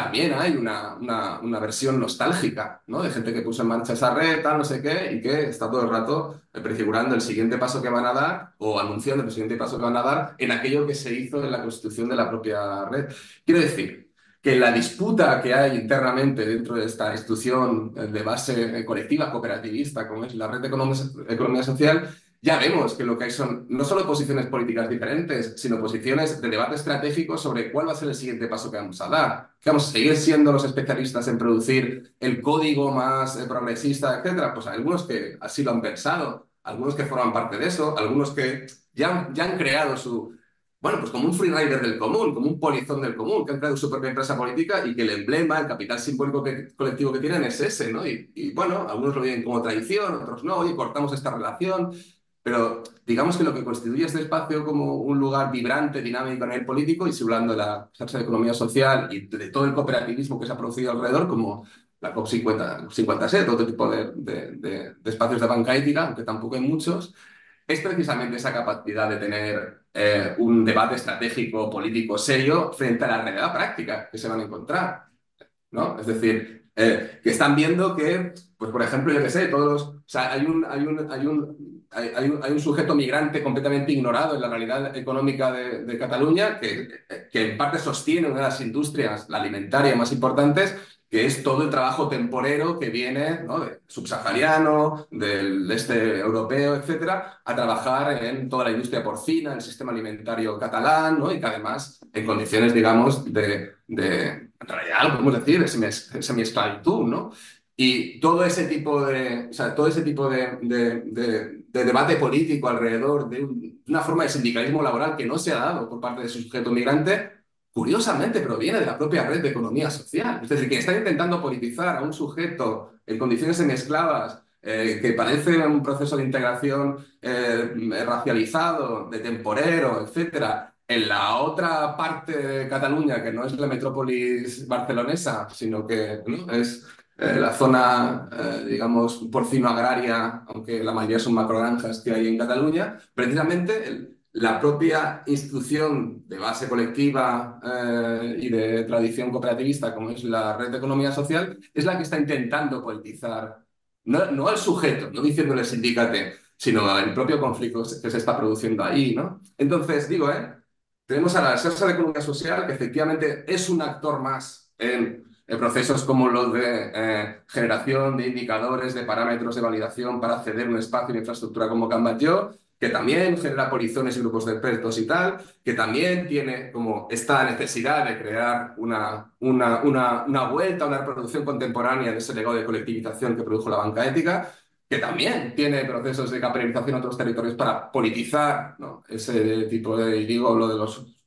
también hay una, una, versión nostálgica, ¿no? De gente que puso en marcha esa red, tal, no sé qué, y que está todo el rato prefigurando el siguiente paso que van a dar o anunciando el siguiente paso que van a dar en aquello que se hizo en la constitución de la propia red. Quiero decir que la disputa que hay internamente dentro de esta institución de base colectiva, cooperativista, como es la red de economía social, ya vemos que lo que hay son no solo posiciones políticas diferentes, sino posiciones de debate estratégico sobre cuál va a ser el siguiente paso que vamos a dar. ¿Que vamos a seguir siendo los especialistas en producir el código más eh, progresista, etcétera? Pues algunos que así lo han pensado, algunos que forman parte de eso, algunos que ya, ya han creado su, bueno, pues como un freerider del común, como un polizón del común, que han creado su propia empresa política y que el emblema, el capital simbólico colectivo que tienen es ese, ¿no? Y, y, bueno, algunos lo ven como traición, otros no, y cortamos esta relación. Pero digamos que lo que constituye este espacio como un lugar vibrante, dinámico a nivel político y simulando la salsa de economía social y de todo el cooperativismo que se ha producido alrededor, como la COP56, todo tipo de, de, espacios de banca ética, aunque tampoco hay muchos, es precisamente esa capacidad de tener eh, un debate estratégico, político, serio, frente a la realidad práctica que se van a encontrar. ¿no? Es decir, eh, que están viendo que, pues por ejemplo, yo qué sé, todos los, o sea, hay un, hay un, hay un hay, un, sujeto migrante completamente ignorado en la realidad económica de, de Cataluña, que, que, en parte sostiene una de las industrias, la más importantes, que es todo el trabajo temporero que viene ¿no? de subsahariano, del este europeo, etcétera, a trabajar en toda la industria porcina, el sistema alimentario catalán, ¿no? y que además en condiciones, digamos, de, de en realidad podemos decir, de semi-esclavitud, ¿no? Y todo ese tipo de, o sea, todo ese tipo de, de, de debate político alrededor de una forma de sindicalismo laboral que no se ha dado por parte de su sujeto migrante, curiosamente proviene de la propia red de economía social. Es decir, que está intentando politizar a un sujeto en condiciones semiesclavas eh, que parece un proceso de integración eh, racializado, de temporero, etcétera, en la otra parte de Cataluña, que no es la metrópolis barcelonesa, sino que es eh, la zona, digamos, porcino-agraria, aunque la mayoría son macrogranjas que hay en Cataluña, precisamente la propia institución de base colectiva eh, y de tradición cooperativista, como es la red de economía social, es la que está intentando politizar, no, no al sujeto, no diciéndole sindicate, sino el propio conflicto que se está produciendo ahí, ¿no? Entonces, digo, ¿eh? tenemos a la Salsa de Economía Social, que efectivamente es un actor más en, procesos como los de eh, generación de indicadores, de parámetros de validación para acceder a un espacio de infraestructura como Cambatlló, que también genera polizones y grupos de expertos y tal, que también tiene como esta necesidad de crear una, una, una, una vuelta una reproducción contemporánea de ese legado de colectivización que produjo la banca ética, que también tiene procesos de capitalización en otros territorios para politizar ese tipo de, digo, lo de los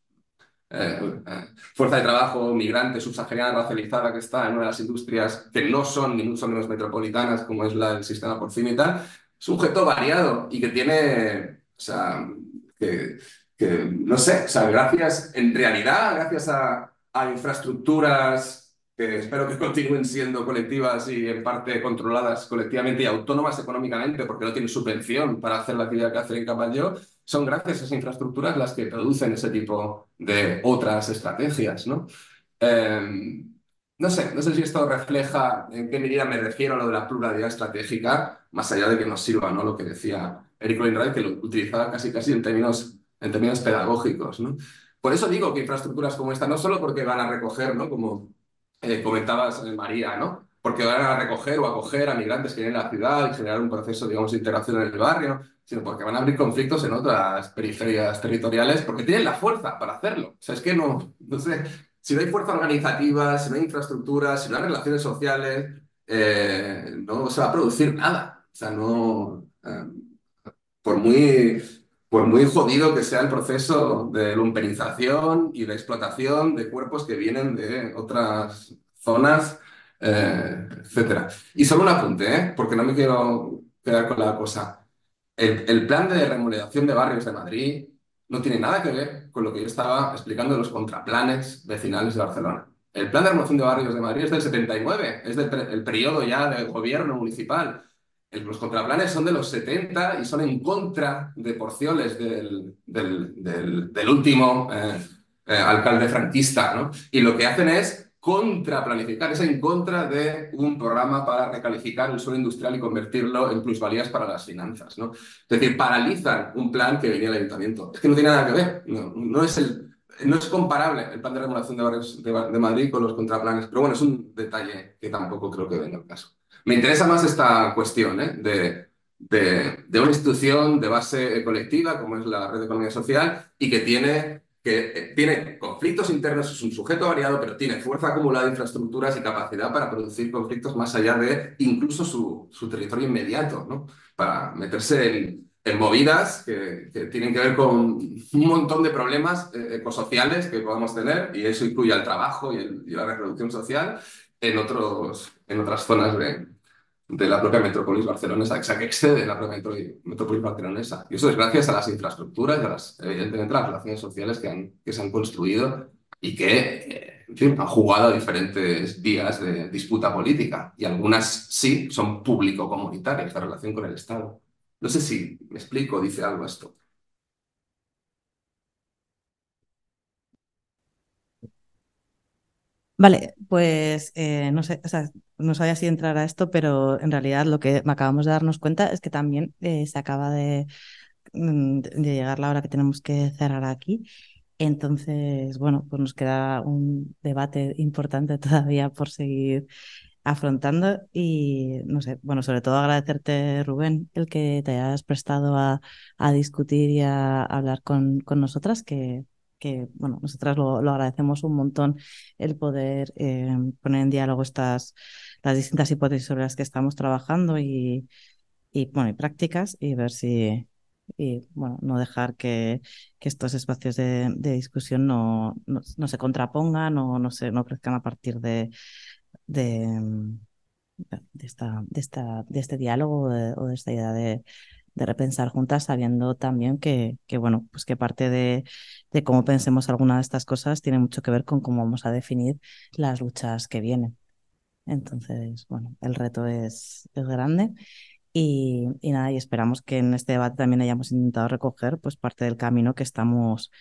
eh, eh, fuerza de trabajo migrante, subsahariana, racializada, que está en una de las industrias que no son ni mucho menos metropolitanas, como es la del sistema porcino y tal, sujeto variado y que tiene, o sea, que, no sé, o sea, gracias, en realidad, gracias a, a infraestructuras que espero que <laughs> continúen siendo colectivas y en parte controladas colectivamente y autónomas económicamente, porque no tienen subvención para hacer la actividad que hacen en Capalló, son gracias a esas infraestructuras las que producen ese tipo de otras estrategias, ¿no? Em, no sé, no sé si esto refleja en qué medida me refiero a lo de la pluralidad estratégica, más allá de que nos sirva, ¿no? Lo que decía Eric Wainwright, que lo utilizaba casi casi en términos, en términos pedagógicos, ¿no? Por eso digo que infraestructuras como esta, no solo porque van a recoger, ¿no? Como eh, comentabas, eh, María, ¿no? Porque van a recoger o acoger a migrantes que vienen a la ciudad y generar un proceso, digamos, de interacción en el barrio, sino porque van a abrir conflictos en otras periferias territoriales, porque tienen la fuerza para hacerlo. O sea, es que no, no sé, si no hay fuerza organizativa, si no hay infraestructura, si no hay relaciones sociales, eh, no se va a producir nada. O sea, no. Por muy, por muy jodido que sea el proceso de lumpenización y de explotación de cuerpos que vienen de otras zonas, eh, etc. Y solo un apunte, ¿eh? porque no me quiero quedar con la cosa. El, el plan de remodelación de barrios de Madrid no tiene nada que ver con lo que yo estaba explicando de los contraplanes vecinales de Barcelona. El plan de remoción de barrios de Madrid es del 79, es del periodo ya del gobierno municipal. Los contraplanes son de los 70 y son en contra de porciones del, del, último eh, eh, alcalde franquista. ¿no? Y lo que hacen es contraplanificar, es en contra de un programa para recalificar el suelo industrial y convertirlo en plusvalías para las finanzas. ¿no? Es decir, paralizan un plan que venía del ayuntamiento. Es que no tiene nada que ver, no, es, el, no es comparable el plan de regulación de barrios de, Madrid con los contraplanes, pero bueno, es un detalle que tampoco creo que venga al caso. Me interesa más esta cuestión ¿eh? de, de, de una institución de base colectiva como es la Red de Economía Social y que tiene que eh, tiene conflictos internos, es un sujeto variado, pero tiene fuerza acumulada, infraestructuras y capacidad para producir conflictos más allá de incluso su, su territorio inmediato, ¿no? Para meterse en, en movidas que, tienen que ver con un montón de problemas eh, ecosociales que podamos tener, y eso incluye el trabajo y la reproducción social en, otros, en otras zonas de, de la propia metrópolis barcelonesa, o sea, que excede la propia metrópolis barcelonesa. Y eso es gracias a las infraestructuras y a las, evidentemente, las relaciones sociales que, han, que se han construido y que eh, en fin, han jugado a diferentes vías de disputa política. Y algunas sí son público-comunitarias, la relación con el Estado. No sé si me explico, dice algo esto. Vale, pues eh, no sé, o sea, no sabía si entrar a esto, pero en realidad lo que acabamos de darnos cuenta es que también eh, se acaba de, mm, de, llegar la hora que tenemos que cerrar aquí. Entonces, bueno, pues nos queda un debate importante <laughs> todavía por seguir afrontando y no sé, bueno, sobre todo agradecerte, Rubén, el que te hayas prestado a, a discutir y a hablar con, con nosotras, que, que, bueno, nosotras lo, lo agradecemos un montón el poder eh, poner en diálogo estas, las distintas hipótesis sobre las que estamos trabajando y, y, bueno, y prácticas y ver si, y bueno, no dejar que, que estos espacios de, de discusión no, no, no, se contrapongan o no, se, no crezcan a partir de, de, de, esta, de, esta, de este diálogo o de esta idea de, de repensar juntas, sabiendo también que, que, bueno, pues que parte de, de cómo pensemos alguna de estas cosas tiene mucho que ver con cómo vamos a definir las luchas que vienen. Entonces, bueno, el reto es, es grande y, y, nada, y esperamos que en este debate también hayamos intentado recoger pues parte del camino que estamos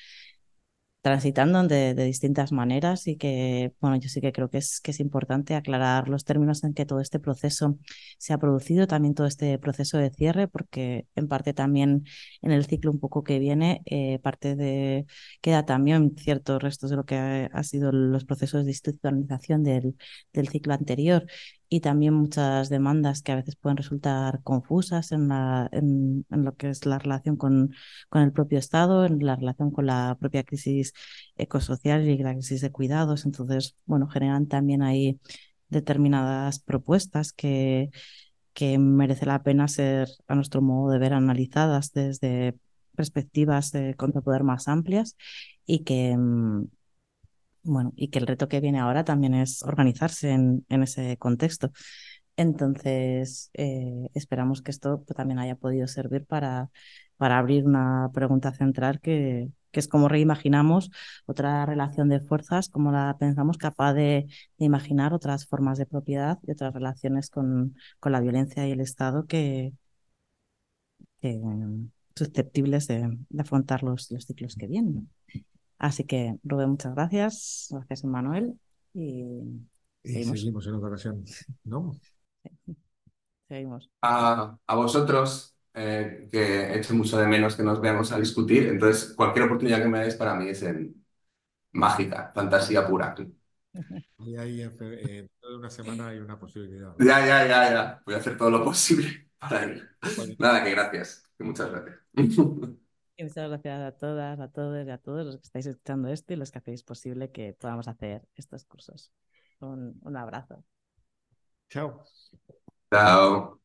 transitando de, distintas maneras y que, bueno, yo sí que creo que es, que es importante aclarar los términos en que todo este proceso se ha producido, también todo este proceso de cierre, porque en parte también en el ciclo un poco que viene, eh, parte de, queda también ciertos restos de lo que ha, ha sido los procesos de institucionalización del, del ciclo anterior y también muchas demandas que a veces pueden resultar confusas en, lo que es la relación con, con el propio Estado, en la relación con la propia crisis ecosocial y la crisis de cuidados. Entonces, bueno, generan también ahí determinadas propuestas que, que merece la pena ser, a nuestro modo de ver, analizadas desde perspectivas de contrapoder más amplias y que, bueno, y que el reto que viene ahora también es organizarse en, ese contexto. Entonces, eh, esperamos que esto pues, también haya podido servir para, abrir una pregunta central que, es cómo reimaginamos otra relación de fuerzas, cómo la pensamos capaz de, imaginar otras formas de propiedad y otras relaciones con, con la violencia y el Estado que, que susceptibles de, afrontar los ciclos que vienen. Así que, Rubén, muchas gracias. Gracias, Manuel. Y, y seguimos. seguimos. en otra ocasión, ¿no? Seguimos. A, a vosotros, eh, que echo mucho de menos que nos veamos a discutir. Entonces, cualquier oportunidad que me dais para mí es en mágica, fantasía pura. <laughs> Y ahí, eh, toda una semana hay una posibilidad. ¿no? Ya, ya, ya, ya. Voy a hacer todo lo posible para ir. Bueno. Nada, que gracias. Que muchas gracias. <laughs> Y muchas gracias a todas, a todos y a todos los que estáis escuchando esto y los que hacéis posible que podamos hacer estos cursos. Un, un abrazo. Chao. Chao.